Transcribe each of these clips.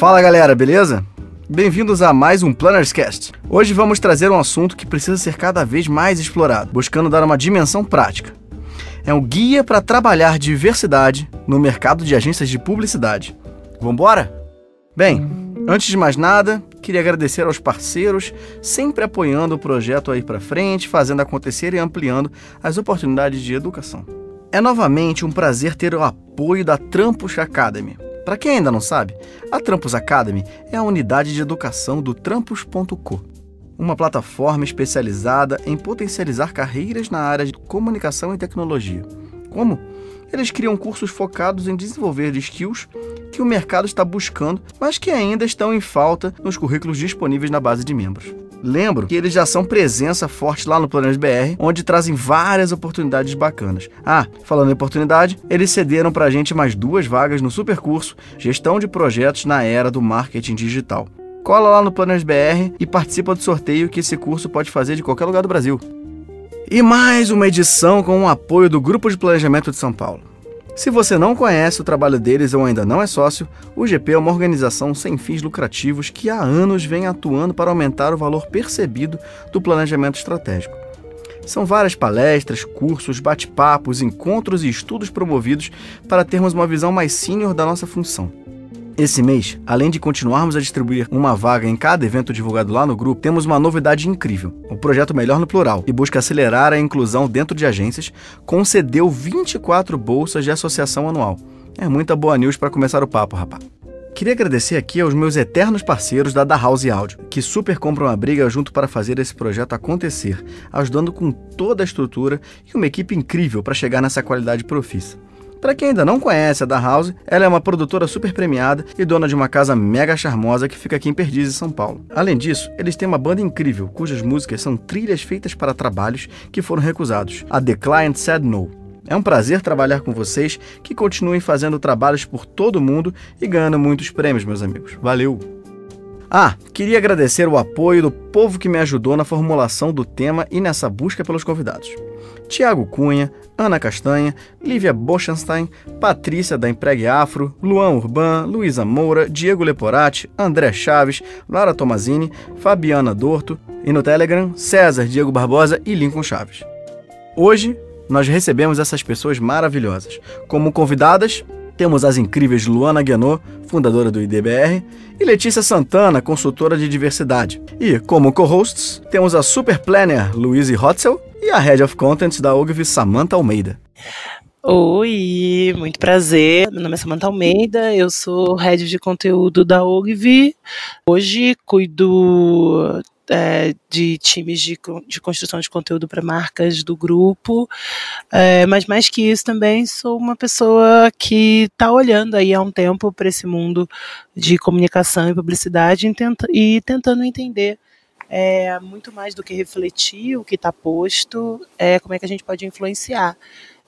Fala galera, beleza? Bem-vindos a mais um Plannerscast. Hoje vamos trazer um assunto que precisa ser cada vez mais explorado, buscando dar uma dimensão prática. É um guia para trabalhar diversidade no mercado de agências de publicidade. Vambora? Bem, antes de mais nada, queria agradecer aos parceiros, sempre apoiando o projeto aí para frente, fazendo acontecer e ampliando as oportunidades de educação. É novamente um prazer ter o apoio da Trampus Academy. Para quem ainda não sabe, a Trampus Academy é a unidade de educação do Trampus.co, uma plataforma especializada em potencializar carreiras na área de comunicação e tecnologia. Como? Eles criam cursos focados em desenvolver skills que o mercado está buscando, mas que ainda estão em falta nos currículos disponíveis na base de membros. Lembro que eles já são presença forte lá no Planos BR, onde trazem várias oportunidades bacanas. Ah, falando em oportunidade, eles cederam para a gente mais duas vagas no supercurso Gestão de Projetos na Era do Marketing Digital. Cola lá no Planners BR e participa do sorteio que esse curso pode fazer de qualquer lugar do Brasil. E mais uma edição com o apoio do Grupo de Planejamento de São Paulo. Se você não conhece o trabalho deles ou ainda não é sócio, o GP é uma organização sem fins lucrativos que há anos vem atuando para aumentar o valor percebido do planejamento estratégico. São várias palestras, cursos, bate-papos, encontros e estudos promovidos para termos uma visão mais sênior da nossa função. Esse mês, além de continuarmos a distribuir uma vaga em cada evento divulgado lá no grupo, temos uma novidade incrível. O projeto Melhor no Plural, que busca acelerar a inclusão dentro de agências, concedeu 24 bolsas de associação anual. É muita boa news para começar o papo, rapaz. Queria agradecer aqui aos meus eternos parceiros da Da House Audio, que super compram a briga junto para fazer esse projeto acontecer, ajudando com toda a estrutura e uma equipe incrível para chegar nessa qualidade profissa. Para quem ainda não conhece a da House, ela é uma produtora super premiada e dona de uma casa mega charmosa que fica aqui em Perdizes, São Paulo. Além disso, eles têm uma banda incrível, cujas músicas são trilhas feitas para trabalhos que foram recusados. A The Client Said No. É um prazer trabalhar com vocês, que continuem fazendo trabalhos por todo mundo e ganhando muitos prêmios, meus amigos. Valeu! Ah, queria agradecer o apoio do povo que me ajudou na formulação do tema e nessa busca pelos convidados. Tiago Cunha, Ana Castanha, Lívia Bochenstein, Patrícia da Empregue Afro, Luan Urban, Luísa Moura, Diego Leporati, André Chaves, Lara Tomazini, Fabiana Dorto e no Telegram, César Diego Barbosa e Lincoln Chaves. Hoje, nós recebemos essas pessoas maravilhosas. Como convidadas, temos as incríveis Luana Guianot, fundadora do IDBR, e Letícia Santana, consultora de diversidade. E, como co-hosts, temos a Super Planner Louise Hotzel e a Head of Content da OGV, Samantha Almeida. Oi, muito prazer. Meu nome é Samantha Almeida, eu sou head de conteúdo da OGV. Hoje cuido é, de times de, de construção de conteúdo para marcas do grupo, é, mas mais que isso também sou uma pessoa que está olhando aí há um tempo para esse mundo de comunicação e publicidade e, tenta, e tentando entender é, muito mais do que refletir o que está posto, é, como é que a gente pode influenciar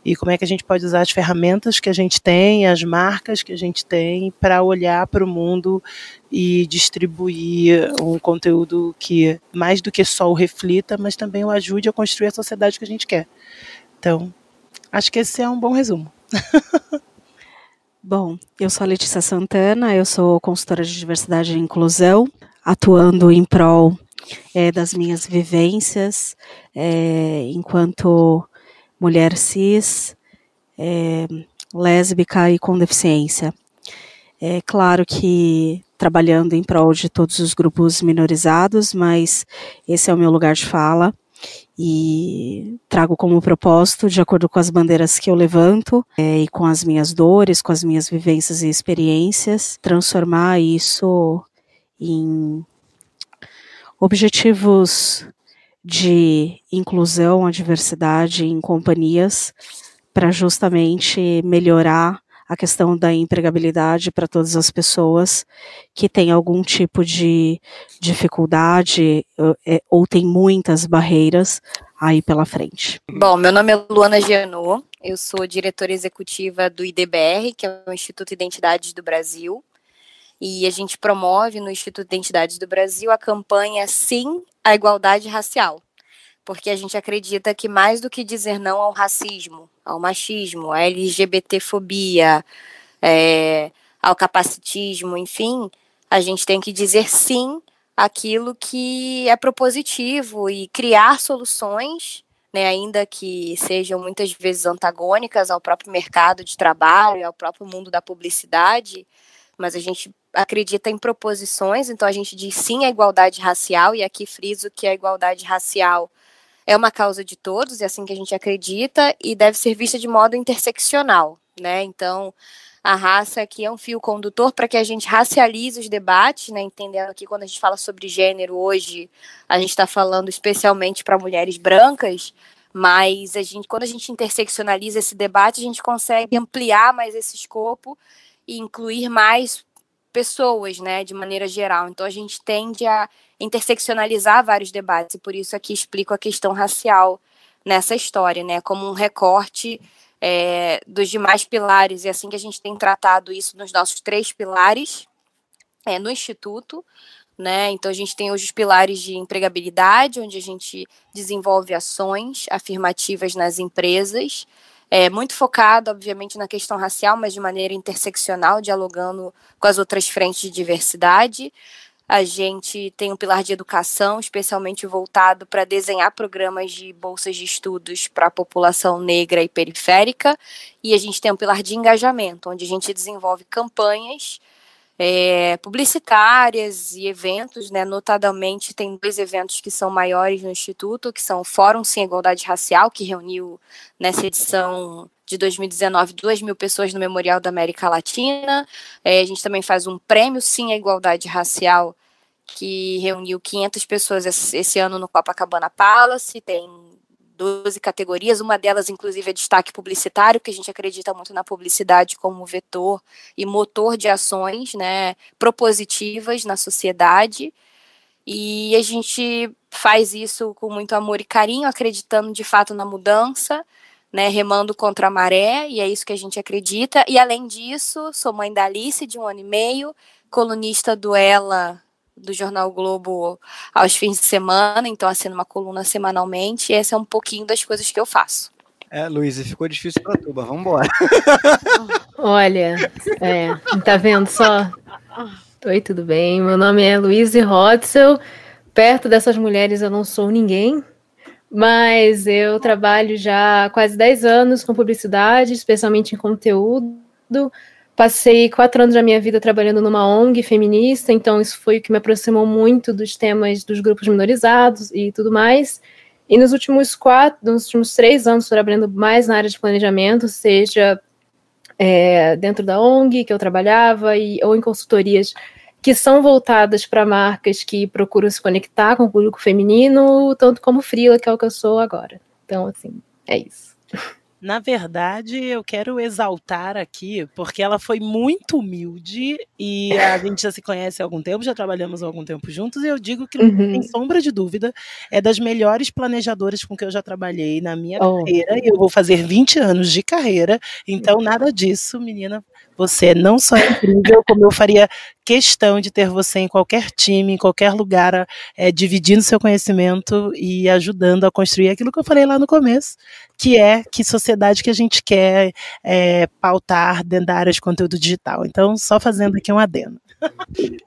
e como é que a gente pode usar as ferramentas que a gente tem, as marcas que a gente tem, para olhar para o mundo e distribuir um conteúdo que mais do que só o reflita, mas também o ajude a construir a sociedade que a gente quer. Então, acho que esse é um bom resumo. Bom, eu sou a Letícia Santana, eu sou consultora de diversidade e inclusão, atuando em prol é, das minhas vivências é, enquanto mulher cis, é, lésbica e com deficiência. É claro que trabalhando em prol de todos os grupos minorizados, mas esse é o meu lugar de fala e trago como propósito, de acordo com as bandeiras que eu levanto é, e com as minhas dores, com as minhas vivências e experiências, transformar isso em objetivos de inclusão, a diversidade em companhias, para justamente melhorar a questão da empregabilidade para todas as pessoas que têm algum tipo de dificuldade é, ou tem muitas barreiras aí pela frente. Bom, meu nome é Luana Gianot, eu sou diretora executiva do IDBR, que é o Instituto Identidades do Brasil, e a gente promove no Instituto de Identidades do Brasil a campanha Sim à Igualdade Racial, porque a gente acredita que mais do que dizer não ao racismo, ao machismo, à LGBTfobia, é, ao capacitismo, enfim, a gente tem que dizer sim àquilo que é propositivo e criar soluções, né, ainda que sejam muitas vezes antagônicas ao próprio mercado de trabalho, ao próprio mundo da publicidade, mas a gente acredita em proposições, então a gente diz sim à igualdade racial, e aqui friso que a igualdade racial é uma causa de todos, é assim que a gente acredita, e deve ser vista de modo interseccional, né? Então, a raça aqui é um fio condutor para que a gente racialize os debates, né? Entendendo que quando a gente fala sobre gênero hoje, a gente está falando especialmente para mulheres brancas, mas a gente, quando a gente interseccionaliza esse debate, a gente consegue ampliar mais esse escopo e incluir mais pessoas, né, de maneira geral. Então a gente tende a interseccionalizar vários debates e por isso aqui explico a questão racial nessa história, né, como um recorte é, dos demais pilares e assim que a gente tem tratado isso nos nossos três pilares é, no instituto, né? Então a gente tem hoje os pilares de empregabilidade, onde a gente desenvolve ações afirmativas nas empresas é, muito focado, obviamente, na questão racial, mas de maneira interseccional, dialogando com as outras frentes de diversidade. A gente tem um pilar de educação, especialmente voltado para desenhar programas de bolsas de estudos para a população negra e periférica. E a gente tem um pilar de engajamento, onde a gente desenvolve campanhas é, publicitárias e eventos, né? Notadamente, tem dois eventos que são maiores no Instituto, que são o Fórum Sem Igualdade Racial, que reuniu nessa edição de 2019 duas mil pessoas no Memorial da América Latina. É, a gente também faz um prêmio Sim à Igualdade Racial, que reuniu 500 pessoas esse, esse ano no Copacabana Palace. Tem 12 categorias, uma delas, inclusive, é destaque publicitário, que a gente acredita muito na publicidade como vetor e motor de ações né, propositivas na sociedade. E a gente faz isso com muito amor e carinho, acreditando de fato na mudança, né, remando contra a maré, e é isso que a gente acredita. E além disso, sou mãe da Alice, de um ano e meio, colunista do Ela do Jornal Globo aos fins de semana, então assino uma coluna semanalmente, e essa é um pouquinho das coisas que eu faço. É, Luiz, ficou difícil para tuba, vamos embora. Olha, é, tá vendo só? Oi, tudo bem? Meu nome é Luiz Rotzel. Perto dessas mulheres eu não sou ninguém, mas eu trabalho já há quase 10 anos com publicidade, especialmente em conteúdo. Passei quatro anos da minha vida trabalhando numa ONG feminista, então isso foi o que me aproximou muito dos temas dos grupos minorizados e tudo mais. E nos últimos quatro, nos últimos três anos, trabalhando mais na área de planejamento, seja é, dentro da ONG que eu trabalhava e, ou em consultorias que são voltadas para marcas que procuram se conectar com o público feminino, tanto como Frila, que é o que eu sou agora. Então, assim, é isso. Na verdade, eu quero exaltar aqui, porque ela foi muito humilde e a gente já se conhece há algum tempo, já trabalhamos há algum tempo juntos, e eu digo que, uhum. sem sombra de dúvida, é das melhores planejadoras com que eu já trabalhei na minha oh. carreira, e eu vou fazer 20 anos de carreira, então nada disso, menina, você não só é incrível, como eu faria questão de ter você em qualquer time, em qualquer lugar, é, dividindo seu conhecimento e ajudando a construir aquilo que eu falei lá no começo, que é que sociedade que a gente quer é, pautar dentro da área de conteúdo digital. Então, só fazendo aqui um adendo.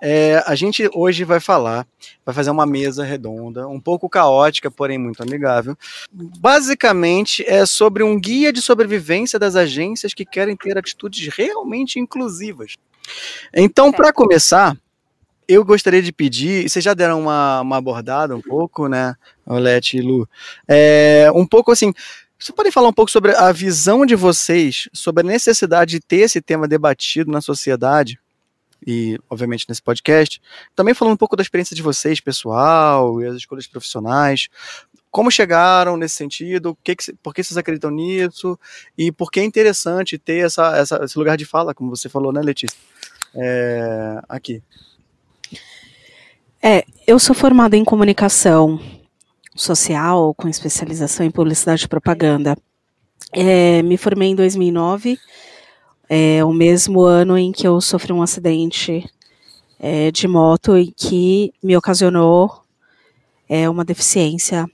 É, a gente hoje vai falar, vai fazer uma mesa redonda, um pouco caótica, porém muito amigável. Basicamente é sobre um guia de sobrevivência das agências que querem ter atitudes realmente inclusivas. Então, para começar, eu gostaria de pedir, vocês já deram uma, uma abordada um pouco, né, Olete e Lu, é, um pouco assim, você pode falar um pouco sobre a visão de vocês sobre a necessidade de ter esse tema debatido na sociedade? E, obviamente, nesse podcast. Também falando um pouco da experiência de vocês, pessoal, e as escolhas profissionais. Como chegaram nesse sentido? Que que, por que vocês acreditam nisso? E por que é interessante ter essa, essa, esse lugar de fala, como você falou, né, Letícia? É, aqui. É, eu sou formada em comunicação social, com especialização em publicidade e propaganda. É, me formei em 2009 é o mesmo ano em que eu sofri um acidente é, de moto e que me ocasionou é, uma deficiência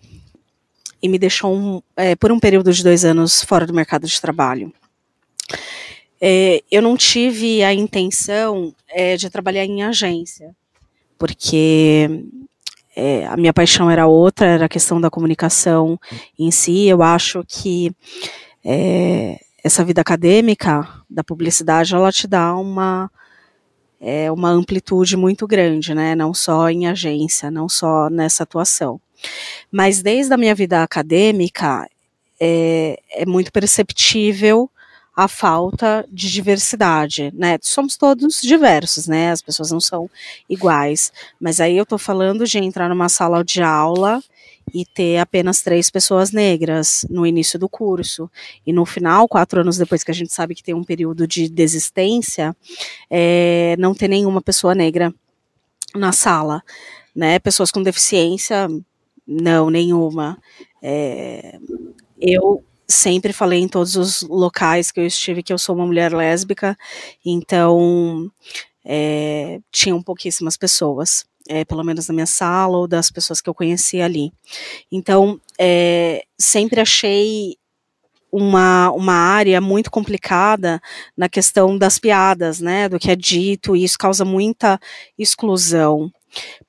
e me deixou um, é, por um período de dois anos fora do mercado de trabalho. é, eu não tive a intenção é, de trabalhar em agência, porque é, a minha paixão era outra, era a questão da comunicação em si. Eu acho que é, essa vida acadêmica da publicidade, ela te dá uma é, uma amplitude muito grande, né? Não só em agência, não só nessa atuação. Mas desde a minha vida acadêmica, é, é muito perceptível a falta de diversidade, né? Somos todos diversos, né? As pessoas não são iguais. Mas aí eu tô falando de entrar numa sala de aula e ter apenas três pessoas negras no início do curso. E no final, quatro anos depois que a gente sabe que tem um período de desistência, é, não ter nenhuma pessoa negra na sala. Né? Pessoas com deficiência, não, nenhuma. É, eu sempre falei em todos os locais que eu estive que eu sou uma mulher lésbica, então é, tinham pouquíssimas pessoas é, pelo menos na minha sala ou das pessoas que eu conheci ali. Então, é, sempre achei uma, uma área muito complicada na questão das piadas, né, do que é dito, e isso causa muita exclusão,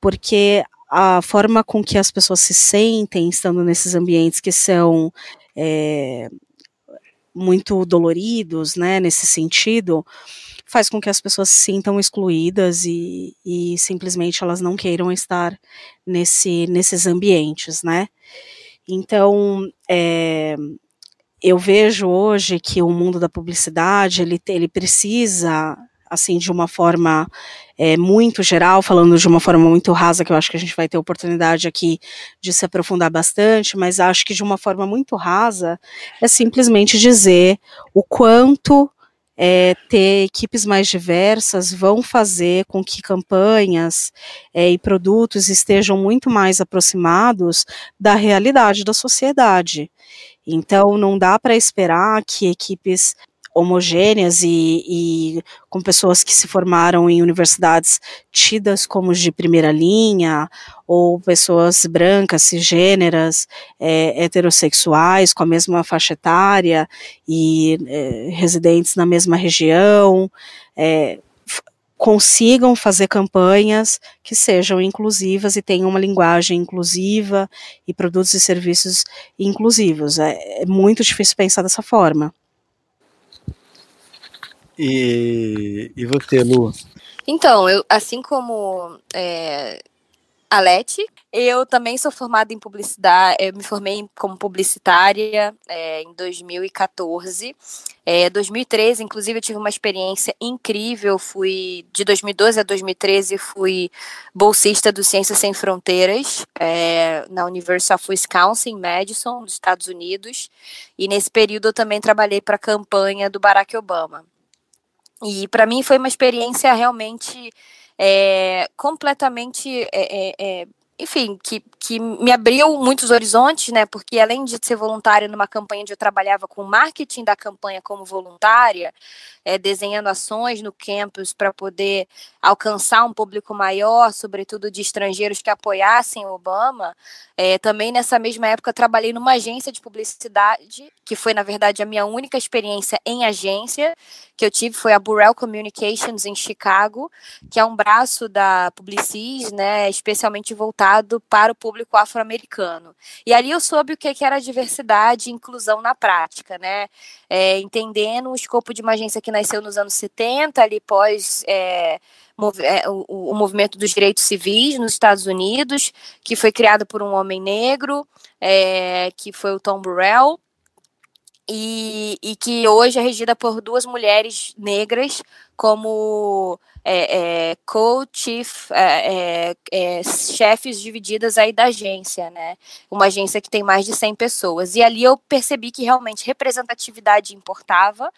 porque a forma com que as pessoas se sentem estando nesses ambientes que são é, muito doloridos, né, nesse sentido, faz com que as pessoas se sintam excluídas e, e simplesmente elas não queiram estar nesse, nesses ambientes, né? Então, é, eu vejo hoje que o mundo da publicidade ele, ele precisa assim de uma forma é, muito geral, falando de uma forma muito rasa, que eu acho que a gente vai ter oportunidade aqui de se aprofundar bastante, mas acho que de uma forma muito rasa é simplesmente dizer o quanto é, ter equipes mais diversas vão fazer com que campanhas é, e produtos estejam muito mais aproximados da realidade da sociedade. Então, não dá para esperar que equipes homogêneas e, e, com pessoas que se formaram em universidades tidas como de primeira linha, ou pessoas brancas, cisgêneras, é, heterossexuais, com a mesma faixa etária e é, residentes na mesma região, é, consigam fazer campanhas que sejam inclusivas e tenham uma linguagem inclusiva e produtos e serviços inclusivos. É, é muito difícil pensar dessa forma. E, e você, Lu? Então, eu, assim como é, a Leti, eu também sou formada em publicidade, eu me formei como publicitária é, em 2014. É, 2013, inclusive, eu tive uma experiência incrível. Fui de 2012 a 2013 fui bolsista do Ciências Sem Fronteiras é, na University of Wisconsin, Madison, nos Estados Unidos. E nesse período eu também trabalhei para a campanha do Barack Obama. E para mim foi uma experiência realmente é, completamente é, é, enfim, que, que me abriu muitos horizontes, né? Porque além de ser voluntária numa campanha onde eu trabalhava com marketing da campanha como voluntária, é, desenhando ações no campus para poder alcançar um público maior, sobretudo de estrangeiros que apoiassem o Obama, é, também nessa mesma época trabalhei numa agência de publicidade, que foi, na verdade, a minha única experiência em agência que eu tive, foi a Burrell Communications em Chicago, que é um braço da Publicis, né, especialmente voltado voltado para o público afro-americano. E ali eu soube o que era diversidade e inclusão na prática, né? É, entendendo o escopo de uma agência que nasceu nos anos 70, ali pós é, é, o, o, movimento dos direitos civis nos Estados Unidos, que foi criado por um homem negro, é, que foi o Tom Burrell, e, e, que hoje é regida por duas mulheres negras como é, é, co-chief, é, é, é, chefes divididas aí da agência, né? Uma agência que tem mais de 100 pessoas. E ali eu percebi que realmente representatividade importava,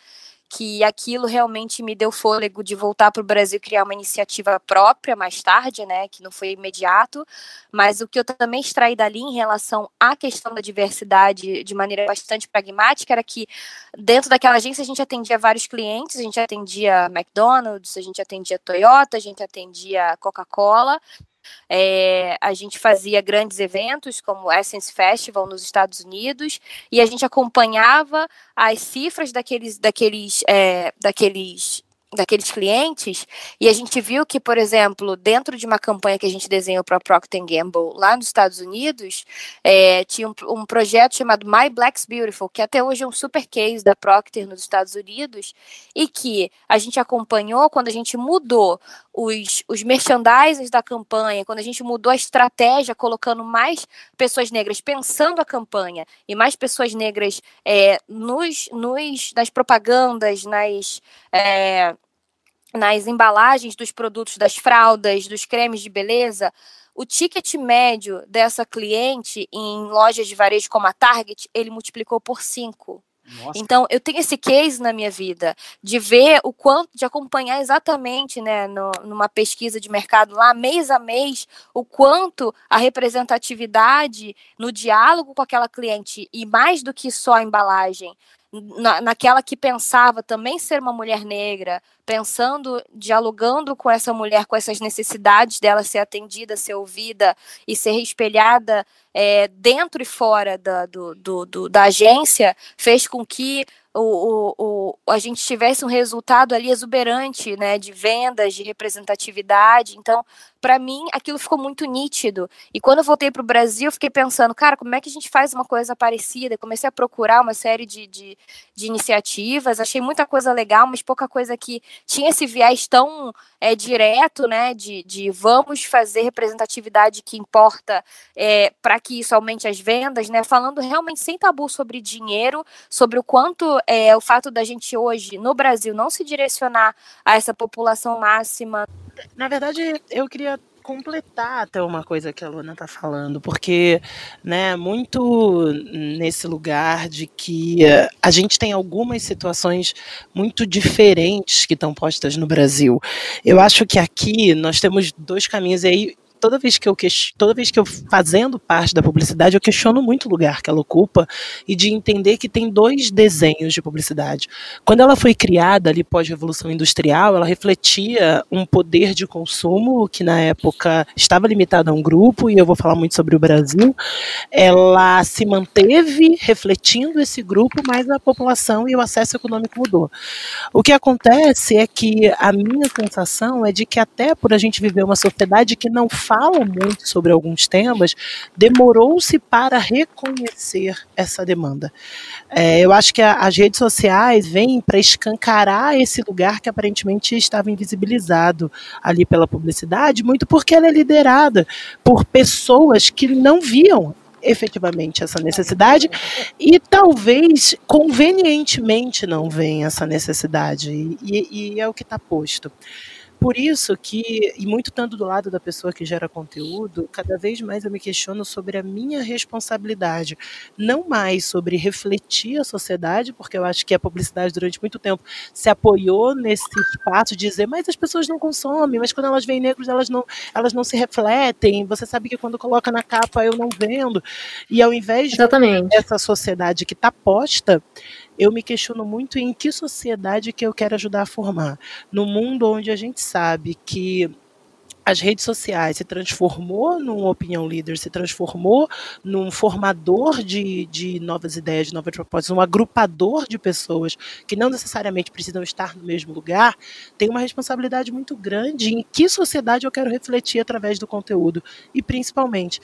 que aquilo realmente me deu fôlego de voltar para o Brasil criar uma iniciativa própria mais tarde, né, que não foi imediato, mas o que eu também extraí dali em relação à questão da diversidade de maneira bastante pragmática era que dentro daquela agência a gente atendia vários clientes, a gente atendia McDonald's, a gente atendia Toyota, a gente atendia Coca-Cola, é, a gente fazia grandes eventos como o Essence Festival nos Estados Unidos e a gente acompanhava as cifras daqueles, daqueles, é, daqueles daqueles clientes e a gente viu que, por exemplo, dentro de uma campanha que a gente desenhou para a Procter Gamble lá nos Estados Unidos, é, tinha um, um, projeto chamado My Black's Beautiful, que até hoje é um super case da Procter nos Estados Unidos e que a gente acompanhou quando a gente mudou os, os merchandisers da campanha, quando a gente mudou a estratégia, colocando mais pessoas negras pensando a campanha e mais pessoas negras é, nos, nos, nas propagandas, nas. É, nas embalagens dos produtos, das fraldas, dos cremes de beleza, o ticket médio dessa cliente em lojas de varejo como a Target, ele multiplicou por cinco. Nossa. Então, eu tenho esse case na minha vida de ver o quanto, de acompanhar exatamente, né, no, numa pesquisa de mercado lá, mês a mês, o quanto a representatividade no diálogo com aquela cliente, e mais do que só a embalagem, na, naquela que pensava também ser uma mulher negra, pensando, dialogando com essa mulher, com essas necessidades dela ser atendida, ser ouvida e ser espelhada é, dentro e fora da, do, do, do, da agência, fez com que o, o, o, a gente tivesse um resultado ali exuberante, né, de vendas, de representatividade. Então, para mim, aquilo ficou muito nítido. E quando eu voltei para o Brasil, fiquei pensando, cara, como é que a gente faz uma coisa parecida? Comecei a procurar uma série de, de, de iniciativas, achei muita coisa legal, mas pouca coisa que tinha esse viés tão é, direto, né, de, de vamos fazer representatividade que importa é, para que isso aumente as vendas, né, falando realmente sem tabu sobre dinheiro, sobre o quanto é, o fato da gente hoje, no Brasil, não se direcionar a essa população máxima. Na verdade, eu queria completar até uma coisa que a Luna está falando, porque, né, muito nesse lugar de que a gente tem algumas situações muito diferentes que estão postas no Brasil. Eu acho que aqui nós temos dois caminhos aí toda vez que eu toda vez que eu fazendo parte da publicidade, eu questiono muito o lugar que ela ocupa e de entender que tem dois desenhos de publicidade. Quando ela foi criada ali pós-revolução industrial, ela refletia um poder de consumo que na época estava limitado a um grupo e eu vou falar muito sobre o Brasil. Ela se manteve refletindo esse grupo, mas a população e o acesso econômico mudou. O que acontece é que a minha sensação é de que até por a gente viver uma sociedade que não faz fala muito sobre alguns temas, demorou-se para reconhecer essa demanda. É, eu acho que a, as redes sociais vêm para escancarar esse lugar que aparentemente estava invisibilizado ali pela publicidade, muito porque ela é liderada por pessoas que não viam efetivamente essa necessidade e talvez convenientemente não venha essa necessidade e, e é o que está posto por isso que, e muito tanto do lado da pessoa que gera conteúdo, cada vez mais eu me questiono sobre a minha responsabilidade, não mais sobre refletir a sociedade, porque eu acho que a publicidade durante muito tempo se apoiou nesse espaço de dizer, mas as pessoas não consomem, mas quando elas veem negros elas não, elas não se refletem, você sabe que quando coloca na capa eu não vendo, e ao invés Exatamente. dessa sociedade que está posta, eu me questiono muito em que sociedade que eu quero ajudar a formar. No mundo onde a gente sabe que as redes sociais se transformou num opinião leader, se transformou num formador de, de novas ideias, de novas propostas, um agrupador de pessoas que não necessariamente precisam estar no mesmo lugar, tem uma responsabilidade muito grande em que sociedade eu quero refletir através do conteúdo. E principalmente,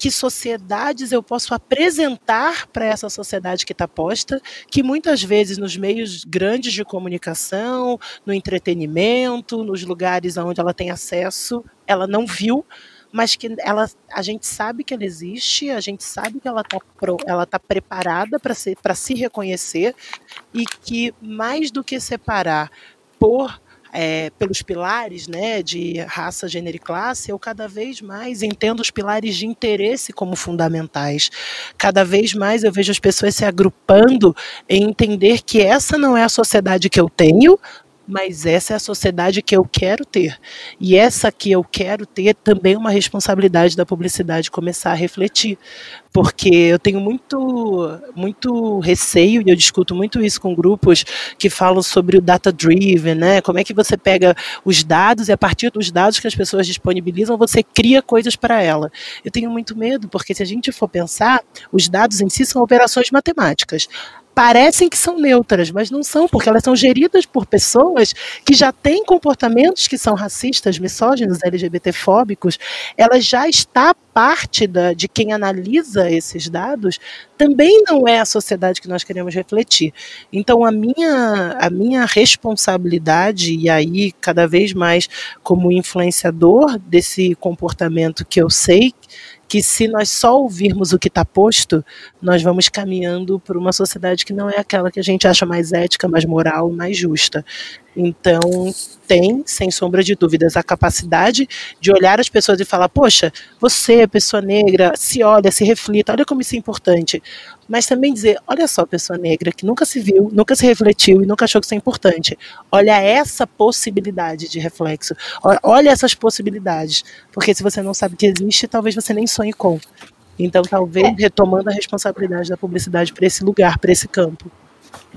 que sociedades eu posso apresentar para essa sociedade que está posta, que muitas vezes nos meios grandes de comunicação, no entretenimento, nos lugares onde ela tem acesso, ela não viu, mas que ela, a gente sabe que ela existe, a gente sabe que ela está ela tá preparada para se, se reconhecer e que mais do que separar por é, pelos pilares né, de raça, gênero e classe, eu cada vez mais entendo os pilares de interesse como fundamentais. Cada vez mais eu vejo as pessoas se agrupando em entender que essa não é a sociedade que eu tenho, mas essa é a sociedade que eu quero ter. E essa que eu quero ter também é uma responsabilidade da publicidade começar a refletir. Porque eu tenho muito, muito receio, e eu discuto muito isso com grupos que falam sobre o data driven, né? Como é que você pega os dados e a partir dos dados que as pessoas disponibilizam, você cria coisas para ela. Eu tenho muito medo, porque se a gente for pensar, os dados em si são operações matemáticas parecem que são neutras, mas não são, porque elas são geridas por pessoas que já têm comportamentos que são racistas, misóginos, LGBTfóbicos. Ela já está parte da, de quem analisa esses dados, também não é a sociedade que nós queremos refletir. Então, a minha, a minha responsabilidade, e aí cada vez mais como influenciador desse comportamento que eu sei que se nós só ouvirmos o que está posto, nós vamos caminhando para uma sociedade que não é aquela que a gente acha mais ética, mais moral, mais justa. Então, tem, sem sombra de dúvidas, a capacidade de olhar as pessoas e falar: poxa, você, pessoa negra, se olha, se reflita, olha como isso é importante. Mas também dizer: olha só, pessoa negra, que nunca se viu, nunca se refletiu e nunca achou que isso é importante. Olha essa possibilidade de reflexo. Olha essas possibilidades. Porque se você não sabe que existe, talvez você nem sonhe com. Então, talvez é. retomando a responsabilidade da publicidade para esse lugar, para esse campo.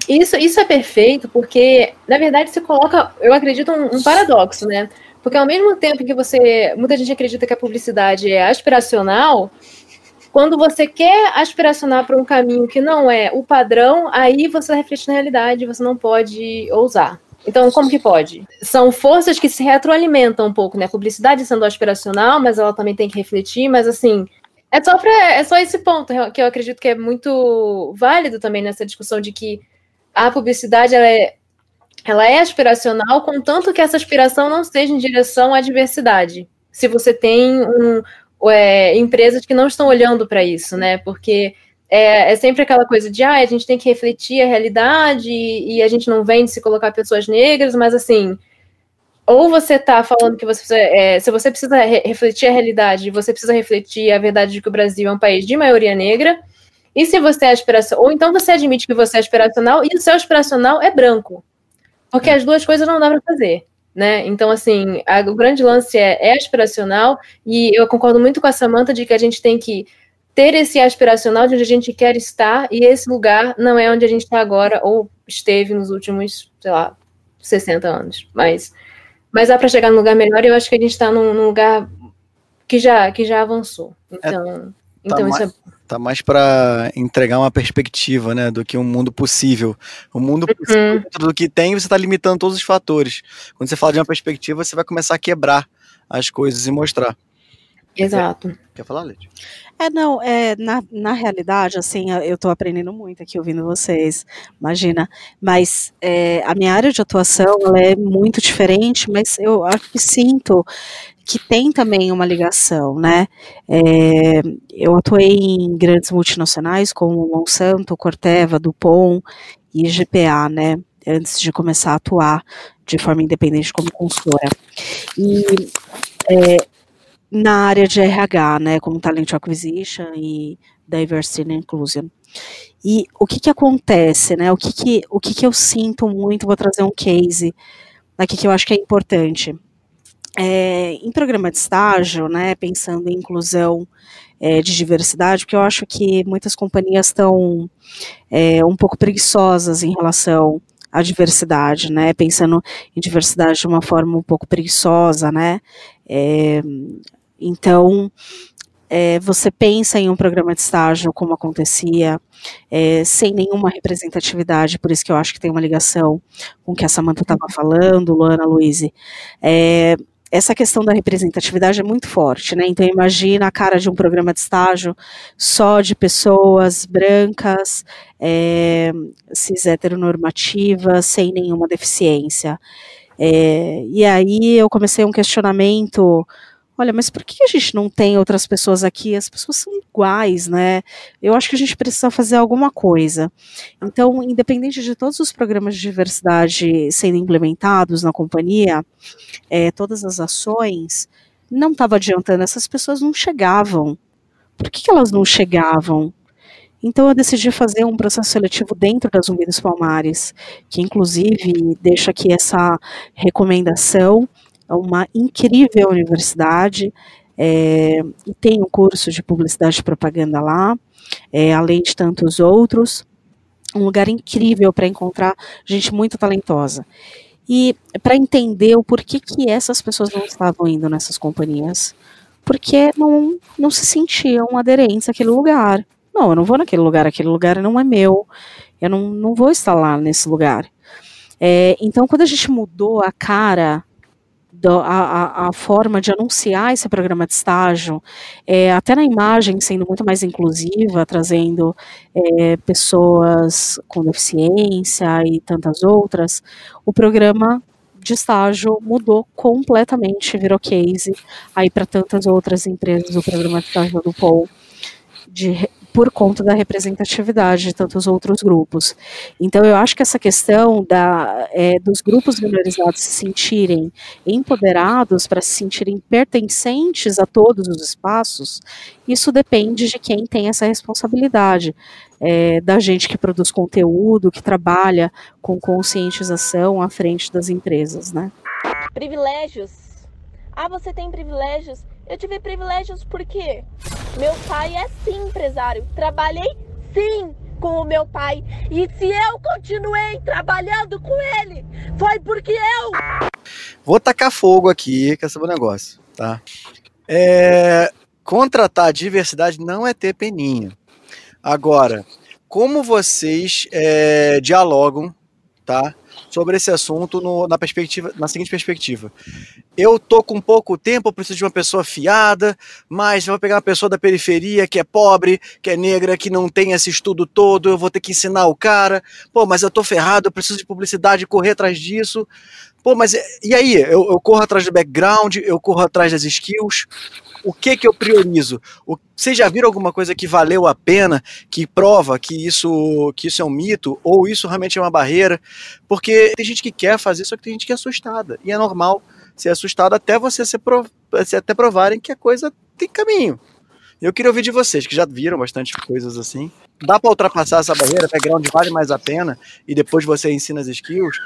Isso, isso é perfeito, porque, na verdade, se coloca, eu acredito, um, um, paradoxo, né? Porque ao mesmo tempo que você. Muita gente acredita que a publicidade é aspiracional, quando você quer aspiracionar para um caminho que não é o padrão, aí você reflete na realidade, você não pode ousar. Então, como que pode? São forças que se retroalimentam um pouco, né? A publicidade sendo aspiracional, mas ela também tem que refletir, mas assim, é só, pra, é só esse ponto que eu acredito que é muito válido também nessa discussão de que a publicidade ela é, ela é aspiracional, contanto que essa aspiração não esteja em direção à diversidade. Se você tem um, é, empresas que não estão olhando para isso, né? Porque é, é, sempre aquela coisa de ah, a gente tem que refletir a realidade e, e a gente não vem de se colocar pessoas negras, mas assim ou você está falando que você é, se você precisa re refletir a realidade, você precisa refletir a verdade de que o Brasil é um país de maioria negra, e se você é aspiracional, ou então você admite que você é aspiracional e o seu aspiracional é branco, porque as duas coisas não dá para fazer. Né? Então, assim, a, o grande lance é, é aspiracional, e eu concordo muito com a Samanta de que a gente tem que ter esse aspiracional de onde a gente quer estar, e esse lugar não é onde a gente está agora, ou esteve nos últimos, sei lá, 60 anos. Mas mas dá para chegar num lugar melhor e eu acho que a gente está num, num, lugar que já, que já avançou. Então, é, tá então mais, isso é. Tá mais para entregar uma perspectiva, né, do que um mundo possível. O mundo possível, uhum. do que tem, você está limitando todos os fatores. Quando você fala de uma perspectiva, você vai começar a quebrar as coisas e mostrar. Exato. Quer, quer falar, Leite? É, não, é, na, na realidade, assim, eu estou aprendendo muito aqui ouvindo vocês, imagina, mas é, a minha área de atuação, ela é muito diferente, mas eu acho que sinto que tem também uma ligação, né, é, eu atuei em grandes multinacionais como Monsanto, Corteva, Dupont e GPA, né, antes de começar a atuar de forma independente como consultora, e é, na área de RH, né, como Talent Acquisition e Diversity and Inclusion. E o que que acontece, né, o que que, o que que eu sinto muito, vou trazer um case aqui que eu acho que é importante. É, em programa de estágio, né, pensando em inclusão é, de diversidade, porque eu acho que muitas companhias estão é, um pouco preguiçosas em relação à diversidade, né, pensando em diversidade de uma forma um pouco preguiçosa, né, é, então, é, você pensa em um programa de estágio como acontecia, é, sem nenhuma representatividade, por isso que eu acho que tem uma ligação com o que a Samanta estava falando, Luana, Luiz. É, essa questão da representatividade é muito forte, né? Então imagina a cara de um programa de estágio só de pessoas brancas, é, cis heteronormativas, sem nenhuma deficiência. É, e aí eu comecei um questionamento olha, mas por que a gente não tem outras pessoas aqui? As pessoas são iguais, né? Eu acho que a gente precisa fazer alguma coisa. Então, independente de todos os programas de diversidade sendo implementados na companhia, é, todas as ações, não estava adiantando, essas pessoas não chegavam. Por que, que elas não chegavam? Então eu decidi fazer um processo seletivo dentro da Zumbi dos Palmares, que inclusive deixa aqui essa recomendação, uma incrível universidade, é, tem um curso de publicidade e propaganda lá, é, além de tantos outros, um lugar incrível para encontrar gente muito talentosa. E para entender o porquê que essas pessoas não estavam indo nessas companhias, porque não, não se sentiam aderentes àquele lugar. Não, eu não vou naquele lugar, aquele lugar não é meu, eu não, não vou estar lá nesse lugar. É, então, quando a gente mudou a cara do, a, a, forma de anunciar esse programa de estágio, é, até na imagem sendo muito mais inclusiva, trazendo é, pessoas com deficiência e tantas outras, o programa de estágio mudou completamente, virou case aí para tantas outras empresas, o programa de estágio do Paul, de por conta da representatividade de tantos outros grupos. Então, eu acho que essa questão da, é, dos grupos minorizados se sentirem empoderados, para se sentirem pertencentes a todos os espaços, isso depende de quem tem essa responsabilidade. É, da gente que produz conteúdo, que trabalha com conscientização à frente das empresas, né? Privilégios. Ah, você tem privilégios? Eu tive privilégios porque meu pai é sim empresário. Trabalhei sim com o meu pai. E se eu continuei trabalhando com ele, foi porque eu. Vou tacar fogo aqui com esse negócio, tá? É, contratar diversidade não é ter peninha. Agora, como vocês é, dialogam, tá? Sobre esse assunto no, na perspectiva, na seguinte perspectiva. Eu tô com pouco tempo, eu preciso de uma pessoa fiada, mas vou pegar uma pessoa da periferia que é pobre, que é negra, que não tem esse estudo todo, eu vou ter que ensinar o cara. Pô, mas eu tô ferrado, eu preciso de publicidade, correr atrás disso. Pô, mas e aí? Eu, eu corro atrás do background, eu corro atrás das skills. O que que eu priorizo? Vocês já viram alguma coisa que valeu a pena, que prova que isso, que isso é um mito, ou isso realmente é uma barreira? Porque tem gente que quer fazer, só que tem gente que é assustada. E é normal ser assustado até você ser prov até provarem que a coisa tem caminho. Eu queria ouvir de vocês, que já viram bastante coisas assim. Dá para ultrapassar essa barreira? Background vale mais a pena? E depois você ensina as skills?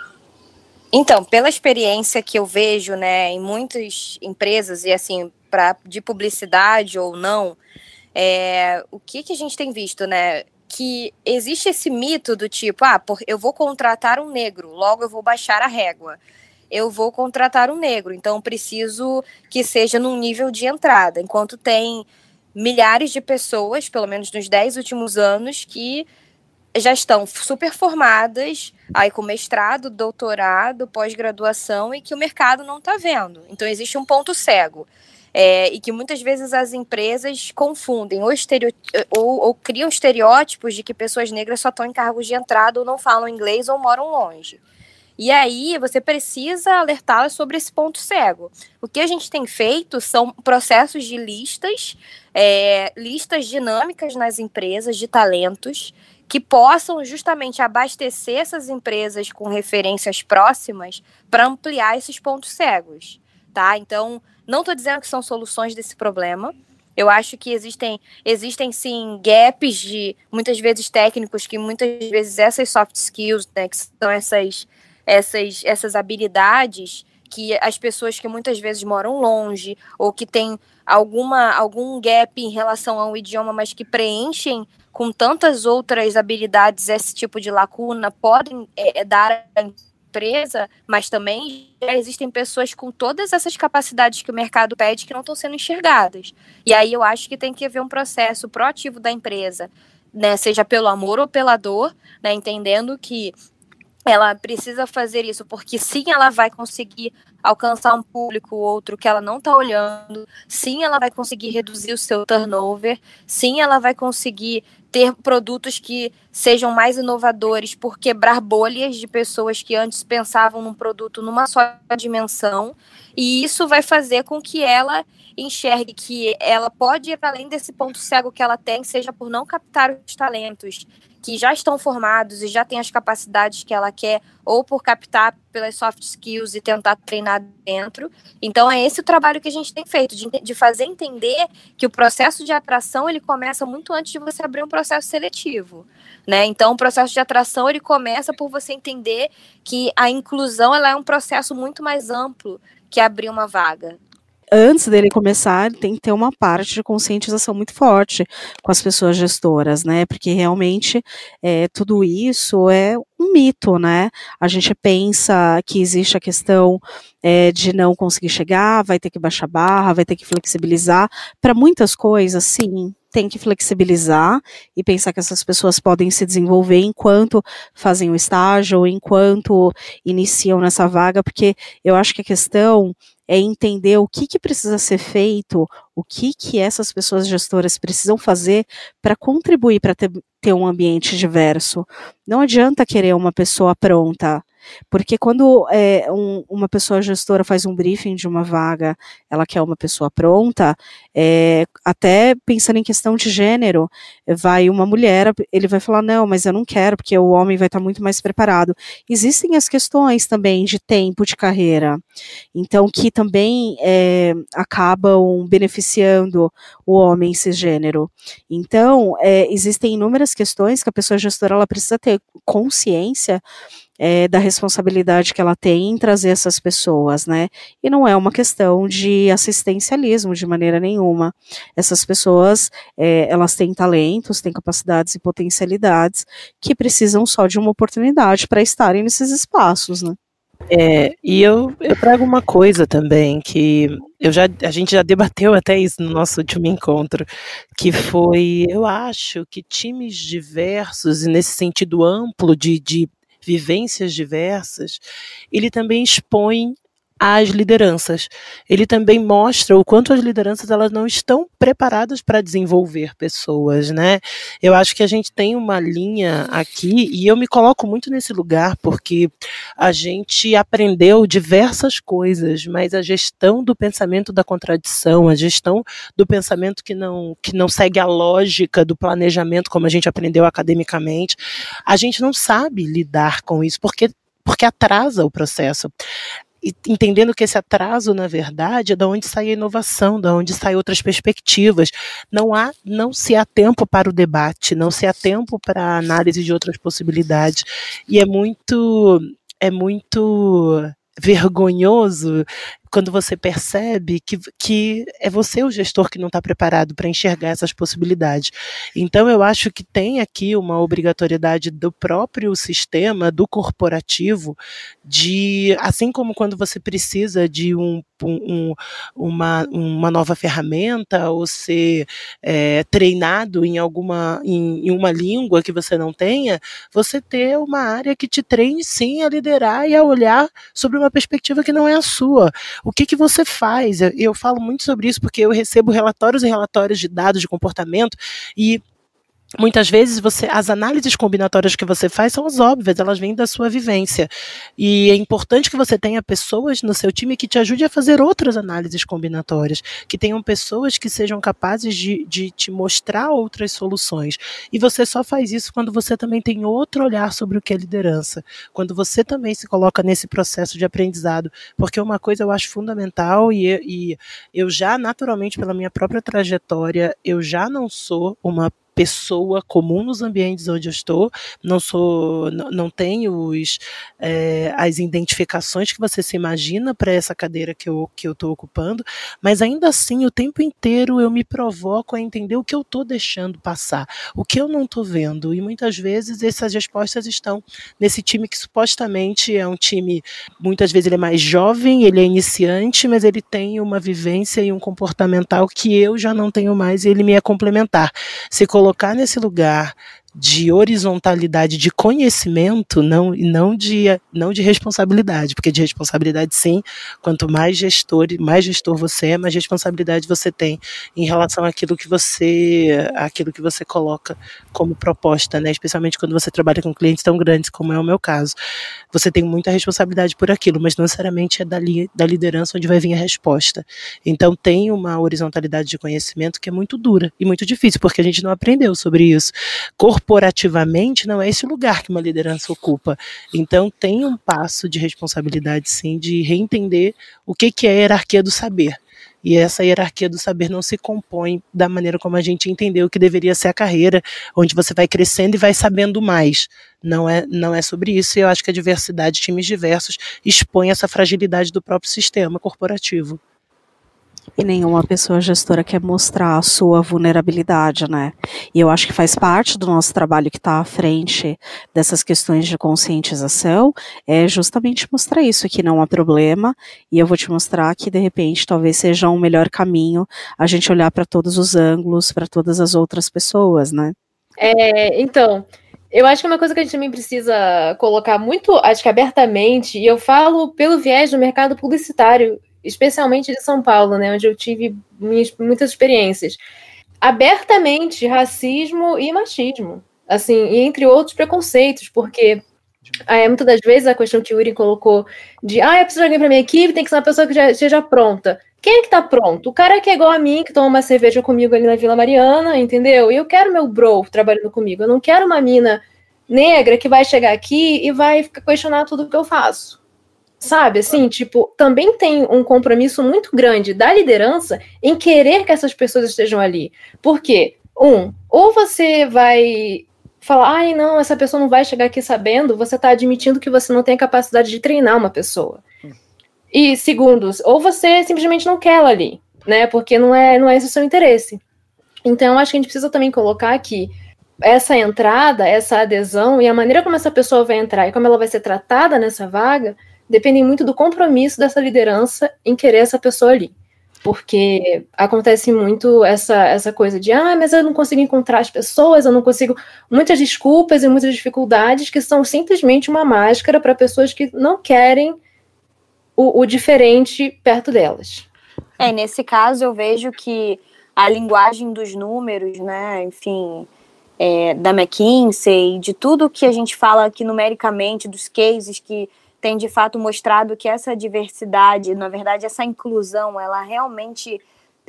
Então, pela experiência que eu vejo, né, em muitas empresas e assim, de publicidade ou não, é, o que que a gente tem visto, né, que existe esse mito do tipo, ah, por, eu vou contratar um negro, logo eu vou baixar a régua. Eu vou contratar um negro, então preciso que seja num nível de entrada, enquanto tem milhares de pessoas, pelo menos nos 10 últimos anos, que já estão super formadas, aí com mestrado, doutorado, pós-graduação e que o mercado não está vendo. Então existe um ponto cego. É, e que muitas vezes as empresas confundem ou, ou, ou, criam estereótipos de que pessoas negras só estão em cargos de entrada ou não falam inglês ou moram longe. E aí você precisa alertá-las sobre esse ponto cego. O que a gente tem feito são processos de listas, é, listas dinâmicas nas empresas de talentos, que possam justamente abastecer essas empresas com referências próximas para ampliar esses pontos cegos, tá? Então, não estou dizendo que são soluções desse problema. Eu acho que existem, existem sim gaps de muitas vezes técnicos que muitas vezes essas soft skills, né, que são essas essas essas habilidades que as pessoas que muitas vezes moram longe ou que têm alguma algum gap em relação ao idioma, mas que preenchem com tantas outras habilidades esse tipo de lacuna podem é, dar à empresa, mas também existem pessoas com todas essas capacidades que o mercado pede que não estão sendo enxergadas. E aí eu acho que tem que haver um processo proativo da empresa, né, seja pelo amor ou pela dor, né, entendendo que ela precisa fazer isso porque sim, ela vai conseguir alcançar um público ou outro que ela não está olhando, sim, ela vai conseguir reduzir o seu turnover, sim, ela vai conseguir ter produtos que sejam mais inovadores por quebrar bolhas de pessoas que antes pensavam num produto numa só dimensão, e isso vai fazer com que ela enxergue que ela pode ir além desse ponto cego que ela tem, seja por não captar os talentos que já estão formados e já têm as capacidades que ela quer, ou por captar pelas soft skills e tentar treinar dentro. Então é esse o trabalho que a gente tem feito, de, de fazer entender que o processo de atração ele começa muito antes de você abrir um processo seletivo. Né? Então, o processo de atração ele começa por você entender que a inclusão ela é um processo muito mais amplo que abrir uma vaga antes dele começar, tem que ter uma parte de conscientização muito forte com as pessoas gestoras, né? Porque realmente é, tudo isso é um mito, né? A gente pensa que existe a questão é, de não conseguir chegar, vai ter que baixar barra, vai ter que flexibilizar. Para muitas coisas, sim, tem que flexibilizar e pensar que essas pessoas podem se desenvolver enquanto fazem o estágio, enquanto iniciam nessa vaga, porque eu acho que a questão é entender o que, que precisa ser feito, o que, que essas pessoas gestoras precisam fazer para contribuir para ter, ter um ambiente diverso. Não adianta querer uma pessoa pronta. Porque quando é, um, uma pessoa gestora faz um briefing de uma vaga, ela quer uma pessoa pronta, é, até pensando em questão de gênero, vai uma mulher, ele vai falar, não, mas eu não quero, porque o homem vai estar muito mais preparado. Existem as questões também de tempo de carreira, então que também é, acabam beneficiando o homem cisgênero. Então, é, existem inúmeras questões que a pessoa gestora ela precisa ter consciência é, da responsabilidade que ela tem em trazer essas pessoas, né? E não é uma questão de assistencialismo de maneira nenhuma. Essas pessoas, é, elas têm talentos, têm capacidades e potencialidades que precisam só de uma oportunidade para estarem nesses espaços, né? É, e eu, eu trago uma coisa também que eu já, a gente já debateu até isso no nosso último encontro, que foi, eu acho que times diversos, e nesse sentido amplo de, de vivências diversas, ele também expõe as lideranças. Ele também mostra o quanto as lideranças elas não estão preparadas para desenvolver pessoas, né? Eu acho que a gente tem uma linha aqui e eu me coloco muito nesse lugar porque a gente aprendeu diversas coisas, mas a gestão do pensamento da contradição, a gestão do pensamento que não que não segue a lógica do planejamento como a gente aprendeu academicamente, a gente não sabe lidar com isso porque porque atrasa o processo entendendo que esse atraso, na verdade, é da onde sai a inovação, da onde saem outras perspectivas. Não há, não se há tempo para o debate, não se há tempo para a análise de outras possibilidades. E é muito, é muito vergonhoso quando você percebe que, que é você o gestor que não está preparado para enxergar essas possibilidades. Então, eu acho que tem aqui uma obrigatoriedade do próprio sistema, do corporativo, de, assim como quando você precisa de um, um, uma, uma nova ferramenta ou ser é, treinado em alguma em, em uma língua que você não tenha, você ter uma área que te treine sim a liderar e a olhar sobre uma perspectiva que não é a sua. O que, que você faz? Eu, eu falo muito sobre isso porque eu recebo relatórios e relatórios de dados de comportamento e Muitas vezes você, as análises combinatórias que você faz são as óbvias, elas vêm da sua vivência. E é importante que você tenha pessoas no seu time que te ajude a fazer outras análises combinatórias, que tenham pessoas que sejam capazes de, de te mostrar outras soluções. E você só faz isso quando você também tem outro olhar sobre o que é liderança, quando você também se coloca nesse processo de aprendizado. Porque uma coisa eu acho fundamental, e, e eu já, naturalmente, pela minha própria trajetória, eu já não sou uma pessoa comum nos ambientes onde eu estou, não sou, não, tenho os, é, as identificações que você se imagina para essa cadeira que eu que eu estou ocupando, mas ainda assim o tempo inteiro eu me provoco a entender o que eu estou deixando passar, o que eu não estou vendo e muitas vezes essas respostas estão nesse time que supostamente é um time, muitas vezes ele é mais jovem, ele é iniciante, mas ele tem uma vivência e um comportamental que eu já não tenho mais e ele me é complementar. Se colocar nesse lugar de horizontalidade de conhecimento, não não de não de responsabilidade, porque de responsabilidade sim, quanto mais gestor, mais gestor você é, mais responsabilidade você tem em relação àquilo que você aquilo que você coloca como proposta, né? Especialmente quando você trabalha com clientes tão grandes como é o meu caso. Você tem muita responsabilidade por aquilo, mas não necessariamente é dali, da liderança onde vai vir a resposta. Então tem uma horizontalidade de conhecimento que é muito dura e muito difícil, porque a gente não aprendeu sobre isso. Corpo corporativamente não é esse lugar que uma liderança ocupa. Então tem um passo de responsabilidade sim de reentender o que, que é a hierarquia do saber. E essa hierarquia do saber não se compõe da maneira como a gente entendeu que deveria ser a carreira, onde você vai crescendo e vai sabendo mais. Não é, não é sobre isso, e eu acho que a diversidade, times diversos, expõe essa fragilidade do próprio sistema corporativo. E nenhuma pessoa gestora quer mostrar a sua vulnerabilidade, né? E eu acho que faz parte do nosso trabalho que está à frente dessas questões de conscientização, é justamente mostrar isso, que não há problema, e eu vou te mostrar que, de repente, talvez seja um melhor caminho a gente olhar para todos os ângulos, para todas as outras pessoas, né? É, então, eu acho que uma coisa que a gente também precisa colocar muito, acho que abertamente, e eu falo pelo viés do mercado publicitário especialmente de São Paulo, né, onde eu tive minhas, muitas experiências, abertamente racismo e machismo, assim, e entre outros preconceitos, porque é, muitas das vezes a questão que o Yuri colocou de ah, eu preciso de alguém para minha equipe, tem que ser uma pessoa que já esteja pronta. Quem é que tá pronto? O cara que é igual a mim, que toma uma cerveja comigo ali na Vila Mariana, entendeu? E eu quero meu bro trabalhando comigo. Eu não quero uma mina negra que vai chegar aqui e vai questionar tudo que eu faço. Sabe, assim, tipo, também tem um compromisso muito grande da liderança em querer que essas pessoas estejam ali. Por quê? Um, ou você vai falar, ai, não, essa pessoa não vai chegar aqui sabendo, você está admitindo que você não tem a capacidade de treinar uma pessoa. E segundo, ou você simplesmente não quer ela ali, né? Porque não é, não é esse o seu interesse. Então, acho que a gente precisa também colocar aqui essa entrada, essa adesão e a maneira como essa pessoa vai entrar e como ela vai ser tratada nessa vaga dependem muito do compromisso dessa liderança em querer essa pessoa ali. Porque acontece muito essa, essa coisa de, ah, mas eu não consigo encontrar as pessoas, eu não consigo. Muitas desculpas e muitas dificuldades que são simplesmente uma máscara para pessoas que não querem o, o diferente perto delas. É, nesse caso eu vejo que a linguagem dos números, né, enfim, é, da McKinsey, de tudo que a gente fala aqui numericamente, dos cases que tem de fato mostrado que essa diversidade, na verdade, essa inclusão, ela realmente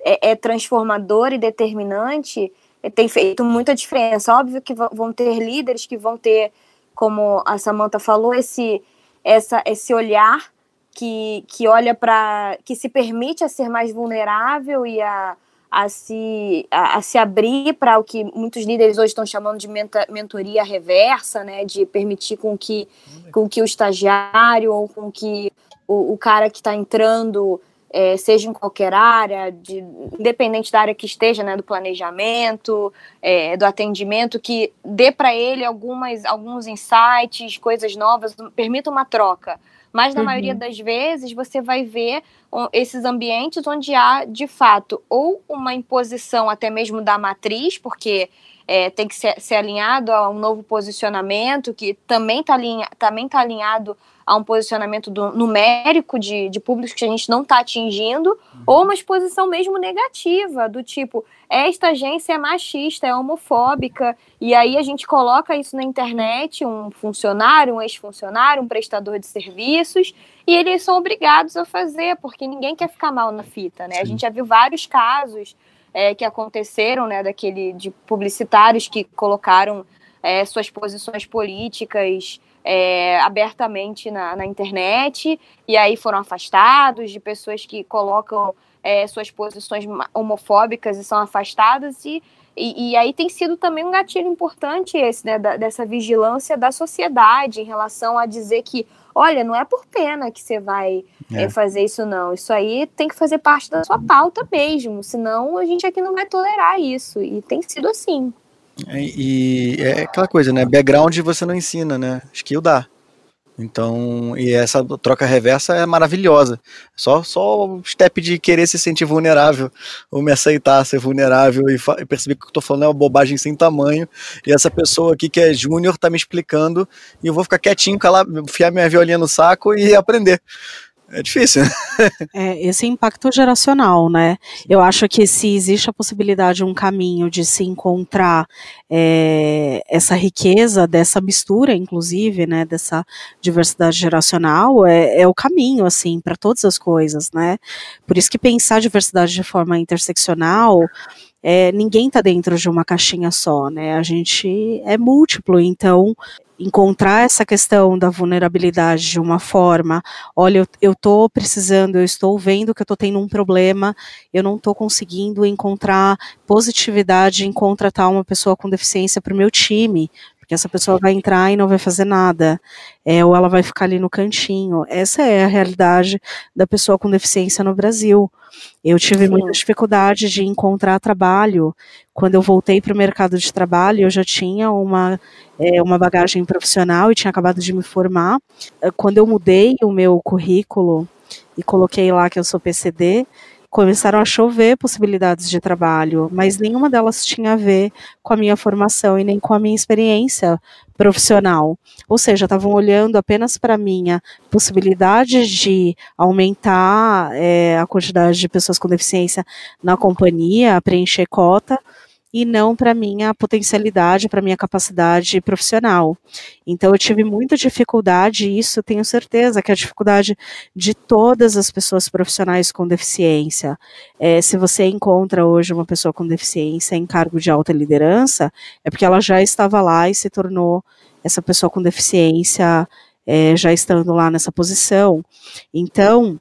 é, é transformadora e determinante, tem feito muita diferença. Óbvio que vão ter líderes que vão ter, como a Samantha falou, esse, essa, esse olhar que, que olha para. que se permite a ser mais vulnerável e a a se, a, a se abrir para o que muitos líderes hoje estão chamando de menta, mentoria reversa, né, de permitir com que, com que o estagiário ou com que o, o cara que está entrando é, seja em qualquer área, de, independente da área que esteja, né, do planejamento, é, do atendimento, que dê para ele algumas, alguns insights, coisas novas, permita uma troca. Mas na uhum. maioria das vezes você vai ver esses ambientes onde há, de fato, ou uma imposição até mesmo da matriz, porque é, tem que ser, ser, alinhado a um novo posicionamento, que também está também tá alinhado a um posicionamento do, numérico de, de públicos que a gente não está atingindo, uhum. ou uma exposição mesmo negativa, do tipo, esta agência é machista, é homofóbica, e aí a gente coloca isso na internet, um funcionário, um ex-funcionário, um prestador de serviços, e eles são obrigados a fazer, porque ninguém quer ficar mal na fita, né? Sim. A gente já viu vários casos é, que aconteceram, né, daquele de publicitários que colocaram é, suas posições políticas é, abertamente na, na, internet e aí foram afastados de pessoas que colocam é, suas posições homofóbicas e são afastadas e, e, e, aí tem sido também um gatilho importante esse, né, da, dessa vigilância da sociedade em relação a dizer que, olha, não é por pena que você vai é. É, fazer isso não, isso aí tem que fazer parte da sua pauta mesmo, senão a gente aqui não vai tolerar isso, e tem sido assim. É, e é aquela coisa, né? Background você não ensina, né? Skill dá. Então, e essa troca reversa é maravilhosa. Só, só o step de querer se sentir vulnerável, ou me aceitar ser vulnerável e, e perceber que o que eu tô falando é uma bobagem sem tamanho. E essa pessoa aqui que é júnior tá me explicando, e eu vou ficar quietinho, calar, enfiar minha violinha no saco e aprender. É difícil. é, esse impacto geracional, né? Eu acho que se existe a possibilidade, um caminho de se encontrar é, essa riqueza dessa mistura, inclusive, né, dessa diversidade geracional, é, é o caminho, assim, para todas as coisas, né? Por isso que pensar diversidade de forma interseccional é, ninguém está dentro de uma caixinha só, né? A gente é múltiplo, então encontrar essa questão da vulnerabilidade de uma forma, olha, eu estou precisando, eu estou vendo que eu estou tendo um problema, eu não estou conseguindo encontrar positividade em contratar uma pessoa com deficiência para o meu time, porque essa pessoa vai entrar e não vai fazer nada, é, ou ela vai ficar ali no cantinho. Essa é a realidade da pessoa com deficiência no Brasil. Eu tive Sim. muita dificuldade de encontrar trabalho. Quando eu voltei para o mercado de trabalho, eu já tinha uma, é, uma bagagem profissional e tinha acabado de me formar. Quando eu mudei o meu currículo e coloquei lá que eu sou PCD, começaram a chover possibilidades de trabalho, mas nenhuma delas tinha a ver com a minha formação e nem com a minha experiência profissional. Ou seja, estavam olhando apenas para a minha possibilidade de aumentar é, a quantidade de pessoas com deficiência na companhia, preencher cota, e não para minha potencialidade, para minha capacidade profissional. Então eu tive muita dificuldade, e isso eu tenho certeza que é a dificuldade de todas as pessoas profissionais com deficiência. É, se você encontra hoje uma pessoa com deficiência em cargo de alta liderança, é porque ela já estava lá e se tornou essa pessoa com deficiência é, já estando lá nessa posição. Então,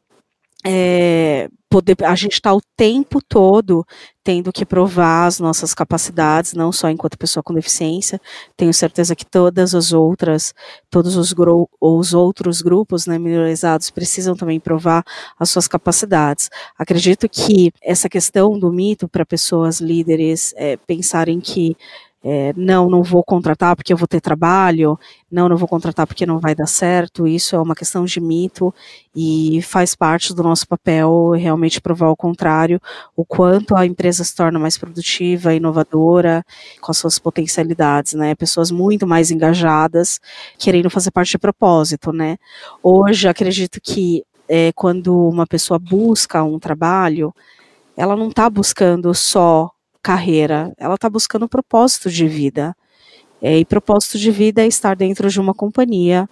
é, poder, a gente está o tempo todo tendo que provar as nossas capacidades, não só enquanto pessoa com deficiência. Tenho certeza que todas as outras, todos os, os outros grupos né, minorizados precisam também provar as suas capacidades. Acredito que essa questão do mito para pessoas líderes é, pensarem que é, não, não vou contratar porque eu vou ter trabalho, não, não vou contratar porque não vai dar certo, isso é uma questão de mito e faz parte do nosso papel realmente provar o contrário, o quanto a empresa se torna mais produtiva, inovadora, com as suas potencialidades, né, pessoas muito mais engajadas, querendo fazer parte de propósito, né. Hoje, acredito que é, quando uma pessoa busca um trabalho, ela não está buscando só carreira, ela está buscando propósito de vida. É, e propósito de vida é estar dentro de uma companhia,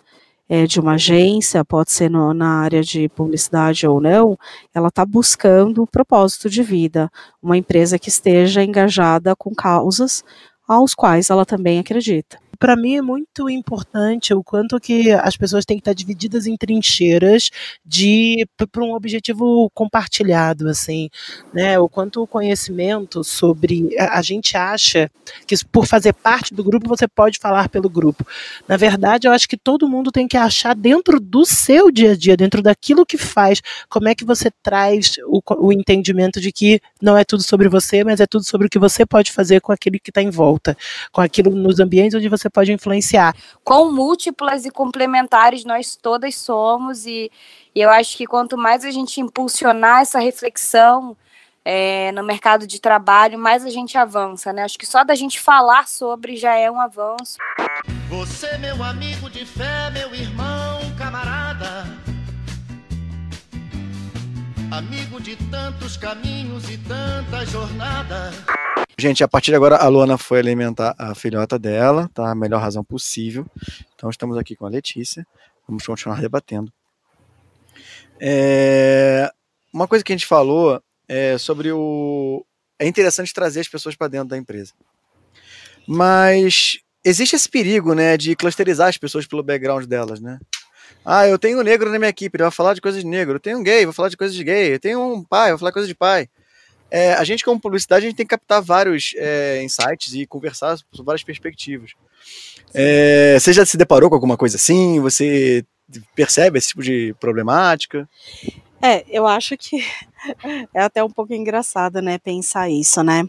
é, de uma agência, pode ser no, na área de publicidade ou não, ela está buscando propósito de vida, uma empresa que esteja engajada com causas aos quais ela também acredita para mim é muito importante o quanto que as pessoas têm que estar divididas em trincheiras de para um objetivo compartilhado, assim, né? O quanto o conhecimento sobre a, a gente acha que por fazer parte do grupo você pode falar pelo grupo. Na verdade, eu acho que todo mundo tem que achar dentro do seu dia a dia, dentro daquilo que faz, como é que você traz o, o entendimento de que não é tudo sobre você, mas é tudo sobre o que você pode fazer com aquele que está em volta, com aquilo nos ambientes onde você você pode influenciar. Quão múltiplas e complementares nós todas somos, e, e eu acho que quanto mais a gente impulsionar essa reflexão é, no mercado de trabalho, mais a gente avança, né? Acho que só da gente falar sobre já é um avanço. Você, meu amigo de fé, meu irmão, Amigo de tantos caminhos e tantas jornadas. Gente, a partir de agora a Luana foi alimentar a filhota dela, tá? A melhor razão possível. Então estamos aqui com a Letícia. Vamos continuar debatendo. É... Uma coisa que a gente falou é sobre o. É interessante trazer as pessoas para dentro da empresa. Mas existe esse perigo, né, de clusterizar as pessoas pelo background delas, né? Ah, eu tenho um negro na minha equipe, ele vai falar de coisas de negro. Eu tenho um gay, vou falar de coisas de gay. Eu tenho um pai, vou falar coisas de pai. É, a gente, como publicidade, a gente tem que captar vários é, insights e conversar sobre várias perspectivas. É, você já se deparou com alguma coisa assim? Você percebe esse tipo de problemática? É, eu acho que é até um pouco engraçado, né, pensar isso, né?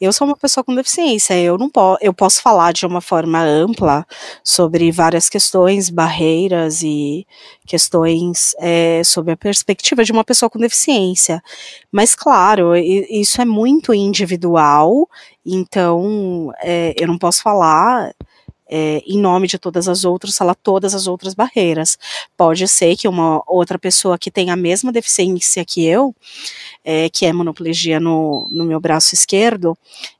Eu sou uma pessoa com deficiência, eu não posso, eu posso falar de uma forma ampla sobre várias questões, barreiras e questões é, sobre a perspectiva de uma pessoa com deficiência. Mas, claro, isso é muito individual, então é, eu não posso falar é, em nome de todas as outras, falar todas as outras barreiras. Pode ser que uma outra pessoa que tem a mesma deficiência que eu, é, que é monoplegia no, no meu braço esquerdo,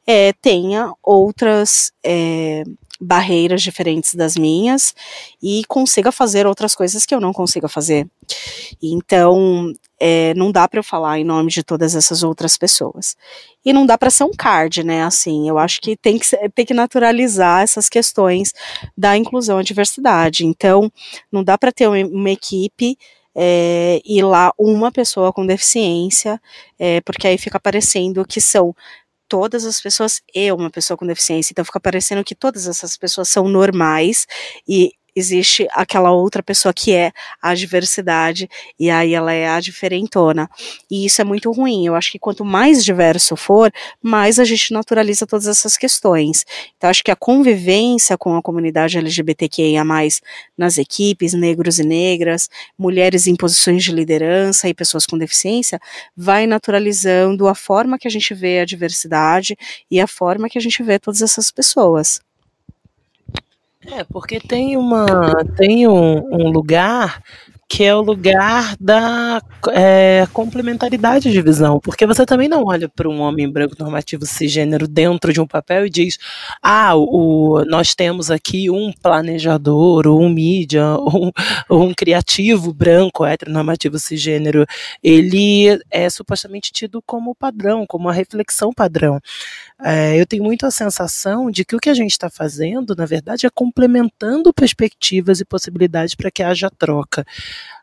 é, tenha outras é, barreiras diferentes das minhas e consiga fazer outras coisas que eu não consiga fazer. Então, é, não dá para eu falar em nome de todas essas outras pessoas. E não dá para ser um card, né? Assim, eu acho que tem que, tem que naturalizar essas questões da inclusão e diversidade. Então, não dá para ter uma, uma equipe é, e lá uma pessoa com deficiência, é, porque aí fica parecendo que são todas as pessoas e uma pessoa com deficiência. Então fica parecendo que todas essas pessoas são normais e existe aquela outra pessoa que é a diversidade e aí ela é a diferentona. E isso é muito ruim. Eu acho que quanto mais diverso for, mais a gente naturaliza todas essas questões. Então acho que a convivência com a comunidade LGBTQIA+ nas equipes, negros e negras, mulheres em posições de liderança e pessoas com deficiência, vai naturalizando a forma que a gente vê a diversidade e a forma que a gente vê todas essas pessoas. É, porque tem uma tem um, um lugar que é o lugar da é, complementaridade de visão, porque você também não olha para um homem branco normativo cisgênero dentro de um papel e diz, ah, o, nós temos aqui um planejador, ou um mídia, ou um, ou um criativo branco heteronormativo cisgênero, ele é supostamente tido como padrão, como uma reflexão padrão. É, eu tenho muito a sensação de que o que a gente está fazendo, na verdade, é complementando perspectivas e possibilidades para que haja troca.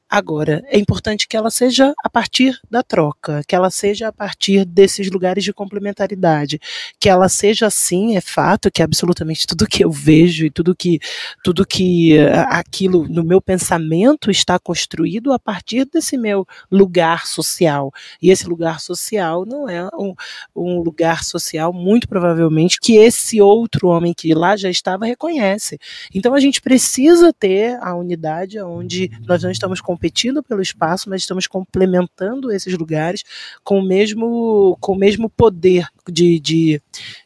Agora, é importante que ela seja a partir da troca, que ela seja a partir desses lugares de complementaridade, que ela seja assim, é fato que absolutamente tudo que eu vejo e tudo que tudo que eh, aquilo no meu pensamento está construído a partir desse meu lugar social. E esse lugar social não é um, um lugar social muito provavelmente que esse outro homem que lá já estava reconhece. Então a gente precisa ter a unidade onde nós não estamos com competindo pelo espaço, mas estamos complementando esses lugares com o mesmo, com o mesmo poder de, de,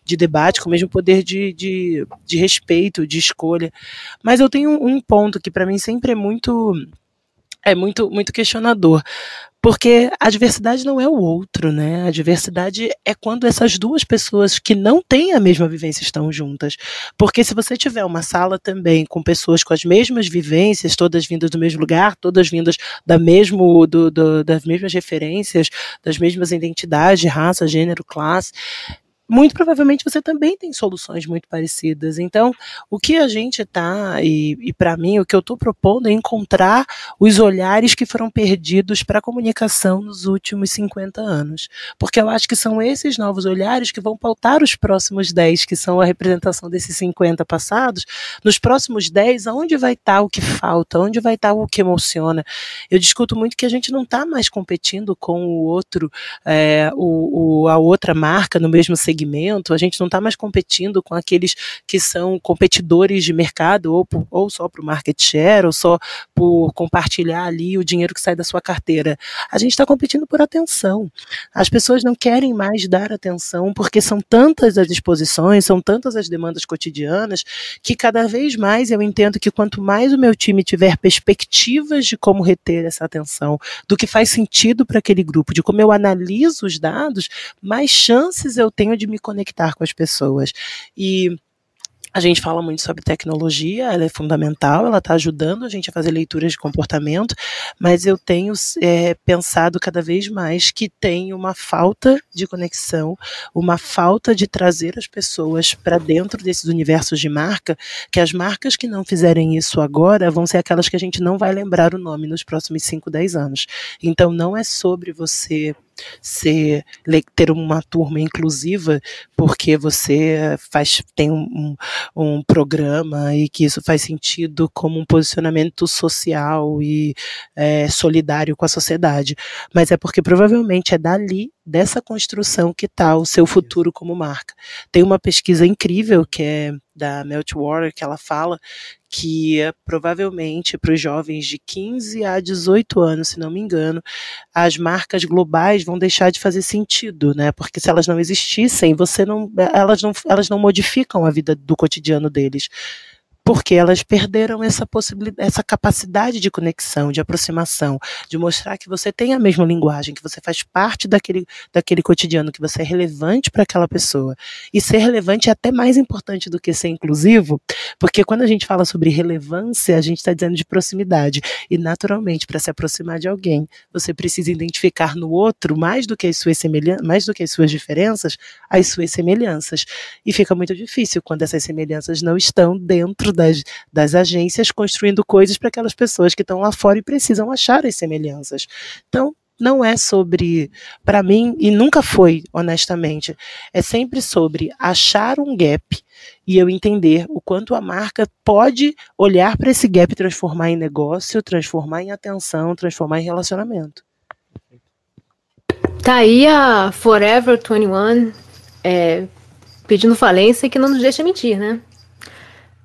de debate, com o mesmo poder de, de, de respeito, de escolha. Mas eu tenho um ponto que para mim sempre é muito é muito muito questionador. Porque a diversidade não é o outro, né? A diversidade é quando essas duas pessoas que não têm a mesma vivência estão juntas. Porque se você tiver uma sala também com pessoas com as mesmas vivências, todas vindas do mesmo lugar, todas vindas da mesmo, do, do, das mesmas referências, das mesmas identidades, raça, gênero, classe, muito provavelmente você também tem soluções muito parecidas. Então, o que a gente está, e, e para mim, o que eu estou propondo é encontrar os olhares que foram perdidos para a comunicação nos últimos 50 anos. Porque eu acho que são esses novos olhares que vão pautar os próximos 10, que são a representação desses 50 passados. Nos próximos 10, aonde vai estar tá o que falta? Onde vai estar tá o que emociona? Eu discuto muito que a gente não está mais competindo com o outro, é, o, o, a outra marca no mesmo segmento segmento, a gente não está mais competindo com aqueles que são competidores de mercado, ou, por, ou só para o market share, ou só por compartilhar ali o dinheiro que sai da sua carteira. A gente está competindo por atenção. As pessoas não querem mais dar atenção porque são tantas as exposições, são tantas as demandas cotidianas, que cada vez mais eu entendo que quanto mais o meu time tiver perspectivas de como reter essa atenção, do que faz sentido para aquele grupo, de como eu analiso os dados, mais chances eu tenho de me conectar com as pessoas. E a gente fala muito sobre tecnologia, ela é fundamental, ela está ajudando a gente a fazer leituras de comportamento, mas eu tenho é, pensado cada vez mais que tem uma falta de conexão, uma falta de trazer as pessoas para dentro desses universos de marca, que as marcas que não fizerem isso agora vão ser aquelas que a gente não vai lembrar o nome nos próximos 5, 10 anos. Então não é sobre você ser ter uma turma inclusiva porque você faz tem um, um, programa e que isso faz sentido como um posicionamento social e é, solidário com a sociedade, mas é porque provavelmente é dali dessa construção que está o seu futuro como marca. Tem uma pesquisa incrível que é da Meltwater que ela fala que é, provavelmente para os jovens de 15 a 18 anos, se não me engano, as marcas globais vão deixar de fazer sentido, né? Porque se elas não existissem, você não, elas não, elas não modificam a vida do cotidiano deles porque elas perderam essa possibilidade, essa capacidade de conexão, de aproximação, de mostrar que você tem a mesma linguagem, que você faz parte daquele, daquele cotidiano, que você é relevante para aquela pessoa. E ser relevante é até mais importante do que ser inclusivo, porque quando a gente fala sobre relevância, a gente está dizendo de proximidade. E naturalmente, para se aproximar de alguém, você precisa identificar no outro mais do que as suas semelhanças, mais do que as suas diferenças, as suas semelhanças. E fica muito difícil quando essas semelhanças não estão dentro das, das agências construindo coisas para aquelas pessoas que estão lá fora e precisam achar as semelhanças. Então, não é sobre, para mim, e nunca foi, honestamente, é sempre sobre achar um gap e eu entender o quanto a marca pode olhar para esse gap e transformar em negócio, transformar em atenção, transformar em relacionamento. Tá aí a Forever 21 é, pedindo falência que não nos deixa mentir, né?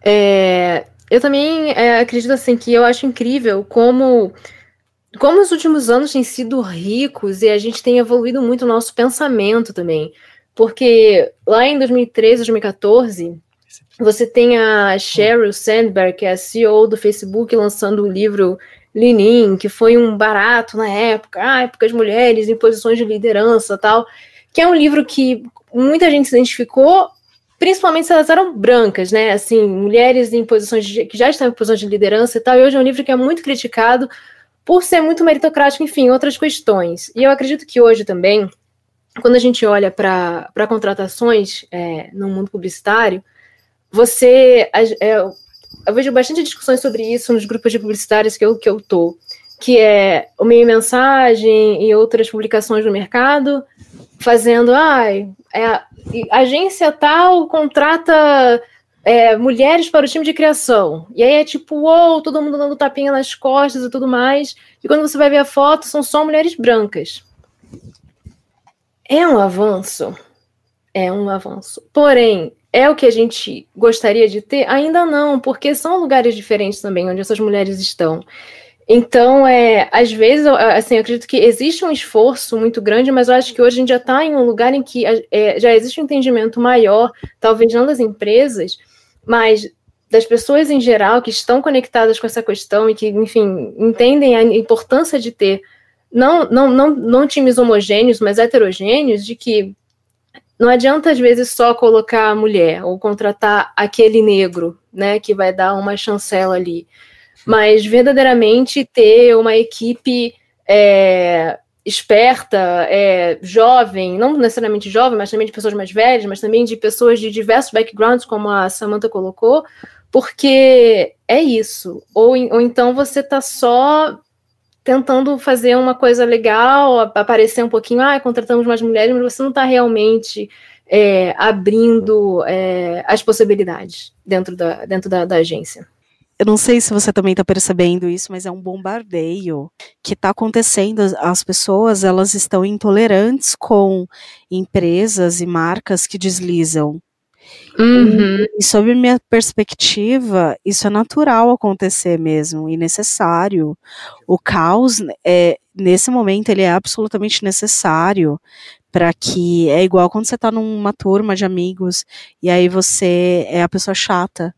É, eu também é, acredito assim que eu acho incrível como como os últimos anos têm sido ricos e a gente tem evoluído muito o nosso pensamento também. Porque lá em 2013, 2014, você tem a Sheryl Sandberg, que é a CEO do Facebook, lançando o livro Lean que foi um barato na época, ah, época de mulheres em posições de liderança tal, que é um livro que muita gente se identificou, principalmente se elas eram brancas, né? Assim, mulheres em posições de, que já estavam em posições de liderança e tal. E hoje é um livro que é muito criticado por ser muito meritocrático, enfim, outras questões. E eu acredito que hoje também, quando a gente olha para contratações é, no mundo publicitário, você. É, eu vejo bastante discussões sobre isso nos grupos de publicitários que eu, que eu tô, que é o meio mensagem e outras publicações no mercado, fazendo, ai, ah, é, agência tal contrata é, mulheres para o time de criação. E aí é tipo, uou, todo mundo dando tapinha nas costas e tudo mais. E quando você vai ver a foto, são só mulheres brancas. É um avanço. É um avanço. Porém, é o que a gente gostaria de ter? Ainda não, porque são lugares diferentes também onde essas mulheres estão. Então, é, às vezes, assim, eu acredito que existe um esforço muito grande, mas eu acho que hoje a gente já está em um lugar em que é, já existe um entendimento maior, talvez não das empresas, mas das pessoas em geral que estão conectadas com essa questão e que, enfim, entendem a importância de ter não, não, não, não times homogêneos, mas heterogêneos, de que não adianta às vezes só colocar a mulher ou contratar aquele negro, né, que vai dar uma chancela ali, mas verdadeiramente ter uma equipe é, esperta, é, jovem, não necessariamente jovem, mas também de pessoas mais velhas, mas também de pessoas de diversos backgrounds, como a Samantha colocou, porque é isso. Ou, ou então você está só tentando fazer uma coisa legal, aparecer um pouquinho, ah, contratamos mais mulheres, mas você não está realmente é, abrindo é, as possibilidades dentro da, dentro da, da agência eu não sei se você também está percebendo isso, mas é um bombardeio que está acontecendo. As pessoas elas estão intolerantes com empresas e marcas que deslizam. Uhum. E, sob minha perspectiva, isso é natural acontecer mesmo e necessário. O caos, é, nesse momento, ele é absolutamente necessário para que é igual quando você está numa turma de amigos e aí você é a pessoa chata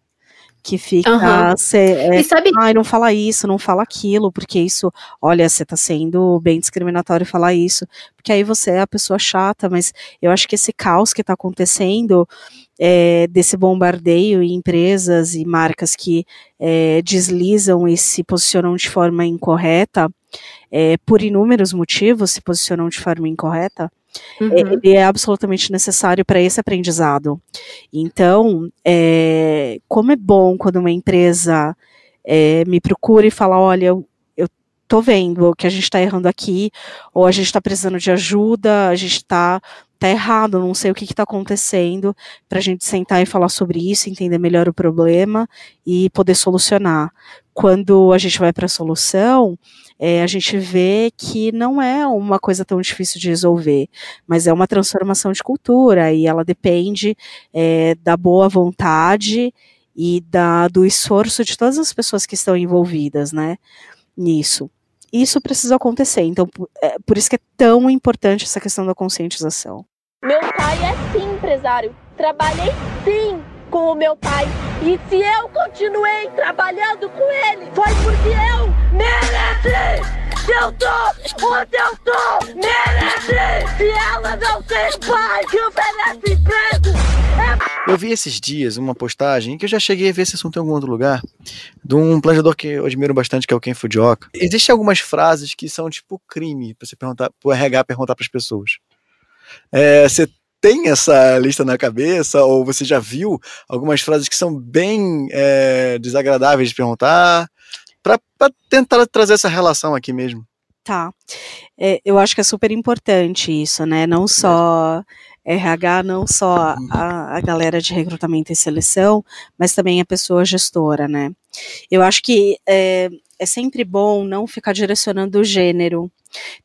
que fica, uhum. cê, é, sabe... ai, não fala isso, não fala aquilo, porque isso, olha, você tá sendo bem discriminatório falar isso, porque aí você é a pessoa chata, mas eu acho que esse caos que tá acontecendo, é, desse bombardeio em empresas e marcas que é, deslizam e se posicionam de forma incorreta, é, por inúmeros motivos se posicionam de forma incorreta, uhum. ele é absolutamente necessário para esse aprendizado. Então, é, como é bom quando uma empresa é, me procura e fala, olha, eu, eu tô vendo que a gente está errando aqui, ou a gente está precisando de ajuda, a gente está tá errado, não sei o que está acontecendo, para a gente sentar e falar sobre isso, entender melhor o problema e poder solucionar. Quando a gente vai para a solução, é, a gente vê que não é uma coisa tão difícil de resolver, mas é uma transformação de cultura e ela depende é, da boa vontade e da, do esforço de todas as pessoas que estão envolvidas, né, nisso. Isso precisa acontecer, então é, por isso que é tão importante essa questão da conscientização. Meu pai é sim empresário. Trabalhei sim com o meu pai E se eu continuei trabalhando com ele, foi porque eu mereci! Se eu tô onde eu tô, merece! Se ela não tem pai que oferece emprego, é... Eu vi esses dias uma postagem que eu já cheguei a ver esse assunto em algum outro lugar, de um planejador que eu admiro bastante, que é o Ken Fujioka. Existem algumas frases que são tipo crime pra você perguntar, pro RH perguntar pras pessoas. É, você tem essa lista na cabeça, ou você já viu algumas frases que são bem é, desagradáveis de perguntar, para tentar trazer essa relação aqui mesmo. Tá. É, eu acho que é super importante isso, né? Não só RH, não só a, a galera de recrutamento e seleção, mas também a pessoa gestora, né? Eu acho que é, é sempre bom não ficar direcionando o gênero.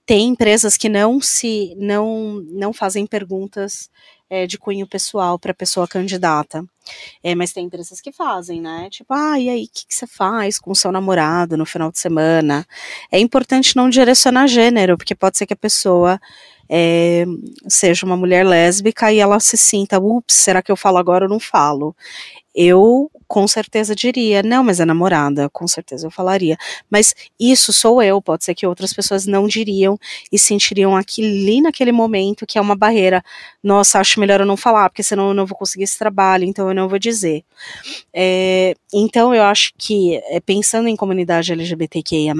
Tem empresas que não se não não fazem perguntas é, de cunho pessoal para a pessoa candidata. É, mas tem empresas que fazem, né? Tipo, ah, e aí, o que, você faz com o seu namorado no final de semana? É importante não direcionar gênero, porque pode ser que a pessoa é, seja uma mulher lésbica e ela se sinta, ups, será que eu falo agora ou não falo? Eu com certeza diria, não, mas é namorada, com certeza eu falaria. Mas isso sou eu, pode ser que outras pessoas não diriam e sentiriam ali naquele momento que é uma barreira. Nossa, acho melhor eu não falar, porque senão eu não vou conseguir esse trabalho, então eu não vou dizer. É, então eu acho que, é, pensando em comunidade LGBTQIA,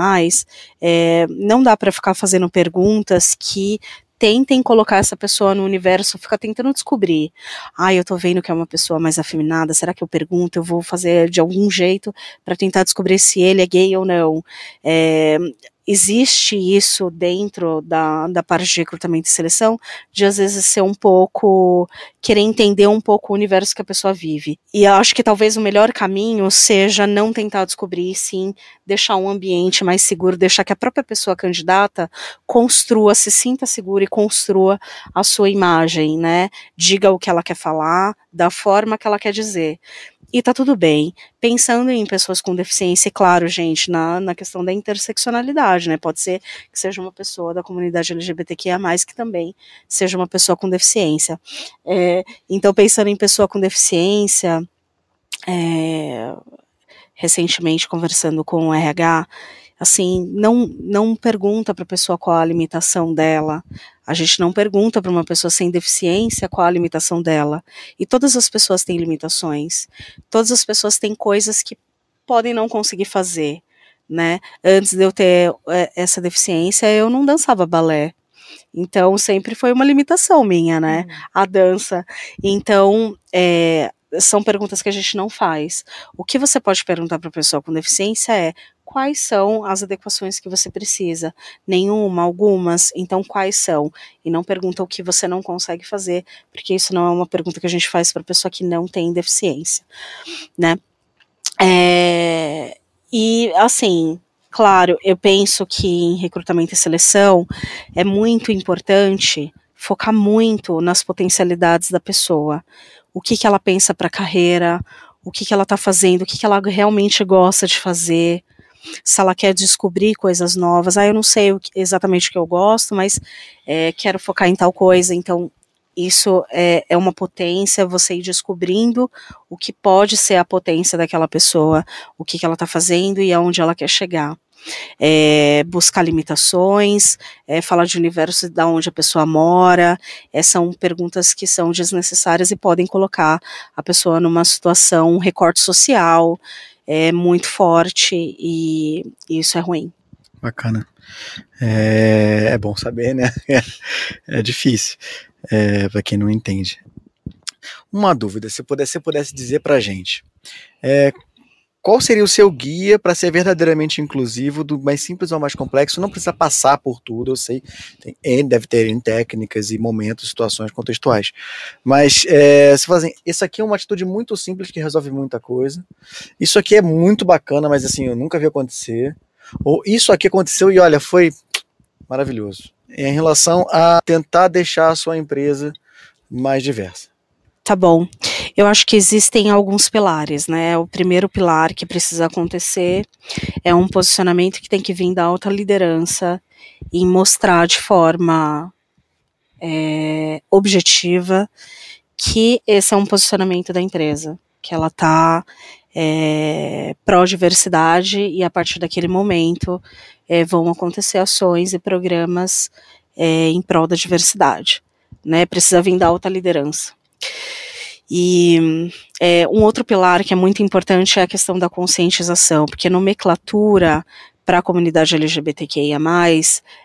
é, não dá para ficar fazendo perguntas que tentem colocar essa pessoa no universo, fica tentando descobrir. Ah, eu tô vendo que é uma pessoa mais afeminada, será que eu pergunto? Eu vou fazer de algum jeito para tentar descobrir se ele é gay ou não. É, existe isso dentro da, da parte de recrutamento e seleção, de às vezes ser um pouco, querer entender um pouco o universo que a pessoa vive. E eu acho que talvez o melhor caminho seja não tentar descobrir, sim deixar um ambiente mais seguro, deixar que a própria pessoa candidata construa, se sinta segura e construa a sua imagem, né? Diga o que ela quer falar, da forma que ela quer dizer e tá tudo bem. Pensando em pessoas com deficiência, claro, gente, na, na questão da interseccionalidade, né? Pode ser que seja uma pessoa da comunidade LGBTQIA, que também seja uma pessoa com deficiência. É, então, pensando em pessoa com deficiência, é, recentemente conversando com o RH, assim, não, não pergunta para a pessoa qual a limitação dela. A gente não pergunta para uma pessoa sem deficiência qual a limitação dela. E todas as pessoas têm limitações. Todas as pessoas têm coisas que podem não conseguir fazer, né? Antes de eu ter é, essa deficiência, eu não dançava balé. Então, sempre foi uma limitação minha, né? Uhum. A dança. Então, é, são perguntas que a gente não faz. O que você pode perguntar para a pessoa com deficiência é quais são as adequações que você precisa. Nenhuma, algumas, então quais são? E não pergunta o que você não consegue fazer, porque isso não é uma pergunta que a gente faz para pessoa que não tem deficiência, né? É, e assim, claro, eu penso que em recrutamento e seleção é muito importante focar muito nas potencialidades da pessoa. O que, que ela pensa para a carreira, o que, que ela está fazendo, o que, que ela realmente gosta de fazer, se ela quer descobrir coisas novas. Ah, eu não sei o que, exatamente o que eu gosto, mas é, quero focar em tal coisa, então isso é, é uma potência, você ir descobrindo o que pode ser a potência daquela pessoa, o que, que ela está fazendo e aonde ela quer chegar. É, buscar limitações, é, falar de universo da onde a pessoa mora, é, são perguntas que são desnecessárias e podem colocar a pessoa numa situação, um recorte social, é muito forte e, isso é ruim. Bacana. É, é bom saber, né? É, é difícil é, para quem não entende. Uma dúvida, se pudesse, pudesse dizer para gente, é, qual seria o seu guia para ser verdadeiramente inclusivo, do mais simples ao mais complexo? Não precisa passar por tudo, eu sei, tem, deve ter técnicas e momentos, situações contextuais. Mas é, se fazem, isso aqui é uma atitude muito simples que resolve muita coisa. Isso aqui é muito bacana, mas assim, eu nunca vi acontecer. Ou isso aqui aconteceu e olha, foi maravilhoso. Em relação a tentar deixar a sua empresa mais diversa. Tá bom. Eu acho que existem alguns pilares, né? O primeiro pilar que precisa acontecer é um posicionamento que tem que vir da alta liderança e mostrar de forma é, objetiva que esse é um posicionamento da empresa. que ela está é, pró-diversidade e a partir daquele momento é, vão acontecer ações e programas é, em prol da diversidade. Né? Precisa vir da alta liderança. E é, um outro pilar que é muito importante é a questão da conscientização, porque nomenclatura para a comunidade LGBTQIA+,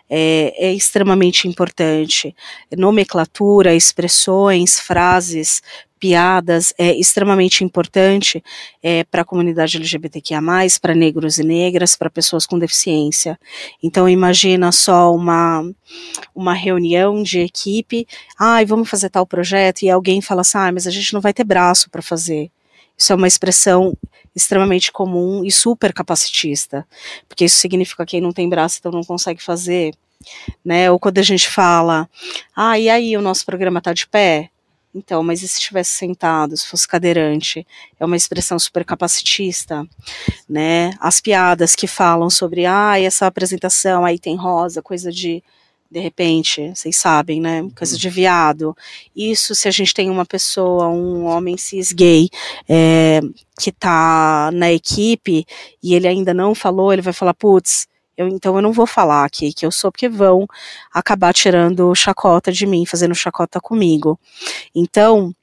é, é extremamente importante. Nomenclatura, expressões, frases, piadas é extremamente importante é, para a comunidade LGBTQIA+, para negros e negras, para pessoas com deficiência. Então imagina só uma, uma reunião de equipe, ai, ah, vamos fazer tal projeto, e alguém fala assim, ah, mas a gente não vai ter braço para fazer. Isso é uma expressão extremamente comum e super capacitista, porque isso significa que quem não tem braço então não consegue fazer, né? Ou quando a gente fala, ah, e aí o nosso programa está de pé? Então, mas e se estivesse sentado, se fosse cadeirante? É uma expressão super capacitista, né? As piadas que falam sobre, ah, essa apresentação aí tem rosa, coisa de de repente, vocês sabem, né? Coisa de viado. Isso se a gente tem uma pessoa, um homem cis gay, é, que tá na equipe e ele ainda não falou, ele vai falar, putz, eu, então eu não vou falar aqui que eu sou, porque vão acabar tirando chacota de mim, fazendo chacota comigo. Então,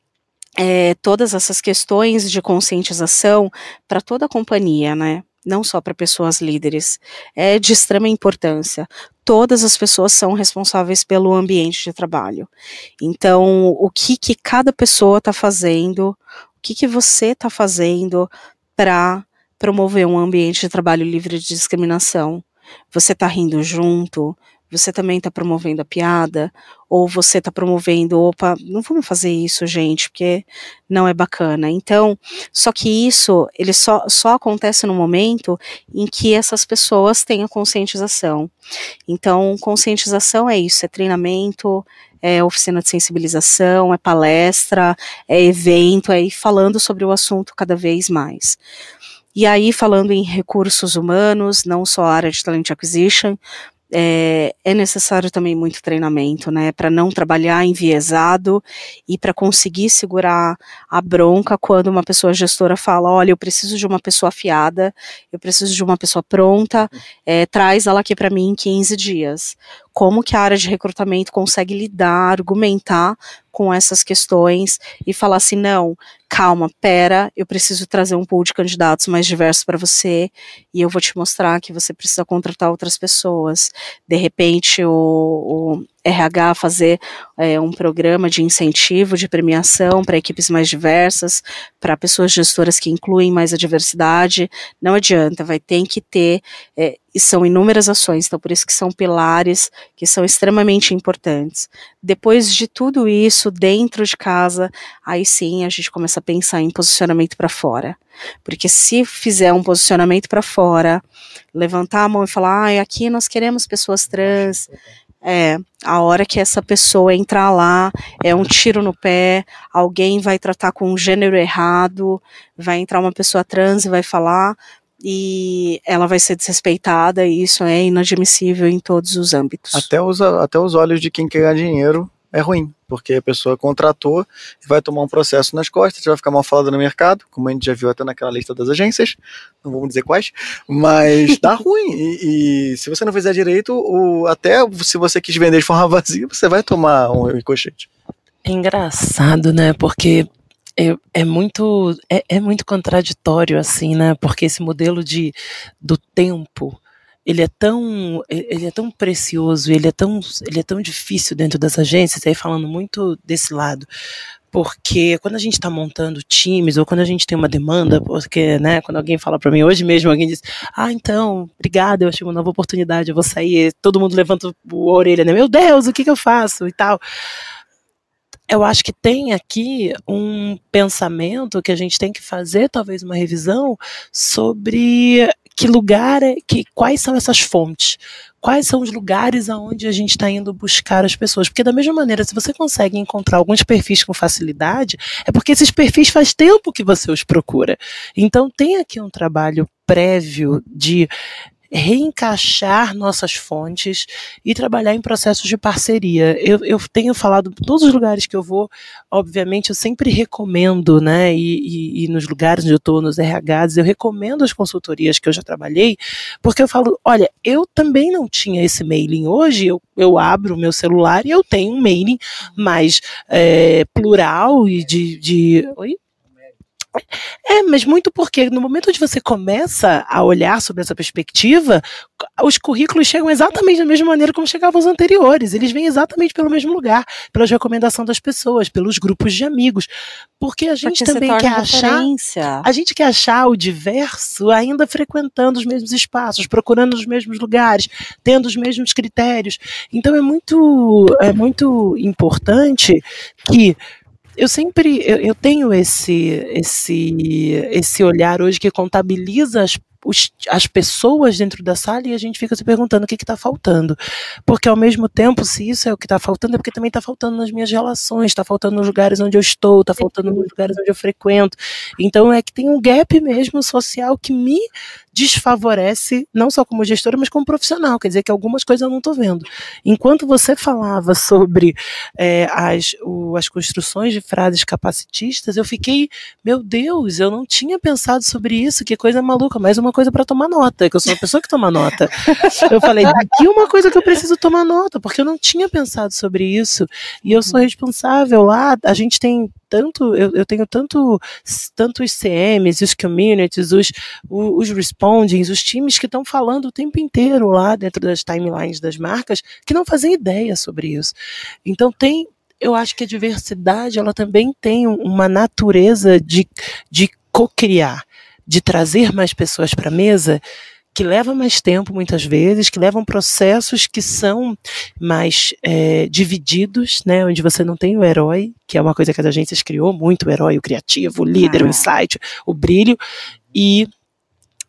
é, todas essas questões de conscientização para toda a companhia, né? não só para pessoas líderes, é de extrema importância. Todas as pessoas são responsáveis pelo ambiente de trabalho. Então, o que, que cada pessoa está fazendo, o que, que você está fazendo para promover um ambiente de trabalho livre de discriminação? Você está rindo junto? você também está promovendo a piada, ou você está promovendo, opa, não vamos fazer isso, gente, porque não é bacana. Então, só que isso, ele só, só acontece no momento em que essas pessoas têm a conscientização. Então, conscientização é isso, é treinamento, é oficina de sensibilização, é palestra, é evento, é ir falando sobre o assunto cada vez mais. E aí, falando em recursos humanos, não só a área de talent acquisition, é, é, necessário também muito treinamento, né, para não trabalhar enviesado e para conseguir segurar a bronca quando uma pessoa gestora fala, olha, eu preciso de uma pessoa afiada, eu preciso de uma pessoa pronta, é, traz ela aqui para mim em 15 dias. Como que a área de recrutamento consegue lidar, argumentar com essas questões e falar assim, não, calma, pera, eu preciso trazer um pool de candidatos mais diversos para você e eu vou te mostrar que você precisa contratar outras pessoas. De repente, o, o RH fazer é, um programa de incentivo, de premiação para equipes mais diversas, para pessoas gestoras que incluem mais a diversidade. Não adianta, vai ter que ter, é, e são inúmeras ações, então por isso que são pilares que são extremamente importantes. Depois de tudo isso, dentro de casa, aí sim a gente começa a pensar em posicionamento para fora. Porque se fizer um posicionamento para fora, levantar a mão e falar, ah, aqui nós queremos pessoas trans, é, a hora que essa pessoa entrar lá, é um tiro no pé, alguém vai tratar com um gênero errado, vai entrar uma pessoa trans e vai falar, e ela vai ser desrespeitada, e isso é inadmissível em todos os âmbitos. Até os, até os olhos de quem quer ganhar dinheiro é ruim, porque a pessoa contratou e vai tomar um processo nas costas, vai ficar mal falada no mercado, como a gente já viu até naquela lista das agências, não vamos dizer quais, mas dá ruim. E, e, se você não fizer direito, o, até se você quis vender de forma vazia, você vai tomar um ricochete. É engraçado, né? Porque é, é, muito é, é, muito contraditório assim, né? Porque esse modelo de do tempo ele é tão ele é tão precioso, ele é tão ele é tão difícil dentro das agências, aí falando muito desse lado, porque quando a gente está montando times ou quando a gente tem uma demanda, porque, né, quando alguém fala para mim hoje mesmo, alguém diz, ah, então, obrigada, eu achei uma nova oportunidade, eu vou sair, todo mundo levanta a orelha, né, meu Deus, o que que eu faço e tal. Eu acho que tem aqui um pensamento que a gente tem que fazer, talvez uma revisão sobre que lugar é, que quais são essas fontes? Quais são os lugares aonde a gente está indo buscar as pessoas? Porque da mesma maneira, se você consegue encontrar alguns perfis com facilidade, é porque esses perfis faz tempo que você os procura. Então tem aqui um trabalho prévio de reencaixar nossas fontes e trabalhar em processos de parceria. Eu, eu tenho falado em todos os lugares que eu vou, obviamente, eu sempre recomendo, né? E, e, e nos lugares onde eu estou, nos RHs, eu recomendo as consultorias que eu já trabalhei, porque eu falo, olha, eu também não tinha esse mailing. Hoje eu, eu abro o meu celular e eu tenho um mailing mais é, plural e de. de oi? É, mas muito porque no momento onde você começa a olhar sobre essa perspectiva, os currículos chegam exatamente da mesma maneira como chegavam os anteriores. Eles vêm exatamente pelo mesmo lugar, pelas recomendações das pessoas, pelos grupos de amigos. Porque a gente porque também quer achar. A gente quer achar o diverso ainda frequentando os mesmos espaços, procurando os mesmos lugares, tendo os mesmos critérios. Então é muito, é muito importante que eu sempre eu, eu, tenho esse esse esse olhar hoje que contabiliza as as pessoas dentro da sala e a gente fica se perguntando o que está faltando. Porque ao mesmo tempo, se isso é o que está faltando, é porque também está faltando nas minhas relações, está faltando nos lugares onde eu estou, está faltando nos lugares onde eu frequento. Então é que tem um gap mesmo social que me desfavorece, não só como gestora, mas como profissional. Quer dizer que algumas coisas eu não estou vendo. Enquanto você falava sobre é, as, o, as construções de frases capacitistas, eu fiquei, meu Deus, eu não tinha pensado sobre isso, que coisa maluca, mais uma coisa para tomar nota, que eu sou uma pessoa que toma nota. Eu falei, daqui uma coisa que eu preciso tomar nota, porque eu não tinha pensado sobre isso, e eu sou responsável lá, a gente tem tanto, eu, eu tenho tanto, tanto os CMs, os communities, os, os, os respondings, os times que estão falando o tempo inteiro lá dentro das timelines das marcas, que não fazem ideia sobre isso. Então tem, eu acho que a diversidade ela também tem uma natureza de, de co-criar, de trazer mais pessoas para a mesa que leva mais tempo muitas vezes, que levam processos que são mais é, divididos, né, onde você não tem o herói, que é uma coisa que as agências criou muito, o herói, o criativo, o líder, ah. o insight, o brilho, e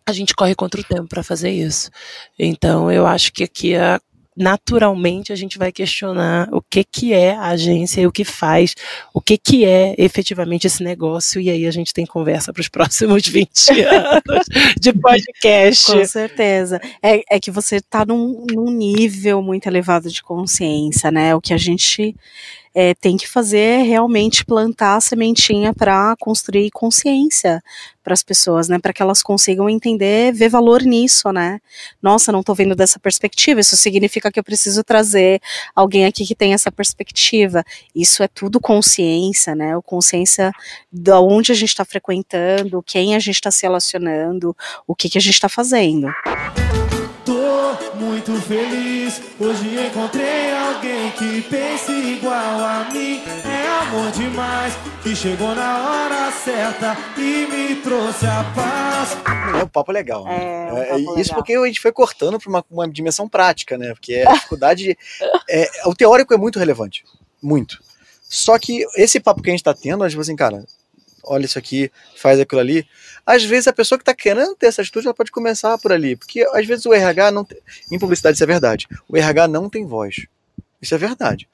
a gente corre contra o tempo para fazer isso. Então, eu acho que aqui a naturalmente a gente vai questionar o que que é a agência e o que faz, o que que é efetivamente esse negócio e aí a gente tem conversa para os próximos 20 anos de podcast. Com certeza. É, é que você está num, num nível muito elevado de consciência, né? O que a gente é, tem que fazer realmente plantar a sementinha para construir consciência para as pessoas, né? Para que elas consigam entender, ver valor nisso, né? Nossa, não estou vendo dessa perspectiva. Isso significa que eu preciso trazer alguém aqui que tem essa perspectiva. Isso é tudo consciência, né? O consciência de onde a gente está frequentando, quem a gente está se relacionando, o que, que a gente está fazendo muito feliz. Hoje encontrei alguém que pense igual a mim. É amor demais que chegou na hora certa e me trouxe a paz. É um papo legal. Né? É, um é, papo isso legal. porque a gente foi cortando para uma, uma, dimensão prática, né? Porque a dificuldade. é, o teórico é muito relevante. Muito. Só que esse papo que a gente está tendo, a gente assim, cara, olha isso aqui, faz aquilo ali. Às vezes a pessoa que está querendo ter essa atitude, ela pode começar por ali, porque às vezes o RH não tem, em publicidade isso é verdade, o RH não tem voz. Isso é verdade.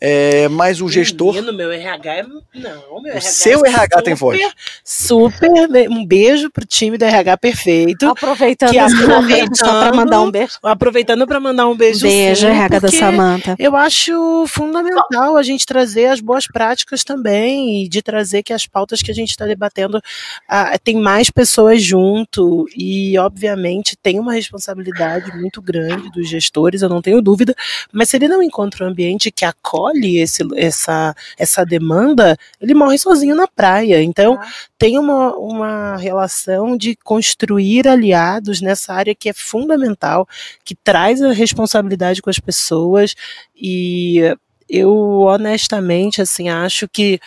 É, mas o gestor. Menino, meu RH é. Não, meu RH. Seu é RH super, tem voz. Super. Um beijo pro time do RH perfeito. Aproveitando, que aproveitando só para mandar um beijo. Aproveitando para mandar um beijo. Beijo, sim, RH da Samanta. Eu acho fundamental a gente trazer as boas práticas também e de trazer que as pautas que a gente está debatendo ah, tem mais pessoas junto e, obviamente, tem uma responsabilidade muito grande dos gestores, eu não tenho dúvida, mas se ele não encontra um ambiente que acolhe acolhe esse, essa, essa demanda, ele morre sozinho na praia. Então, ah. tem uma, uma relação de construir aliados nessa área que é fundamental, que traz a responsabilidade com as pessoas e eu honestamente assim acho que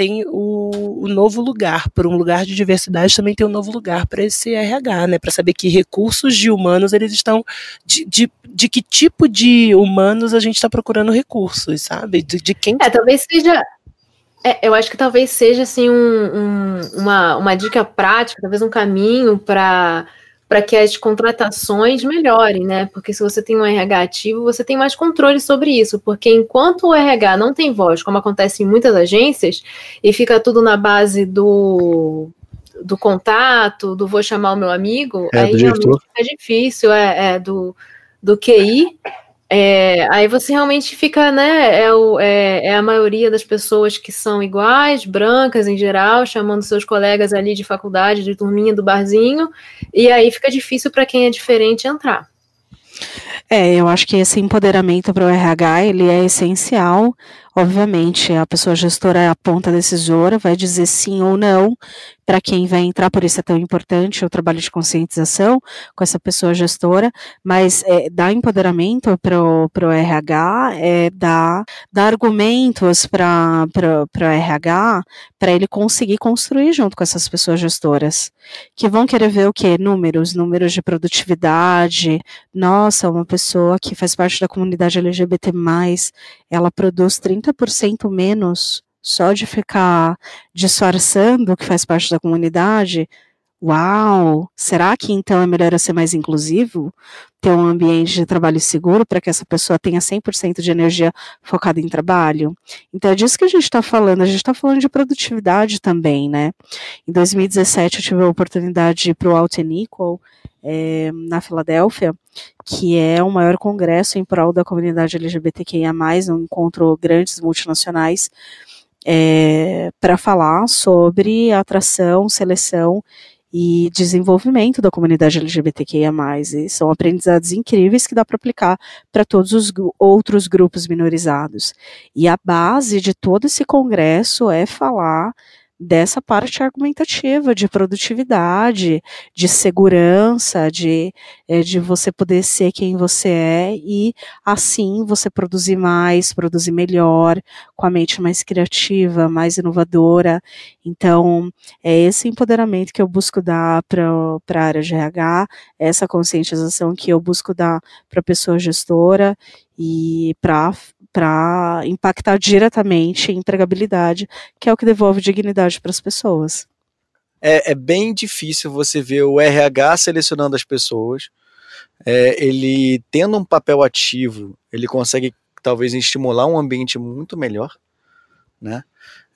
tem o, o, novo lugar, por um lugar de diversidade também tem um novo lugar para esse RH, né? Para saber que recursos de humanos eles estão de, de, de que tipo de humanos a gente está procurando recursos, sabe? De, de quem? É, talvez seja é, eu acho que talvez seja assim um, um, uma, uma dica prática, talvez um caminho para para que as contratações melhorem, né? Porque se você tem um RH ativo, você tem mais controle sobre isso, porque enquanto o RH não tem voz, como acontece em muitas agências, e fica tudo na base do do contato, do vou chamar o meu amigo, É, aí realmente fica difícil, é, é, do, do QI. É, aí você realmente fica, né? É, o, é, é a maioria das pessoas que são iguais, brancas em geral, chamando seus colegas ali de faculdade, de turminha do barzinho, e aí fica difícil para quem é diferente entrar. É, eu acho que esse empoderamento para o RH ele é essencial. Obviamente, a pessoa gestora é a ponta decisora, vai dizer sim ou não para quem vai entrar, por isso é tão importante o trabalho de conscientização com essa pessoa gestora, mas é, dar empoderamento para o RH é dar, dar argumentos para o RH para ele conseguir construir junto com essas pessoas gestoras, que vão querer ver o quê? Números, números de produtividade, nossa, uma pessoa que faz parte da comunidade LGBT+, ela produz 30% menos só de ficar disfarçando que faz parte da comunidade. Uau! Será que então é melhor eu ser mais inclusivo? Ter um ambiente de trabalho seguro para que essa pessoa tenha 100% de energia focada em trabalho? Então é disso que a gente está falando. A gente está falando de produtividade também, né? Em 2017 eu tive a oportunidade de ir para o Out and Equal, é, na Filadélfia, que é o maior congresso em prol da comunidade LGBTQIA+, um encontro grandes multinacionais, é, para falar sobre atração, seleção e desenvolvimento da comunidade LGBTQIA+. E são aprendizados incríveis que dá para aplicar para todos os outros grupos minorizados. E a base de todo esse congresso é falar dessa parte argumentativa de produtividade, de segurança, de, é, de você poder ser quem você é e assim você produzir mais, produzir melhor, com a mente mais criativa, mais inovadora. Então, é esse empoderamento que eu busco dar para a área de RH, essa conscientização que eu busco dar para a pessoa gestora e para para impactar diretamente em empregabilidade, que é o que devolve dignidade para as pessoas. É, é, bem difícil você ver o RH selecionando as pessoas, é, ele tendo um papel ativo, ele consegue talvez estimular um ambiente muito melhor, né?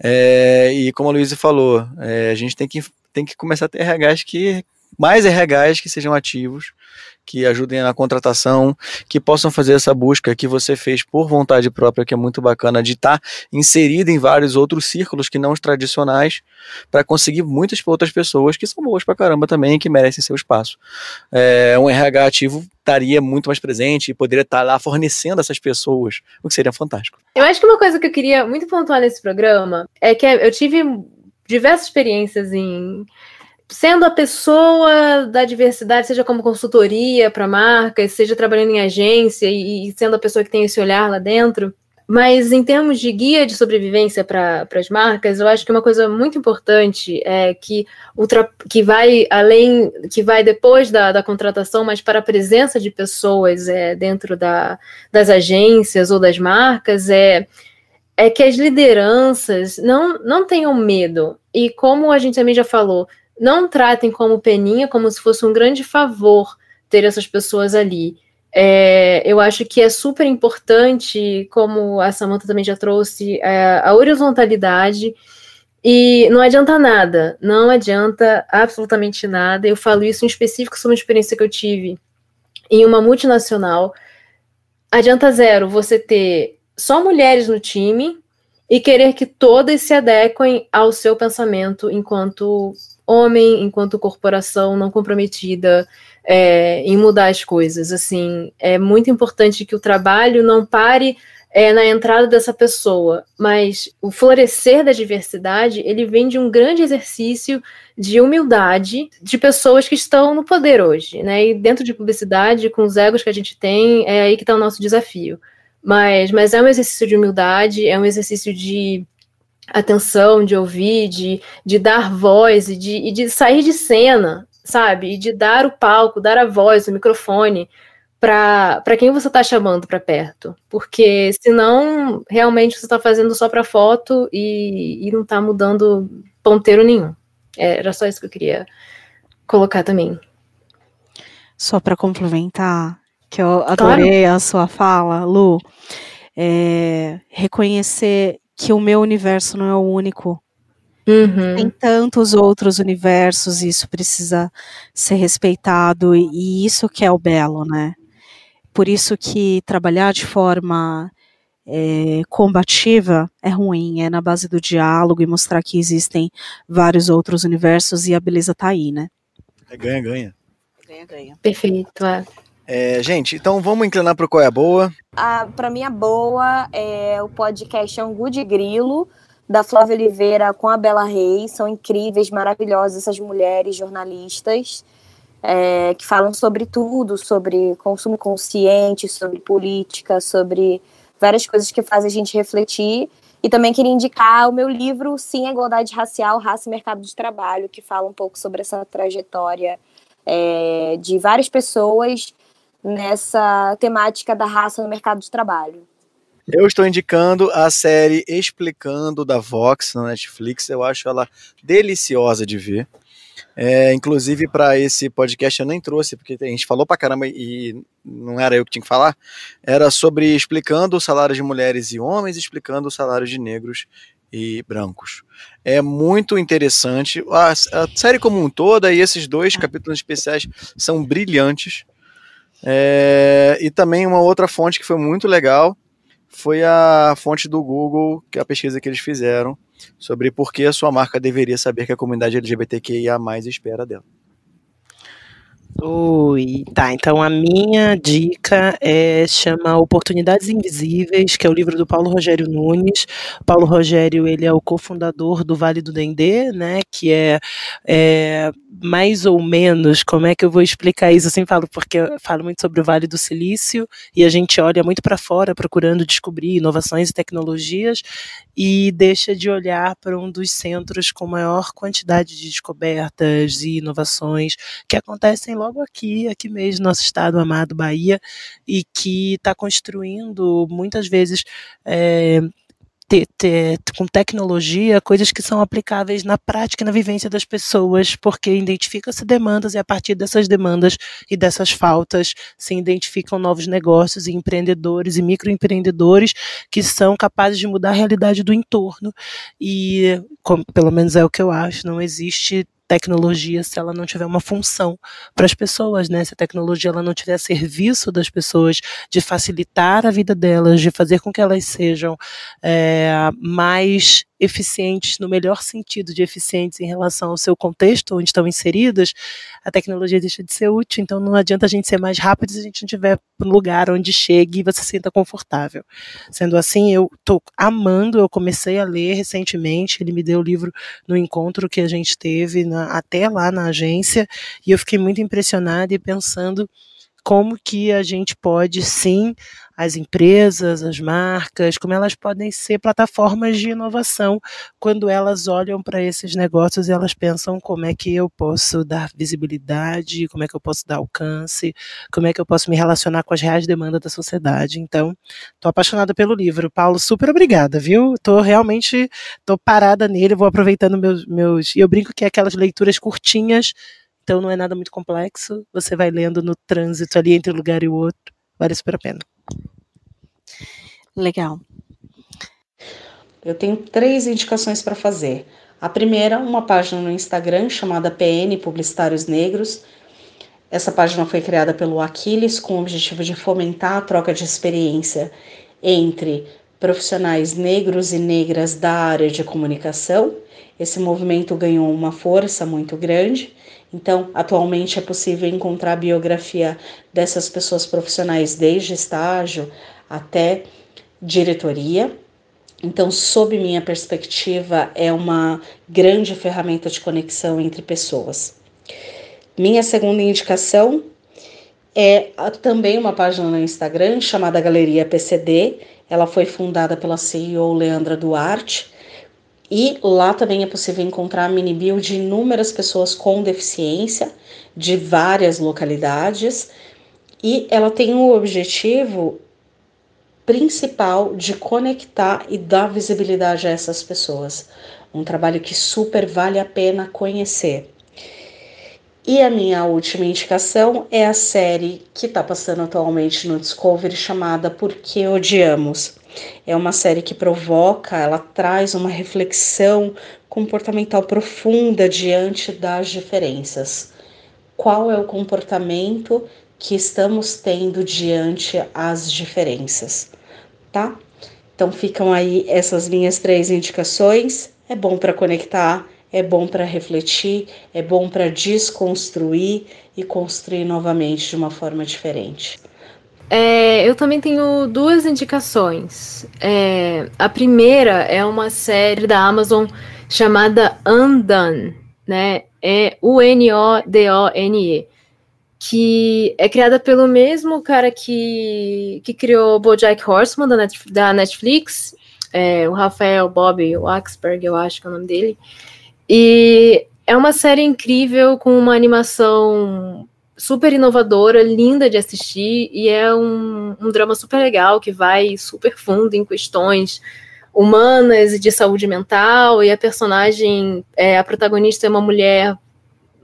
É, e como a Luísa falou, é, a gente tem que, tem que começar a ter RHs que mais RHs que sejam ativos, que ajudem na contratação, que possam fazer essa busca que você fez por vontade própria, que é muito bacana, de estar tá inserido em vários outros círculos que não os tradicionais, para conseguir muitas outras pessoas que são boas pra caramba também, que merecem seu espaço. É, um RH ativo estaria muito mais presente e poderia estar tá lá fornecendo essas pessoas, o que seria fantástico. Eu acho que uma coisa que eu queria muito pontuar nesse programa é que eu tive diversas experiências em sendo a pessoa da diversidade, seja como consultoria para marcas, seja trabalhando em agência e, e, sendo a pessoa que tem esse olhar lá dentro. Mas em termos de guia de sobrevivência para as marcas, eu acho que uma coisa muito importante é que, ultra, que vai além, que vai depois da, da contratação, mas para a presença de pessoas é, dentro da, das agências ou das marcas, é, é que as lideranças não, não tenham medo. E como a gente também já falou, não tratem como peninha, como se fosse um grande favor ter essas pessoas ali. É, eu acho que é super importante, como a Samantha também já trouxe, é, a horizontalidade. E não adianta nada, não adianta absolutamente nada. Eu falo isso em específico sobre uma experiência que eu tive em uma multinacional. Adianta zero você ter só mulheres no time e querer que todas se adequem ao seu pensamento enquanto homem enquanto corporação não comprometida é, em mudar as coisas. Assim, é muito importante que o trabalho não pare é, na entrada dessa pessoa, mas o florescer da diversidade ele vem de um grande exercício de humildade de pessoas que estão no poder hoje, né? E dentro de publicidade, com os egos que a gente tem, é aí que está o nosso desafio. Mas, mas é um exercício de humildade, é um exercício de atenção, de ouvir, de, de dar voz e de, e de sair de cena, sabe? E de dar o palco, dar a voz, o microfone para quem você está chamando para perto. Porque senão, realmente, você está fazendo só para foto e, e não está mudando ponteiro nenhum. É, era só isso que eu queria colocar também. Só para complementar, que eu adorei claro. a sua fala, Lu, é, reconhecer que o meu universo não é o único. Uhum. Tem tantos outros universos, e isso precisa ser respeitado, e isso que é o belo, né? Por isso que trabalhar de forma é, combativa é ruim, é na base do diálogo e mostrar que existem vários outros universos e a beleza tá aí, né? É ganha, ganha. Ganha, ganha. Perfeito. É. É, gente, então vamos inclinar para qual é a boa. A, pra mim, a boa é o podcast Angu de Grilo, da Flávia Oliveira com a Bela Reis. São incríveis, maravilhosas essas mulheres jornalistas é, que falam sobre tudo, sobre consumo consciente, sobre política, sobre várias coisas que fazem a gente refletir. E também queria indicar o meu livro Sim, a Igualdade Racial, Raça e Mercado de Trabalho, que fala um pouco sobre essa trajetória é, de várias pessoas nessa temática da raça no mercado de trabalho. Eu estou indicando a série Explicando da Vox na Netflix. Eu acho ela deliciosa de ver. É, inclusive, para esse podcast eu nem trouxe, porque a gente falou pra caramba e não era eu que tinha que falar. Era sobre explicando o salário de mulheres e homens, explicando o salário de negros e brancos. É muito interessante. A, a série como um todo, e esses dois capítulos especiais são brilhantes. É, e também uma outra fonte que foi muito legal foi a fonte do Google, que é a pesquisa que eles fizeram sobre por que a sua marca deveria saber que a comunidade LGBTQIA espera dela. Oi, tá. Então a minha dica é chama Oportunidades Invisíveis, que é o livro do Paulo Rogério Nunes. Paulo Rogério ele é o cofundador do Vale do Dendê, né? Que é, é mais ou menos, como é que eu vou explicar isso? Sempre falo, porque eu falo muito sobre o Vale do Silício e a gente olha muito para fora procurando descobrir inovações e tecnologias e deixa de olhar para um dos centros com maior quantidade de descobertas e inovações que acontecem logo aqui, aqui mesmo, no nosso estado amado Bahia, e que está construindo muitas vezes. É, com tecnologia coisas que são aplicáveis na prática e na vivência das pessoas, porque identifica-se demandas e a partir dessas demandas e dessas faltas se identificam novos negócios e empreendedores e microempreendedores que são capazes de mudar a realidade do entorno. E, como, pelo menos é o que eu acho, não existe tecnologia se ela não tiver uma função para as pessoas, né? Se a tecnologia ela não tiver a serviço das pessoas, de facilitar a vida delas, de fazer com que elas sejam é, mais eficientes, no melhor sentido de eficientes em relação ao seu contexto onde estão inseridas, a tecnologia deixa de ser útil. Então não adianta a gente ser mais rápido se a gente não tiver um lugar onde chegue e você se sinta confortável. Sendo assim, eu estou amando, eu comecei a ler recentemente, ele me deu o livro no encontro que a gente teve na, até lá na agência, e eu fiquei muito impressionada e pensando como que a gente pode sim as empresas, as marcas, como elas podem ser plataformas de inovação quando elas olham para esses negócios e elas pensam como é que eu posso dar visibilidade, como é que eu posso dar alcance, como é que eu posso me relacionar com as reais demandas da sociedade. Então, estou apaixonada pelo livro. Paulo, super obrigada, viu? Estou realmente tô parada nele, vou aproveitando meus meus e eu brinco que é aquelas leituras curtinhas então não é nada muito complexo. Você vai lendo no trânsito ali entre um lugar e o outro. Vale super a pena. Legal. Eu tenho três indicações para fazer. A primeira, uma página no Instagram chamada PN Publicitários Negros. Essa página foi criada pelo Aquiles com o objetivo de fomentar a troca de experiência entre profissionais negros e negras da área de comunicação. Esse movimento ganhou uma força muito grande então, atualmente é possível encontrar a biografia dessas pessoas profissionais desde estágio até diretoria. Então, sob minha perspectiva, é uma grande ferramenta de conexão entre pessoas. Minha segunda indicação é também uma página no Instagram chamada Galeria PCD. Ela foi fundada pela CEO Leandra Duarte e lá também é possível encontrar mini bio de inúmeras pessoas com deficiência de várias localidades. E ela tem o objetivo principal de conectar e dar visibilidade a essas pessoas. Um trabalho que super vale a pena conhecer. E a minha última indicação é a série que está passando atualmente no Discovery chamada Por que Odiamos. É uma série que provoca, ela traz uma reflexão comportamental profunda diante das diferenças. Qual é o comportamento que estamos tendo diante as diferenças, tá? Então ficam aí essas minhas três indicações. É bom para conectar, é bom para refletir, é bom para desconstruir e construir novamente de uma forma diferente. É, eu também tenho duas indicações. É, a primeira é uma série da Amazon chamada Undone, né? É U-N-O-D-O-N-E, que é criada pelo mesmo cara que, que criou BoJack Horseman da, Net, da Netflix, é, o Rafael Bob Waxberg, eu acho que é o nome dele. E é uma série incrível com uma animação super inovadora, linda de assistir, e é um, um drama super legal que vai super fundo em questões humanas e de saúde mental, e a personagem, é, a protagonista é uma mulher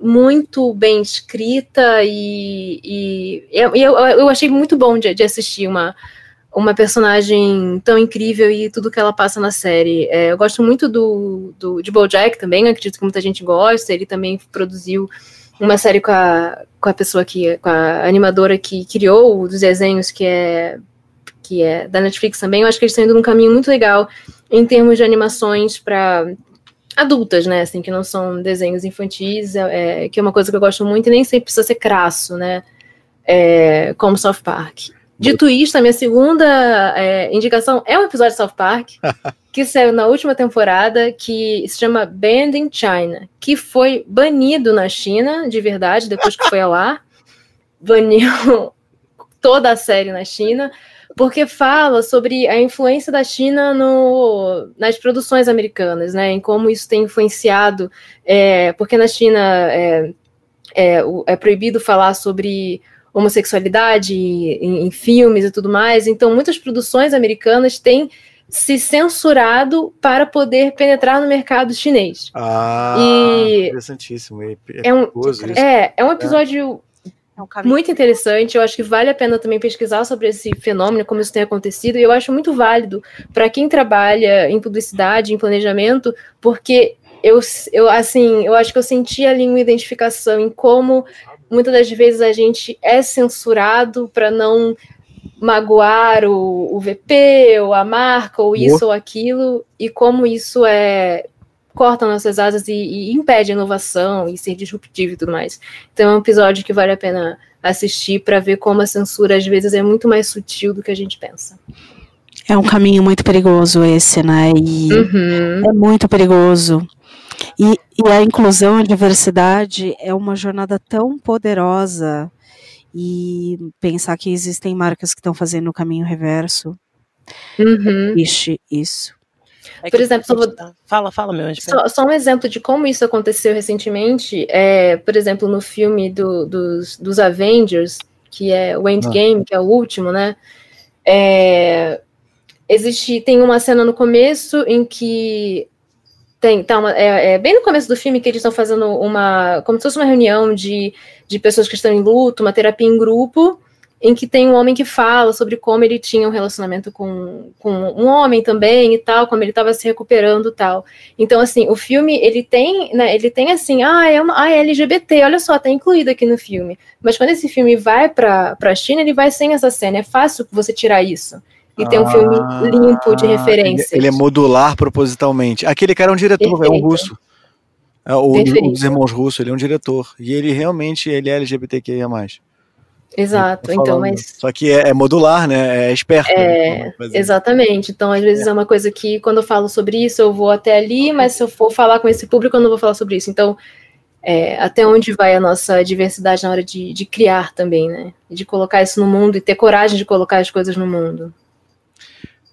muito bem escrita e, e, e eu, eu achei muito bom de, de assistir uma, uma personagem tão incrível e tudo que ela passa na série. É, eu gosto muito do, do, de BoJack também, acredito que muita gente gosta. Ele também produziu uma série com a, com a pessoa que, com a animadora que criou os desenhos, que é que é da Netflix também. Eu acho que eles estão indo num caminho muito legal em termos de animações para adultas, né? Assim, que não são desenhos infantis, é, que é uma coisa que eu gosto muito e nem sempre precisa ser crasso, né? É, como South Park. Dito isto, a minha segunda é, indicação é um episódio de South Park, que saiu na última temporada, que se chama Band in China, que foi banido na China, de verdade, depois que foi ao ar. Baniu toda a série na China, porque fala sobre a influência da China no, nas produções americanas, né? Em como isso tem influenciado, é, porque na China é, é, é proibido falar sobre homossexualidade em, em, filmes e tudo mais. Então, muitas produções americanas têm se censurado para poder penetrar no mercado chinês. Ah, e interessantíssimo. É, é, um, é, é um episódio é. um muito interessante. Eu acho que vale a pena também pesquisar sobre esse fenômeno, como isso tem acontecido. E eu acho muito válido para quem trabalha em publicidade, em planejamento, porque eu, eu, assim, eu acho que eu senti ali uma identificação em como muitas das vezes a gente é censurado para não magoar o, o, VP, ou a marca, ou isso ou aquilo, e como isso é corta nossas asas e, e, impede a inovação e ser disruptivo e tudo mais. Então é um episódio que vale a pena assistir para ver como a censura às vezes é muito mais sutil do que a gente pensa. É um caminho muito perigoso esse, né? E uhum. é muito perigoso. E, e a inclusão e a diversidade é uma jornada tão poderosa e pensar que existem marcas que estão fazendo o caminho reverso. Uhum. Existe isso. É por exemplo, vou... fala, fala, meu anjo. Só, só, um exemplo de como isso aconteceu recentemente, é, por exemplo, no filme do, dos, dos Avengers, que é o Endgame, ah. que é o último, né? É, existe, tem uma cena no começo em que tem, tá uma, é, é, bem no começo do filme que eles estão fazendo uma, como se fosse uma reunião de, de pessoas que estão em luto, uma terapia em grupo, em que tem um homem que fala sobre como ele tinha um relacionamento com, com um homem também e tal, como ele estava se recuperando e tal. Então, assim, o filme, ele tem, né, ele tem assim, ah, é uma ah, é LGBT, olha só, tá incluído aqui no filme. Mas quando esse filme vai para a China, ele vai sem essa cena, é fácil você tirar isso e tem um filme ah, limpo de referências. Ele, ele, é modular propositalmente. Aquele cara é um diretor, Perfeito. é um russo. É, o, um dos irmãos russos, ele é um diretor. E ele realmente ele é LGBTQIA. Exato, então, mas. Só que é, é, modular, né? É esperto. É, né? exatamente. Então, às vezes é. é uma coisa que, quando eu falo sobre isso, eu vou até ali, mas se eu for falar com esse público, eu não vou falar sobre isso. Então, é, até onde vai a nossa diversidade na hora de, de criar também, né? De colocar isso no mundo e ter coragem de colocar as coisas no mundo.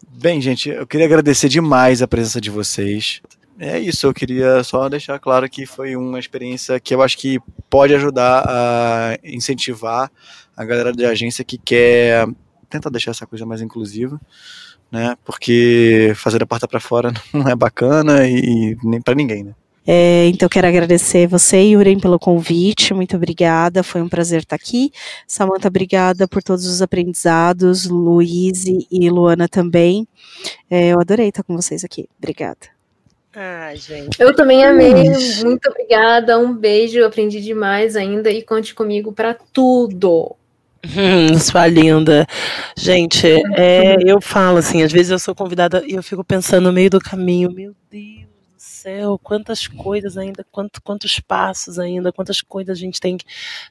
Bem, gente, eu queria agradecer demais a presença de vocês. É isso, eu queria só deixar claro que foi uma experiência que eu acho que pode ajudar a incentivar a galera de agência que quer tentar deixar essa coisa mais inclusiva, né? Porque fazer a porta para fora não é bacana e, nem para ninguém, né? É, então, quero agradecer você, Yuren, pelo convite. Muito obrigada. Foi um prazer estar aqui. Samanta, obrigada por todos os aprendizados. Luiz e Luana também. É, eu adorei estar com vocês aqui. Obrigada. Ah, gente. Eu também amei. Muito obrigada. Um beijo. Aprendi demais ainda. E conte comigo para tudo. Hum, sua linda. Gente, é, eu falo assim, às vezes eu sou convidada e eu fico pensando no meio do caminho, meu Deus céu, quantas coisas ainda, quanto, quantos passos ainda, quantas coisas a gente tem,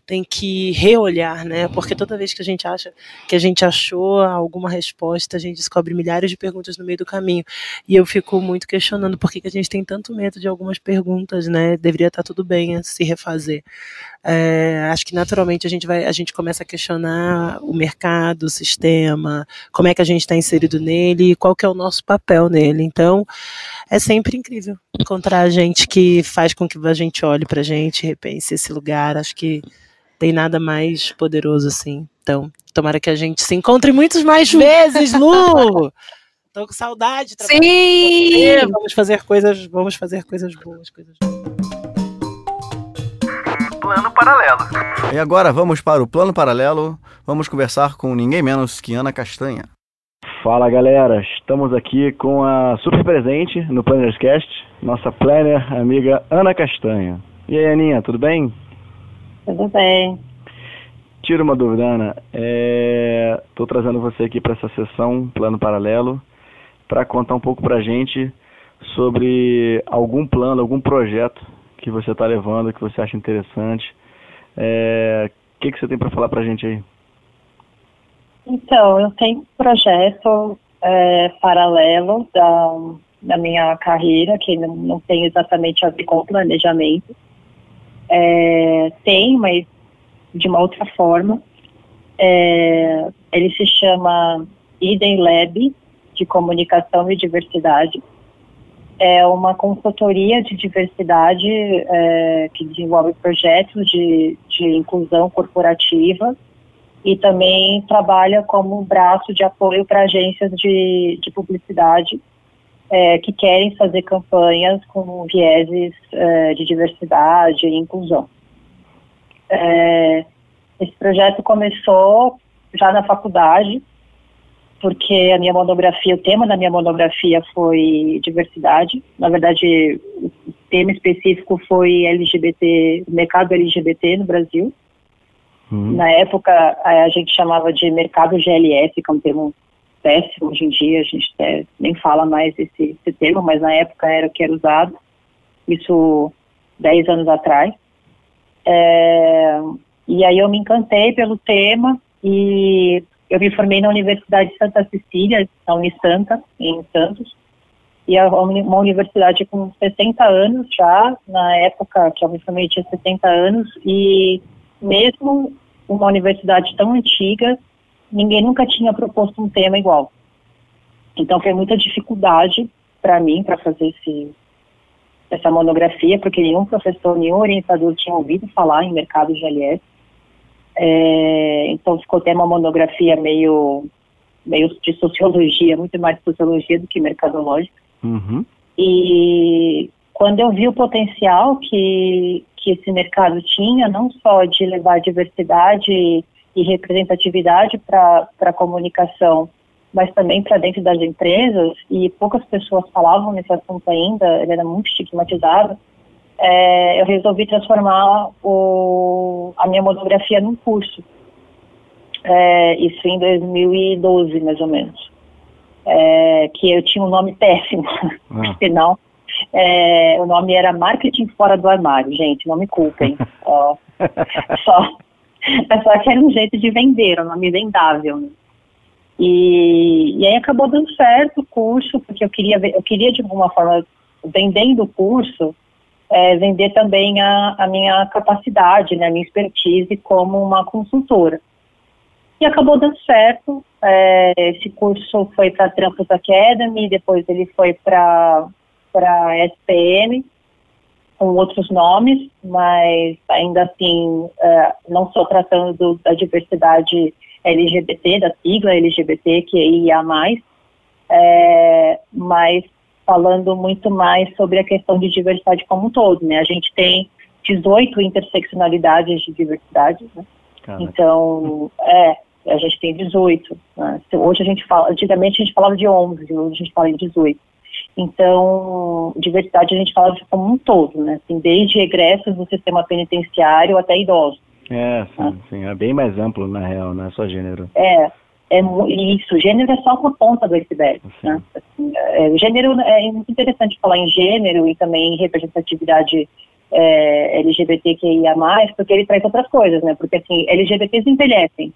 tem que reolhar, né? Porque toda vez que a gente acha que a gente achou alguma resposta, a gente descobre milhares de perguntas no meio do caminho. E eu fico muito questionando por que, que a gente tem tanto medo de algumas perguntas, né? Deveria estar tudo bem se refazer. É, acho que naturalmente a gente vai, a gente começa a questionar o mercado, o sistema, como é que a gente está inserido nele e qual que é o nosso papel nele. Então, é sempre incrível encontrar gente que faz com que a gente olhe para a gente, repense esse lugar. Acho que tem nada mais poderoso assim. Então, tomara que a gente se encontre muitas mais vezes, Lu. Tô com saudade. Sim. Vamos fazer coisas, vamos fazer coisas boas, coisas boas. Plano Paralelo. E agora vamos para o Plano Paralelo. Vamos conversar com ninguém menos que Ana Castanha. Fala galera, estamos aqui com a super presente no Plannerscast, nossa planner amiga Ana Castanha. E aí Aninha, tudo bem? Tudo bem. Tira uma dúvida, Ana. Estou é... trazendo você aqui para essa sessão Plano Paralelo para contar um pouco para a gente sobre algum plano, algum projeto que você está levando, que você acha interessante. É, o que, que você tem para falar para a gente aí? Então, eu tenho um projeto é, paralelo da, da minha carreira, que não, não tem exatamente a ver com planejamento. É, tem, mas de uma outra forma. É, ele se chama Eden Lab, de Comunicação e Diversidade é uma consultoria de diversidade é, que desenvolve projetos de, de inclusão corporativa e também trabalha como um braço de apoio para agências de, de publicidade é, que querem fazer campanhas com vieses é, de diversidade e inclusão. É, esse projeto começou já na faculdade, porque a minha monografia, o tema da minha monografia foi diversidade. Na verdade, o tema específico foi LGBT, mercado LGBT no Brasil. Uhum. Na época, a gente chamava de mercado GLS, que é um termo péssimo hoje em dia, a gente nem fala mais esse, esse termo, mas na época era o que era usado, isso 10 anos atrás. É, e aí eu me encantei pelo tema e eu me formei na Universidade de Santa Cecília, na Unisanta, em Santos, e é uma universidade com 60 anos já, na época que eu me formei tinha 60 anos, e mesmo uma universidade tão antiga, ninguém nunca tinha proposto um tema igual. Então foi muita dificuldade para mim para fazer esse, essa monografia, porque nenhum professor, nenhum orientador tinha ouvido falar em mercado de LS. É, então ficou até uma monografia meio, meio de sociologia, muito mais de sociologia do que mercadológica. Uhum. E quando eu vi o potencial que, que esse mercado tinha, não só de levar diversidade e representatividade para a comunicação, mas também para dentro das empresas, e poucas pessoas falavam nesse assunto ainda, ele era muito estigmatizado, é, eu resolvi transformar o, a minha monografia num curso. É, isso em 2012, mais ou menos. É, que eu tinha um nome péssimo, ah. não. É, o nome era Marketing Fora do Armário, gente, não me culpem. só, só, só que era um jeito de vender, um nome vendável. Né? E, e aí acabou dando certo o curso, porque eu queria, eu queria de alguma forma, vendendo o curso, é, vender também a, a, minha capacidade, né, a minha expertise como uma consultora. E acabou dando certo. É, esse curso foi para Trampos Academy, depois ele foi para a SPM, com outros nomes, mas ainda assim, é, não só tratando do, da diversidade LGBT, da sigla LGBT, que IA+, é, mas falando muito mais sobre a questão de diversidade como um todo, né? A gente tem 18 interseccionalidades de diversidade, né? Então, é, a gente tem 18. Né? Hoje a gente fala, antigamente a gente falava de 11, hoje a gente fala de 18. Então, diversidade a gente fala de como um todo, né? Assim, desde egressos do sistema penitenciário até idosos. É, sim, né? sim, é bem mais amplo na real, não é só gênero. É, é isso, gênero é só uma ponta do iceberg. Né? Assim, é, gênero é muito interessante falar em gênero e também em representatividade é, LGBTQIA+, porque ele traz outras coisas, né? Porque assim, LGBTs envelhecem,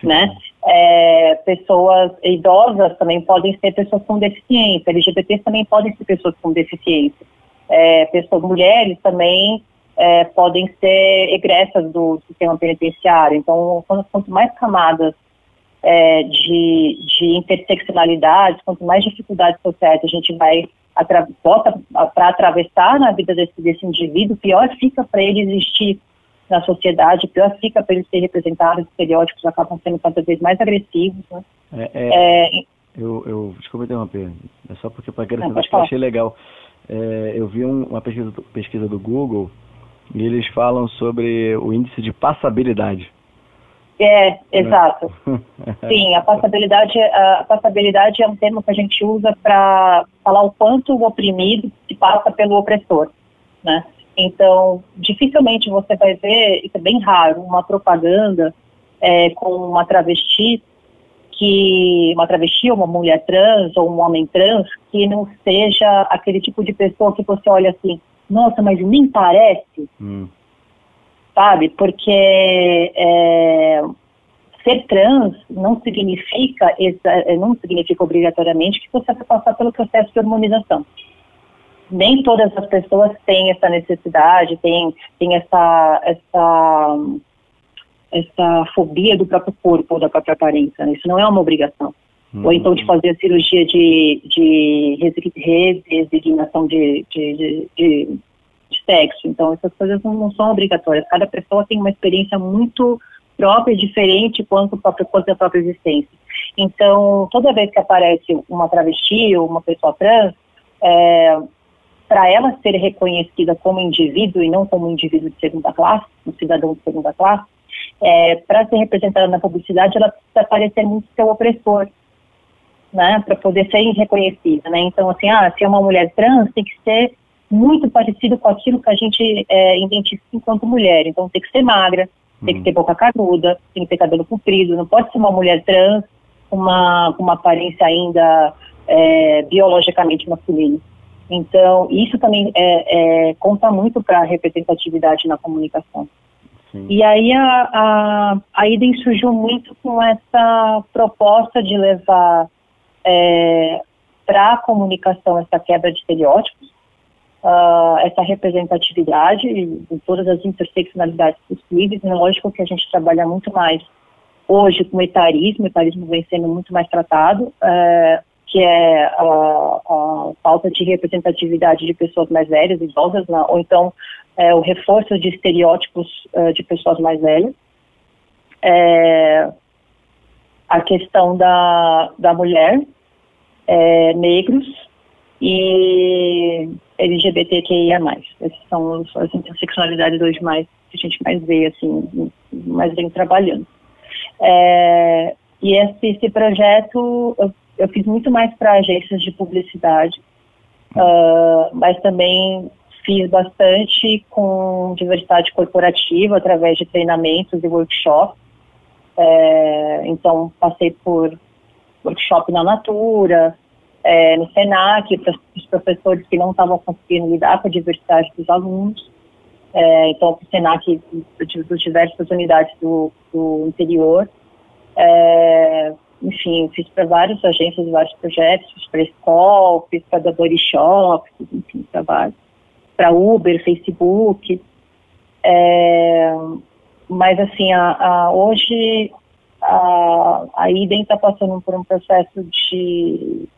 Sim. né? É, pessoas idosas também podem ser pessoas com deficiência, LGBTs também podem ser pessoas com deficiência. É, pessoas, mulheres também é, podem ser egressas do sistema penitenciário. Então, quanto mais camadas é, de, de interseccionalidade, quanto mais dificuldades sociais a gente vai bota para atravessar na vida desse, desse indivíduo, pior fica para ele existir na sociedade, pior fica para ele ser representado, os estereótipos acabam sendo cada vez mais agressivos. Né? É, é, é, eu, eu, desculpa interromper, é só porque para acrescentar que eu achei legal. É, eu vi um, uma pesquisa, pesquisa do Google e eles falam sobre o índice de passabilidade. É, exato. Sim, a passabilidade, a passabilidade é um termo que a gente usa para falar o quanto o oprimido se passa pelo opressor, né? Então, dificilmente você vai ver, isso é bem raro, uma propaganda é, com uma travesti que uma travesti ou uma mulher trans ou um homem trans que não seja aquele tipo de pessoa que você olha assim, nossa, mas nem parece. Hum sabe? Porque é, ser trans não significa, não significa obrigatoriamente que você vai passar pelo processo de hormonização. Nem todas as pessoas têm essa necessidade, têm, têm essa, essa, essa fobia do próprio corpo ou da própria aparência. Né? Isso não é uma obrigação. Uhum. Ou então de fazer a cirurgia de, de resignação de, de, de, de sexo. Então, essas coisas não, não, são obrigatórias. Cada pessoa tem uma experiência muito própria, diferente quanto, próprio, quanto a própria existência. Então, toda vez que aparece uma travesti ou uma pessoa trans, é, para ela ser reconhecida como indivíduo e não como indivíduo de segunda classe, um cidadão de segunda classe, é, para ser representada na publicidade, ela precisa parecer muito seu opressor, né, para poder ser reconhecida, né? Então, assim, ah, se é uma mulher trans, tem que ser muito parecido com aquilo que a gente é, identifica enquanto mulher. Então tem que ser magra, tem que uhum. ter boca canuda, tem que ter cabelo comprido, não pode ser uma mulher trans com uma, uma aparência ainda é, biologicamente masculina. Então, isso também é, é conta muito para a representatividade na comunicação. Sim. E aí a, a, a IDEM surgiu muito com essa proposta de levar é, para a comunicação essa quebra de estereótipos, uh, essa representatividade em todas as interseccionalidades possíveis. É lógico que a gente trabalha muito mais hoje com etarismo, etarismo vem sendo muito mais tratado, uh, que é a, a, falta de representatividade de pessoas mais velhas, idosas, né? ou então é, o reforço de estereótipos uh, de pessoas mais velhas. É, a questão da, da mulher, é, negros, e LGBTQIA+. Essas são as interseccionalidades hoje mais que a gente mais vê, assim, mais vem trabalhando. É, e esse, esse projeto eu, eu, fiz muito mais para agências de publicidade, uh, mas também fiz bastante com diversidade corporativa através de treinamentos e workshops. É, então, passei por workshop na Natura, é, no SENAC, para os professores que não estavam conseguindo lidar com a diversidade dos alunos. É, então, para o SENAC, dos diversas unidades do, do interior. É, enfim, fiz para várias agências, vários projetos, fiz para escola, fiz para da Body Shop, enfim, trabalho. Para Uber, Facebook. É, mas, assim, a, a, hoje a, a IDEM está passando por um processo de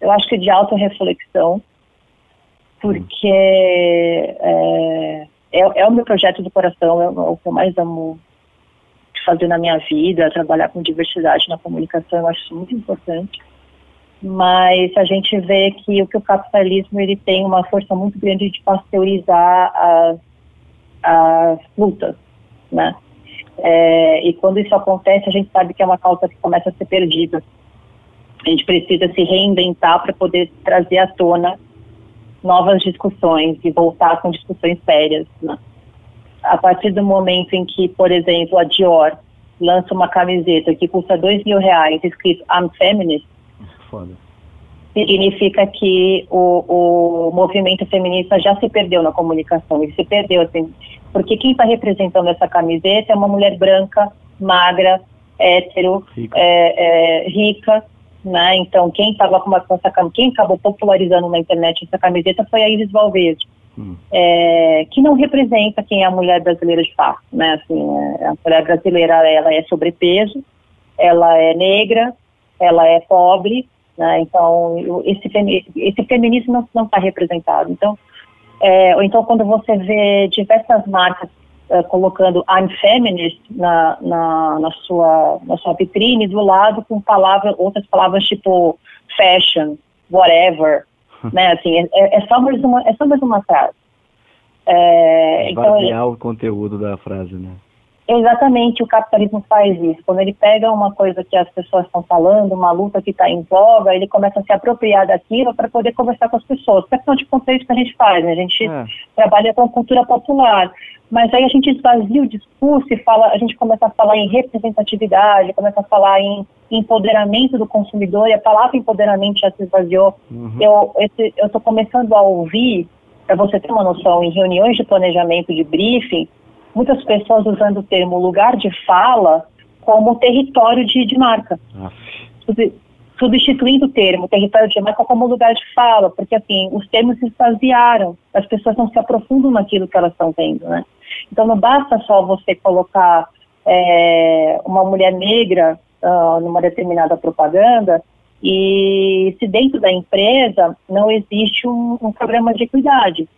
eu acho que de autorreflexão, porque é, é, é, o meu projeto do coração, é o que eu mais amo fazer na minha vida, trabalhar com diversidade na comunicação, eu acho muito importante. mas a gente vê que o que o capitalismo ele tem uma força muito grande de pasteurizar as, as lutas, né? É, e quando isso acontece, a gente sabe que é uma causa que começa a ser perdida. A gente precisa se reinventar para poder trazer à tona novas discussões e voltar com discussões sérias. Né? A partir do momento em que, por exemplo, a Dior lança uma camiseta que custa dois mil reais, escrito I'm feminist, Foda. significa que o, o movimento feminista já se perdeu na comunicação. Ele se perdeu, assim, porque quem está representando essa camiseta é uma mulher branca, magra, hétero, Rica. é, é, rica, né? Então, quem estava com, essa quem acabou popularizando na internet essa camiseta foi a Iris Valverde, Hum. é, que não representa quem é a mulher brasileira de fato, né? Assim, é, a mulher brasileira ela é sobrepeso, ela é negra, ela é pobre, né? Então, esse, esse feminismo não está representado. Então, é, ou então quando você vê diversas marcas eh, colocando I'm feminist na, na, na, sua, na sua vitrine do lado com palavras, outras palavras tipo fashion, whatever, né? Assim, é, é- é só mais uma, é só mais uma frase. É, então, Esvaziar o conteúdo da frase, né? Exatamente, o capitalismo faz isso. Quando ele pega uma coisa que as pessoas estão falando, uma luta que está em voga, ele começa a se apropriar daquilo para poder conversar com as pessoas. Porque afinal de contas é isso que a gente faz, né? A gente É. trabalha com cultura popular. Mas aí a gente esvazia o discurso e fala, a gente começa a falar em representatividade, começa a falar em empoderamento do consumidor, e a palavra empoderamento já se esvaziou. Uhum. Eu estou começando a ouvir, para você ter uma noção, em reuniões de planejamento de briefing, muitas pessoas usando o termo lugar de fala como território de, de marca. Subs- Substituindo o termo território de marca como lugar de fala, porque assim, os termos se esvaziaram, as pessoas não se aprofundam naquilo que elas estão vendo, né? Então não basta só você colocar é, uma mulher negra ah, numa determinada propaganda e se dentro da empresa não existe um, um programa de equidade,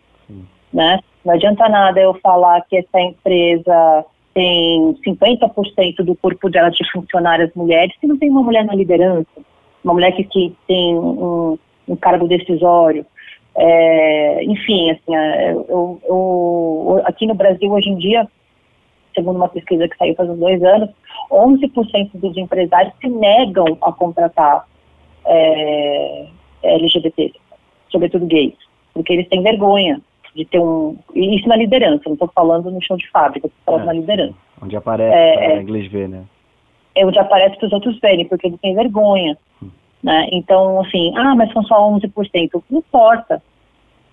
né? Não adianta nada eu falar que essa empresa tem 50% do corpo dela de funcionárias mulheres se não tem uma mulher na liderança, uma mulher que, que tem um, um cargo decisório. É, enfim, assim, é, eu, eu- aqui no Brasil hoje em dia, segundo uma pesquisa que saiu faz uns dois anos, 11% dos empresários se negam a contratar é, sobretudo gays, porque eles têm vergonha de ter um. Isso na liderança, não estou falando no chão de fábrica, estou falando É. na liderança. Onde aparece É, para é. inglês ver, né? É onde aparece para os outros verem, porque eles têm vergonha. Né? Então, assim, ah, mas são só 11%. Não importa.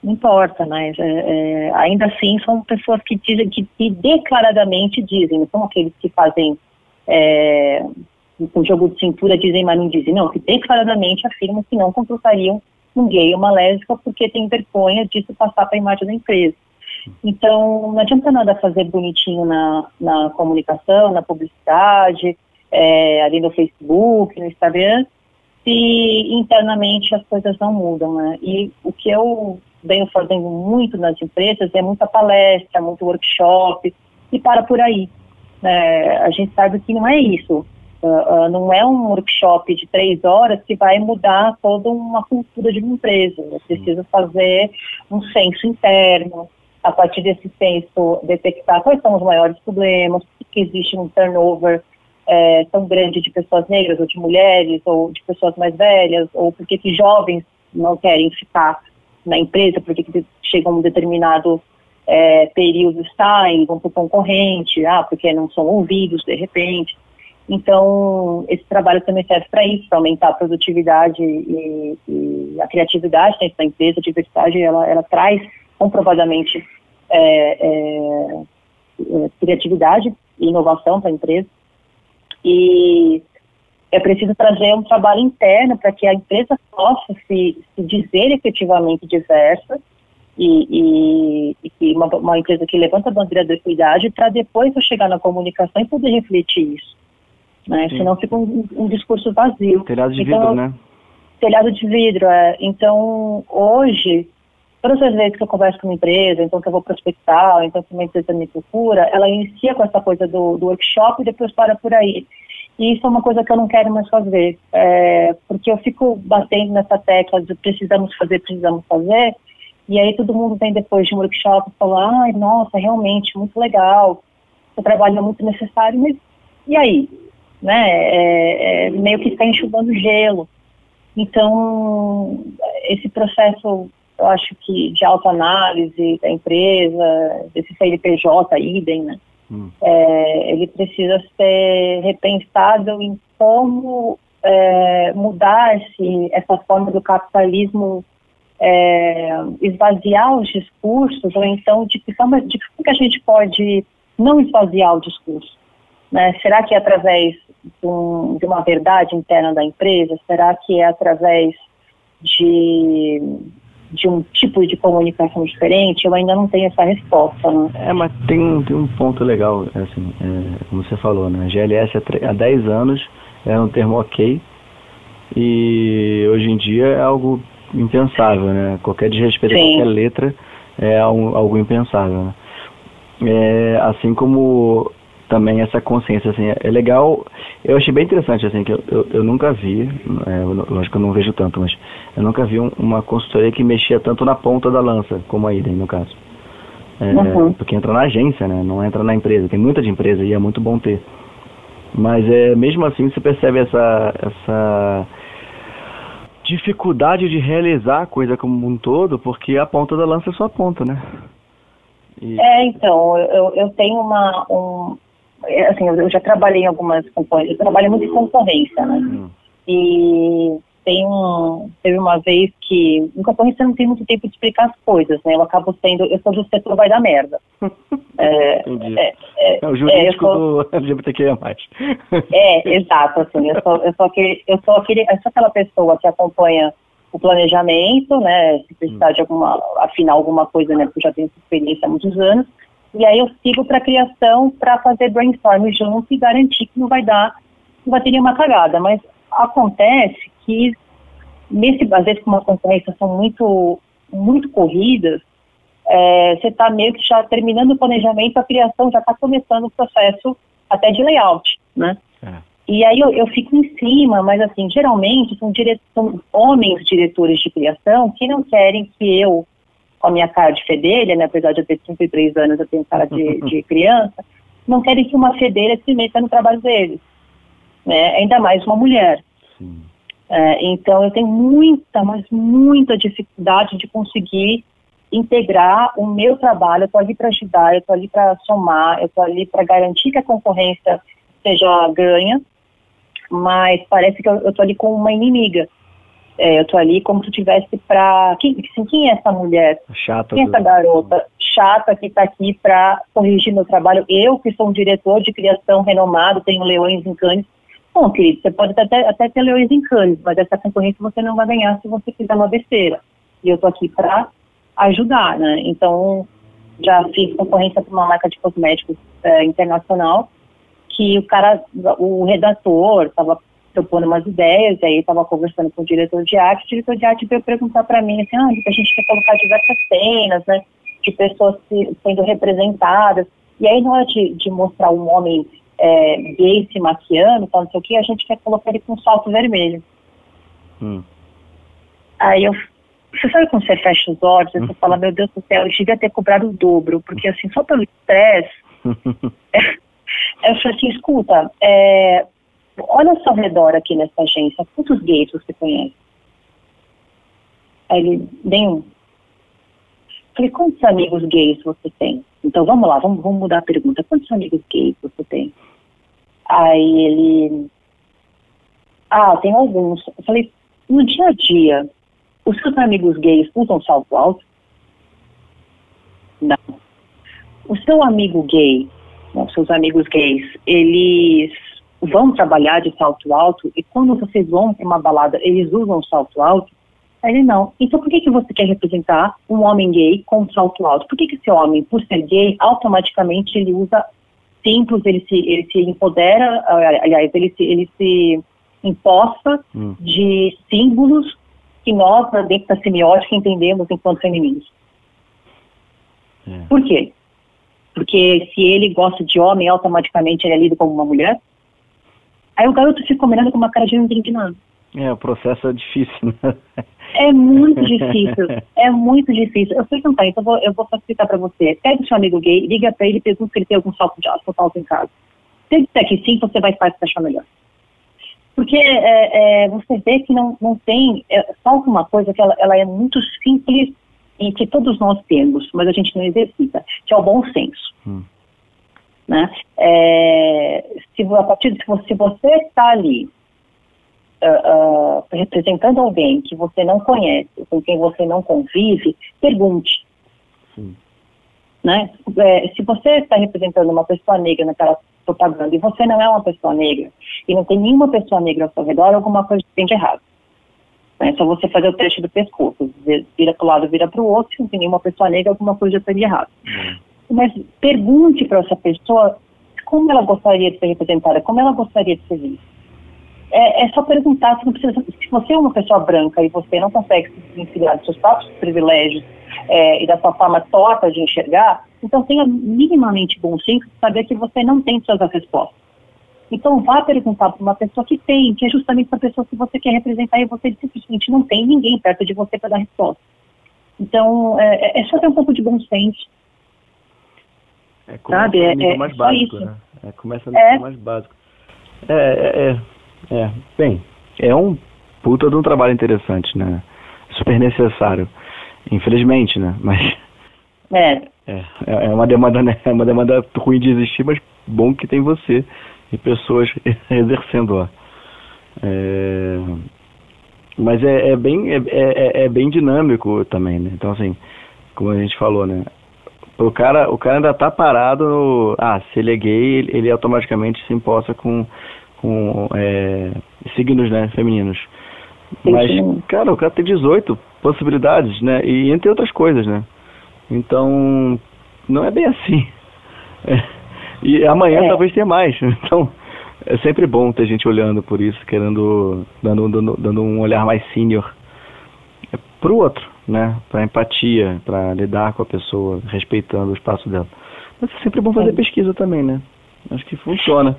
Não importa, mas é, é, ainda assim são pessoas que dizem, que, que declaradamente dizem, não são aqueles que fazem é, um jogo de cintura, dizem, mas não dizem, não, que declaradamente afirmam que não contratariam um gay uma lésbica porque tem vergonha disso passar para a imagem da empresa. Então, não adianta nada fazer bonitinho na, na comunicação, na publicidade, é, ali no Facebook, no Instagram, se internamente as coisas não mudam, né? E o que eu venho fazendo muito nas empresas é muita palestra, muito workshop, e para por aí. né? a gente sabe que não é isso. Ah, ah, não é um workshop de três horas que vai mudar toda uma cultura de uma empresa. É preciso fazer um censo interno, a partir desse censo detectar quais são os maiores problemas, que existe um turnover é, tão grande de pessoas negras ou de mulheres ou de pessoas mais velhas ou por que jovens não querem ficar na empresa, por que que chega um determinado é, período saem, vão para o concorrente, ah, porque não são ouvidos de repente. Então, esse trabalho também serve para isso, para aumentar a produtividade e, e a criatividade dentro da empresa. A diversidade, ela, ela traz comprovadamente é, é, é, criatividade e inovação para a empresa. E é preciso trazer um trabalho interno para que a empresa possa se, se dizer efetivamente diversa e, e, e uma, uma empresa que levanta a bandeira da equidade para depois eu chegar na comunicação e poder refletir isso. Né? Sim. Senão fica um, um discurso vazio. Telhado de Então, vidro, né? telhado de vidro, é. Então, hoje, todas as vezes que eu converso com uma empresa, então que eu vou prospectar, então que uma empresa me procura, ela inicia com essa coisa do, do workshop e depois para por aí. E isso é uma coisa que eu não quero mais fazer, é, porque eu fico batendo nessa tecla de precisamos fazer, precisamos fazer, e aí todo mundo vem depois de um workshop e fala, ai, nossa, realmente, muito legal, o trabalho é muito necessário, mas e aí? Né? É, é, meio que está enxugando gelo. Então, esse processo, eu acho que de autoanálise da empresa, desse CNPJ, idem, né? Hum. É, ele precisa ser repensado em como é, mudar esse, essa forma do capitalismo é, esvaziar os discursos, ou então de que forma de como que a gente pode não esvaziar o discurso. Né? Será que é através de, um, de, uma verdade interna da empresa? Será que é através de, de um tipo de comunicação diferente? Eu ainda não tenho essa resposta. Né? É, mas tem, tem um ponto legal, assim, é, como você falou, né? GLS há 10 anos era um termo ok e hoje em dia é algo impensável, né? Qualquer desrespeito a qualquer letra é algo impensável, né? É, assim como também essa consciência, assim, é legal, eu achei bem interessante, assim, que eu, eu, eu nunca vi, é, lógico que eu não vejo tanto, mas eu nunca vi um, uma consultoria que mexia tanto na ponta da lança, como a Idem, no caso. É, uhum. Porque entra na agência, né, não entra na empresa, tem muita de empresa e é muito bom ter. Mas é, mesmo assim você percebe essa, essa dificuldade de realizar a coisa como um todo, porque a ponta da lança é só a ponta, né? E... É, então, eu, eu tenho uma, um, é, assim, eu já trabalhei em algumas companhias, eu trabalho muito em concorrência, né? Hum. E tem um, teve uma vez que em concorrência não tem muito tempo de explicar as coisas, né? Eu acabo sendo, eu sou do setor vai dar merda. é, Entendi. É, é, é o jurídico é, sou, do LGBTQIA+. é, exato, assim, eu sou, eu sou aquele, eu sou aquele, eu sou aquela pessoa que acompanha o planejamento, né? Se precisar hum. de alguma, afinar alguma coisa, né? Porque eu já tenho experiência há muitos anos e aí eu sigo para a criação para fazer brainstorm junto e garantir que não vai dar, não vai ter nenhuma cagada. Mas acontece que, nesse, às vezes, como as concorrências são muito, muito corridas, é, você está meio que já terminando o planejamento, a criação já está começando o processo até de layout, né? É. E aí eu, eu, fico em cima, mas assim, geralmente são, dire... são homens diretores de criação que não querem que eu com a minha cara de fedelha, né, apesar de eu ter 53 anos, eu tenho cara de, de criança, não querem que uma fedelha se meta no trabalho deles, né, ainda mais uma mulher. É, então eu tenho muita, mas muita dificuldade de conseguir integrar o meu trabalho, eu estou ali para ajudar, eu estou ali para somar, eu estou ali para garantir que a concorrência seja ganha, mas parece que eu estou ali com uma inimiga. É, eu tô ali como se tivesse para quem, assim, quem é essa mulher? Chata. Quem é essa garota chata que está aqui para corrigir meu trabalho? Eu que sou um diretor de criação renomado, tenho leões em canes. Bom, querido, você pode até, até ter leões em canes, mas essa concorrência você não vai ganhar se você fizer uma besteira. E eu tô aqui para ajudar, né? Então, já fiz concorrência para uma marca de cosméticos é, internacional que o cara, o redator, estava propondo umas ideias, aí estava conversando com o diretor de arte, o diretor de arte veio perguntar para mim assim, ah, a gente quer colocar diversas cenas, né, de pessoas se, sendo representadas, e aí na hora de, de mostrar um homem é, gay se maquiando, tal, não sei o que, a gente quer colocar ele com um salto vermelho. Hum. Aí eu, você sabe quando você fecha os olhos, você fala, meu Deus do céu, eu devia ter cobrado o dobro, porque assim, só pelo estresse, eu falei assim, escuta, é, olha ao seu redor aqui nessa agência, quantos gays você conhece? Aí ele, nenhum. Falei, quantos amigos gays você tem? Então vamos lá, vamos, vamos mudar a pergunta. Quantos amigos gays você tem? Aí ele, ah, tem alguns. Eu falei, no dia a dia, os seus amigos gays usam salto alto? Não. O seu amigo gay, os seus amigos gays, eles vão trabalhar de salto alto e quando vocês vão para uma balada, eles usam salto alto? Ele não. Então por que, que você quer representar um homem gay com salto alto? Por que, que esse homem, por ser gay, automaticamente ele usa símbolos, ele se, ele se empodera, aliás, ele se, ele se imposta hum. de símbolos que nós, dentro da semiótica, entendemos enquanto femininos. É. Por quê? Porque se ele gosta de homem, automaticamente ele é lido como uma mulher? Aí o garoto fica olhando com uma cara de não nada. É, o processo é difícil, né? É muito difícil, é muito difícil. Eu fui cantar, então eu vou, eu vou facilitar para você. Pega o seu amigo gay, liga para ele e pergunta se ele tem algum salto de asfalto em casa. Se ele disser que sim, você vai faz achar melhor. Porque é, é, você vê que não, não tem, é, falta uma coisa que ela, ela é muito simples e que todos nós temos, mas a gente não exercita, que é o bom senso. Hum. Né? É, se, a partir de se você está ali uh, uh, representando alguém que você não conhece, com quem você não convive, pergunte. Sim. Né? É, se você está representando uma pessoa negra naquela propaganda e você não é uma pessoa negra e não tem nenhuma pessoa negra ao seu redor, alguma coisa tem de errado. É só você fazer o teste do pescoço, vira para o lado, vira para o outro, se não tem nenhuma pessoa negra, alguma coisa está de errado. Uhum. Mas pergunte para essa pessoa como ela gostaria de ser representada, como ela gostaria de ser vista é, é só perguntar, se, precisa, se você é uma pessoa branca e você não consegue se desvencilhar dos seus próprios privilégios é, e da sua forma torta de enxergar, então tenha minimamente bom senso de saber que você não tem todas as respostas. Então vá perguntar para uma pessoa que tem, que é justamente essa pessoa que você quer representar e você simplesmente não tem ninguém perto de você para dar resposta. Então é, é, é só ter um pouco de bom senso. É, sabe? É, é, mais básico, isso. né? É, começa no é. mais básico. É, é, é. É, bem, é um puta de um trabalho interessante, né? Super necessário. Infelizmente, né? Mas. É. É, é uma demanda, né? É uma demanda ruim de existir, mas bom que tem você e pessoas exercendo lá. É, mas é, é bem, é, é, é, bem dinâmico também, né? Então, assim, como a gente falou, né? O cara, o cara ainda tá parado no. Ah, se ele é gay, ele, automaticamente se imposta com com é, signos né, femininos. Mas, cara, o cara tem 18 possibilidades, né? E entre outras coisas, né? Então, não é bem assim. É. E amanhã é. talvez tenha mais. Então, é sempre bom ter gente olhando por isso, querendo, dando, dando, dando um olhar mais sênior é, pro outro, né? Pra empatia, para lidar com a pessoa, respeitando o espaço dela. Mas é sempre bom fazer pesquisa também, né? Acho que funciona.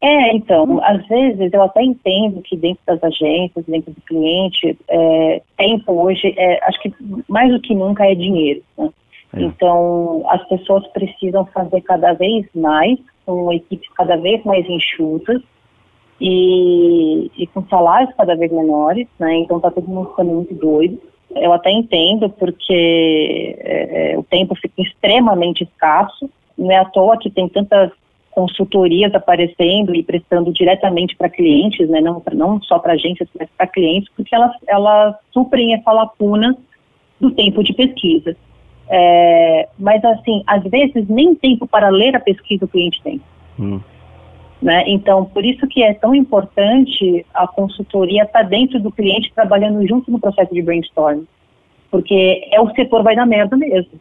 É, então, às vezes eu até entendo que dentro das agências, dentro do cliente, é, tempo hoje, é, acho que mais do que nunca é dinheiro. Né? É. Então, as pessoas precisam fazer cada vez mais, com equipes cada vez mais enxutas e, e com salários cada vez menores, né? Então, tá todo mundo ficando muito doido. Eu até entendo, porque é, é, o tempo fica extremamente escasso, não é à toa que tem tantas consultorias aparecendo e prestando diretamente para clientes, né, não, não só para agências, mas para clientes, porque elas, elas suprem essa lacuna do tempo de pesquisa. É, mas, assim, às vezes nem tempo para ler a pesquisa o cliente tem. Hum. Né? Então, por isso que é tão importante a consultoria estar tá dentro do cliente, trabalhando junto no processo de brainstorm. Porque é o setor vai dar merda mesmo.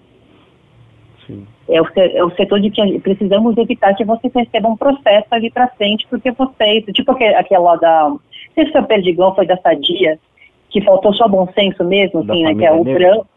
É o, é o setor de que precisamos evitar que você receba um processo ali para frente, porque você, tipo aquela da. Não sei se o Perdigão foi da Sadia, que faltou só bom senso mesmo, assim, né? Que é o branco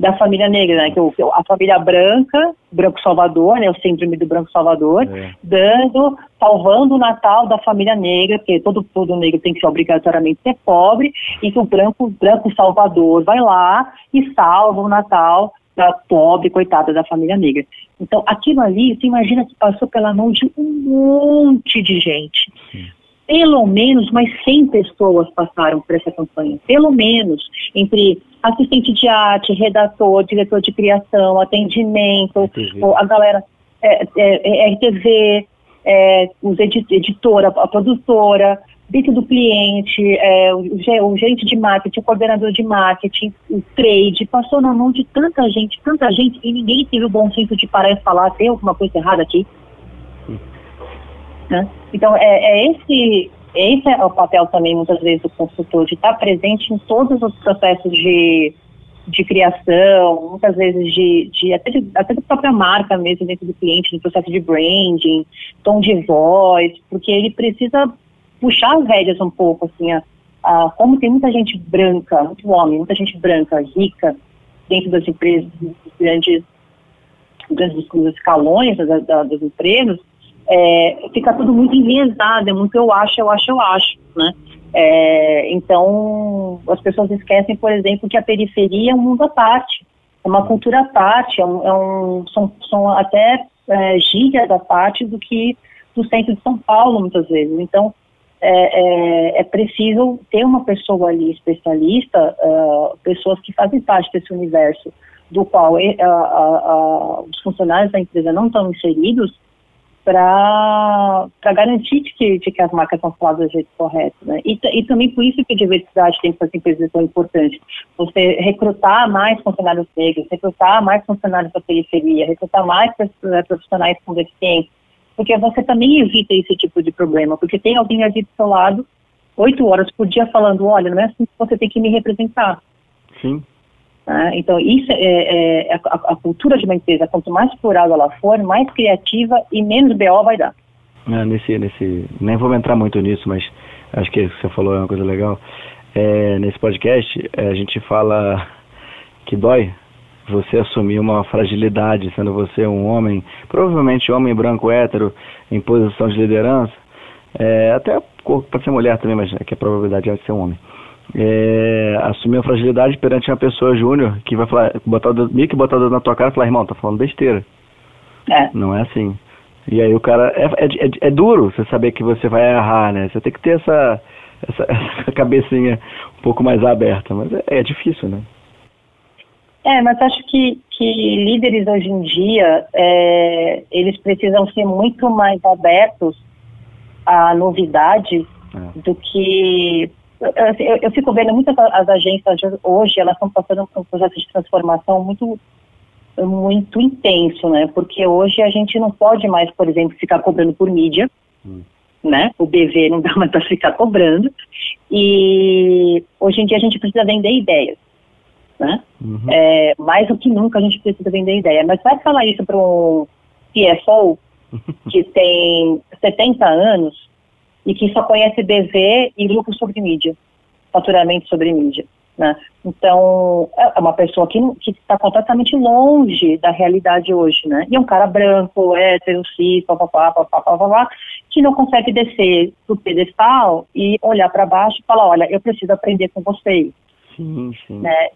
da família negra, né? Que é a família branca, branco Salvador, né? O síndrome do branco Salvador, é. dando, salvando o Natal da família negra, porque todo todo negro tem que ser obrigatoriamente ser pobre, e que o branco branco Salvador vai lá e salva o Natal da pobre, coitada da família negra. Então, aquilo ali, você imagina que passou pela mão de um monte de gente. Sim. Pelo menos mais 100 pessoas passaram por essa campanha. Pelo menos, entre assistente de arte, redator, diretor de criação, atendimento, RTV. a galera, é, é, é RTV, é, os editora, a produtora, dentro do cliente, é, o, o, gerente de marketing, o coordenador de marketing, o trade, passou na mão de tanta gente, tanta gente, e ninguém teve o bom senso de parar e falar, tem alguma coisa errada aqui. Né? Então, é, é, esse, esse é o papel também, muitas vezes, do consultor, de estar presente em todos os processos de, de criação, muitas vezes de, de, até de até da própria marca mesmo dentro do cliente, no processo de branding, tom de voz, porque ele precisa puxar as rédeas um pouco, assim, a, a, como tem muita gente branca, muito homem, muita gente branca, rica, dentro das empresas, dos grandes, grandes escalões da, da, das empresas, é, fica tudo muito enviesado, é muito eu acho, eu acho, eu acho, né? É, então, as pessoas esquecem, por exemplo, que a periferia é um mundo à parte, é uma cultura à parte, é um, é um, são, são até é, gírias à parte do que do centro de São Paulo, muitas vezes. Então, é, é, é preciso ter uma pessoa ali especialista, uh, pessoas que fazem parte desse universo do qual uh, uh, os funcionários da empresa não estão inseridos, para garantir que, de que as marcas são faladas do jeito correto. Né? E, e também por isso que a diversidade tem que empresas é tão importante. Você recrutar mais funcionários negros, recrutar mais funcionários da periferia, recrutar mais profissionais com deficiência, porque você também evita esse tipo de problema, porque tem alguém ali do seu lado oito horas por dia falando, olha, não é assim que você tem que me representar. Sim. Ah, então, isso é, é, é a, a, cultura de uma empresa, quanto mais plural ela for, mais criativa e menos BO vai dar. É, nesse, nesse, nem vou entrar muito nisso, mas acho que você falou é uma coisa legal. É, nesse podcast, é, a gente fala que dói você assumir uma fragilidade, sendo você um homem, provavelmente homem branco hétero, em posição de liderança, é, até pode ser mulher também, mas é que a probabilidade é de ser um homem. É, assumir a fragilidade perante uma pessoa júnior que vai falar, botar o dedo, meio que botar o dedo na tua cara e falar, irmão, tá falando besteira. É. Não é assim. E aí o cara. É, é, é, é duro você saber que você vai errar, né? Você tem que ter essa, essa, essa cabecinha um pouco mais aberta, mas é, é difícil, né? É, mas acho que, que líderes hoje em dia, é, eles precisam ser muito mais abertos à novidade é. do que... Eu, eu, fico vendo muitas as agências hoje, elas estão passando por um processo de transformação muito muito intenso, né? Porque hoje a gente não pode mais, por exemplo, ficar cobrando por mídia, hum. né? O BV não dá mais para ficar cobrando. E hoje em dia a gente precisa vender ideias né? Uhum. É, mais do que nunca a gente precisa vender ideia. Mas vai falar isso para um CFO que tem 70 anos e que só conhece BV e lucro sobre mídia, faturamento sobre mídia. Né? Então, é uma pessoa que está completamente longe da realidade hoje, né? E é um cara branco, hétero, cis, papapá, papapá, papapá, que não consegue descer do pedestal e olhar para baixo e falar, olha, eu preciso aprender com vocês. Sim, sim. Né?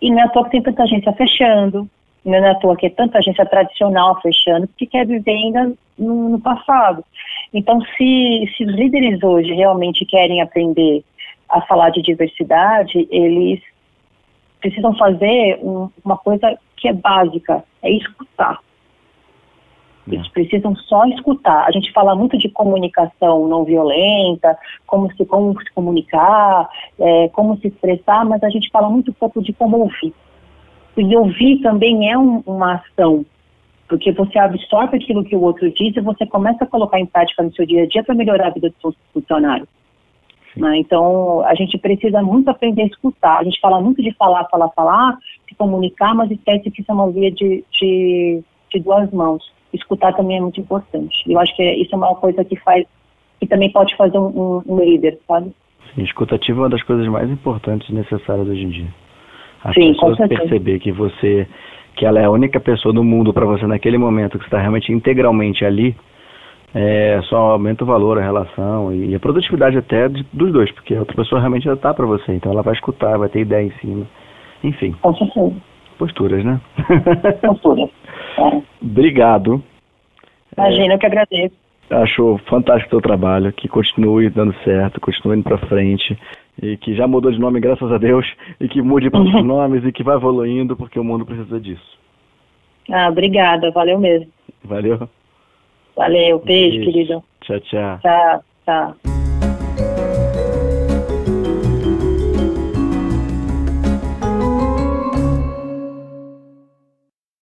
E não é à toa que tem tanta agência fechando, não é à toa que é tanta agência tradicional fechando, porque quer viver ainda no, no passado. Então, se, se os líderes hoje realmente querem aprender a falar de diversidade, eles precisam fazer um, uma coisa que é básica, é escutar. Eles precisam só escutar. A gente fala muito de comunicação não violenta, como se, como se comunicar, é, como se expressar, mas a gente fala muito pouco de como ouvir. E ouvir também é um, uma ação, porque você absorve aquilo que o outro diz e você começa a colocar em prática no seu dia a dia para melhorar a vida do seu funcionário. Né? Então, a gente precisa muito aprender a escutar. A gente fala muito de falar, falar, falar, de comunicar, mas esquece que isso é uma via de, de, de duas mãos escutar também é muito importante. Eu acho que isso é uma coisa que faz, que também pode fazer um, um, líder, sabe? Sim, escutativa é uma das coisas mais importantes e necessárias hoje em dia. As Sim, pessoas perceber que você, que ela é a única pessoa do mundo para você naquele momento que está realmente integralmente ali, é, só aumenta o valor, a relação e a produtividade até de, dos dois, porque a outra pessoa realmente já está para você, então ela vai escutar, vai ter ideia em cima. Enfim. Com certeza. Posturas, né? Posturas. É. Obrigado. Imagina, é, eu que agradeço. Achou fantástico o teu trabalho, que continue dando certo, continue indo para frente e que já mudou de nome, graças a Deus, e que mude para outros nomes e que vai evoluindo, porque o mundo precisa disso. Ah, obrigada, valeu mesmo. Valeu. Valeu, beijo, beijo. querido. Tchau, tchau. Tchau, tchau.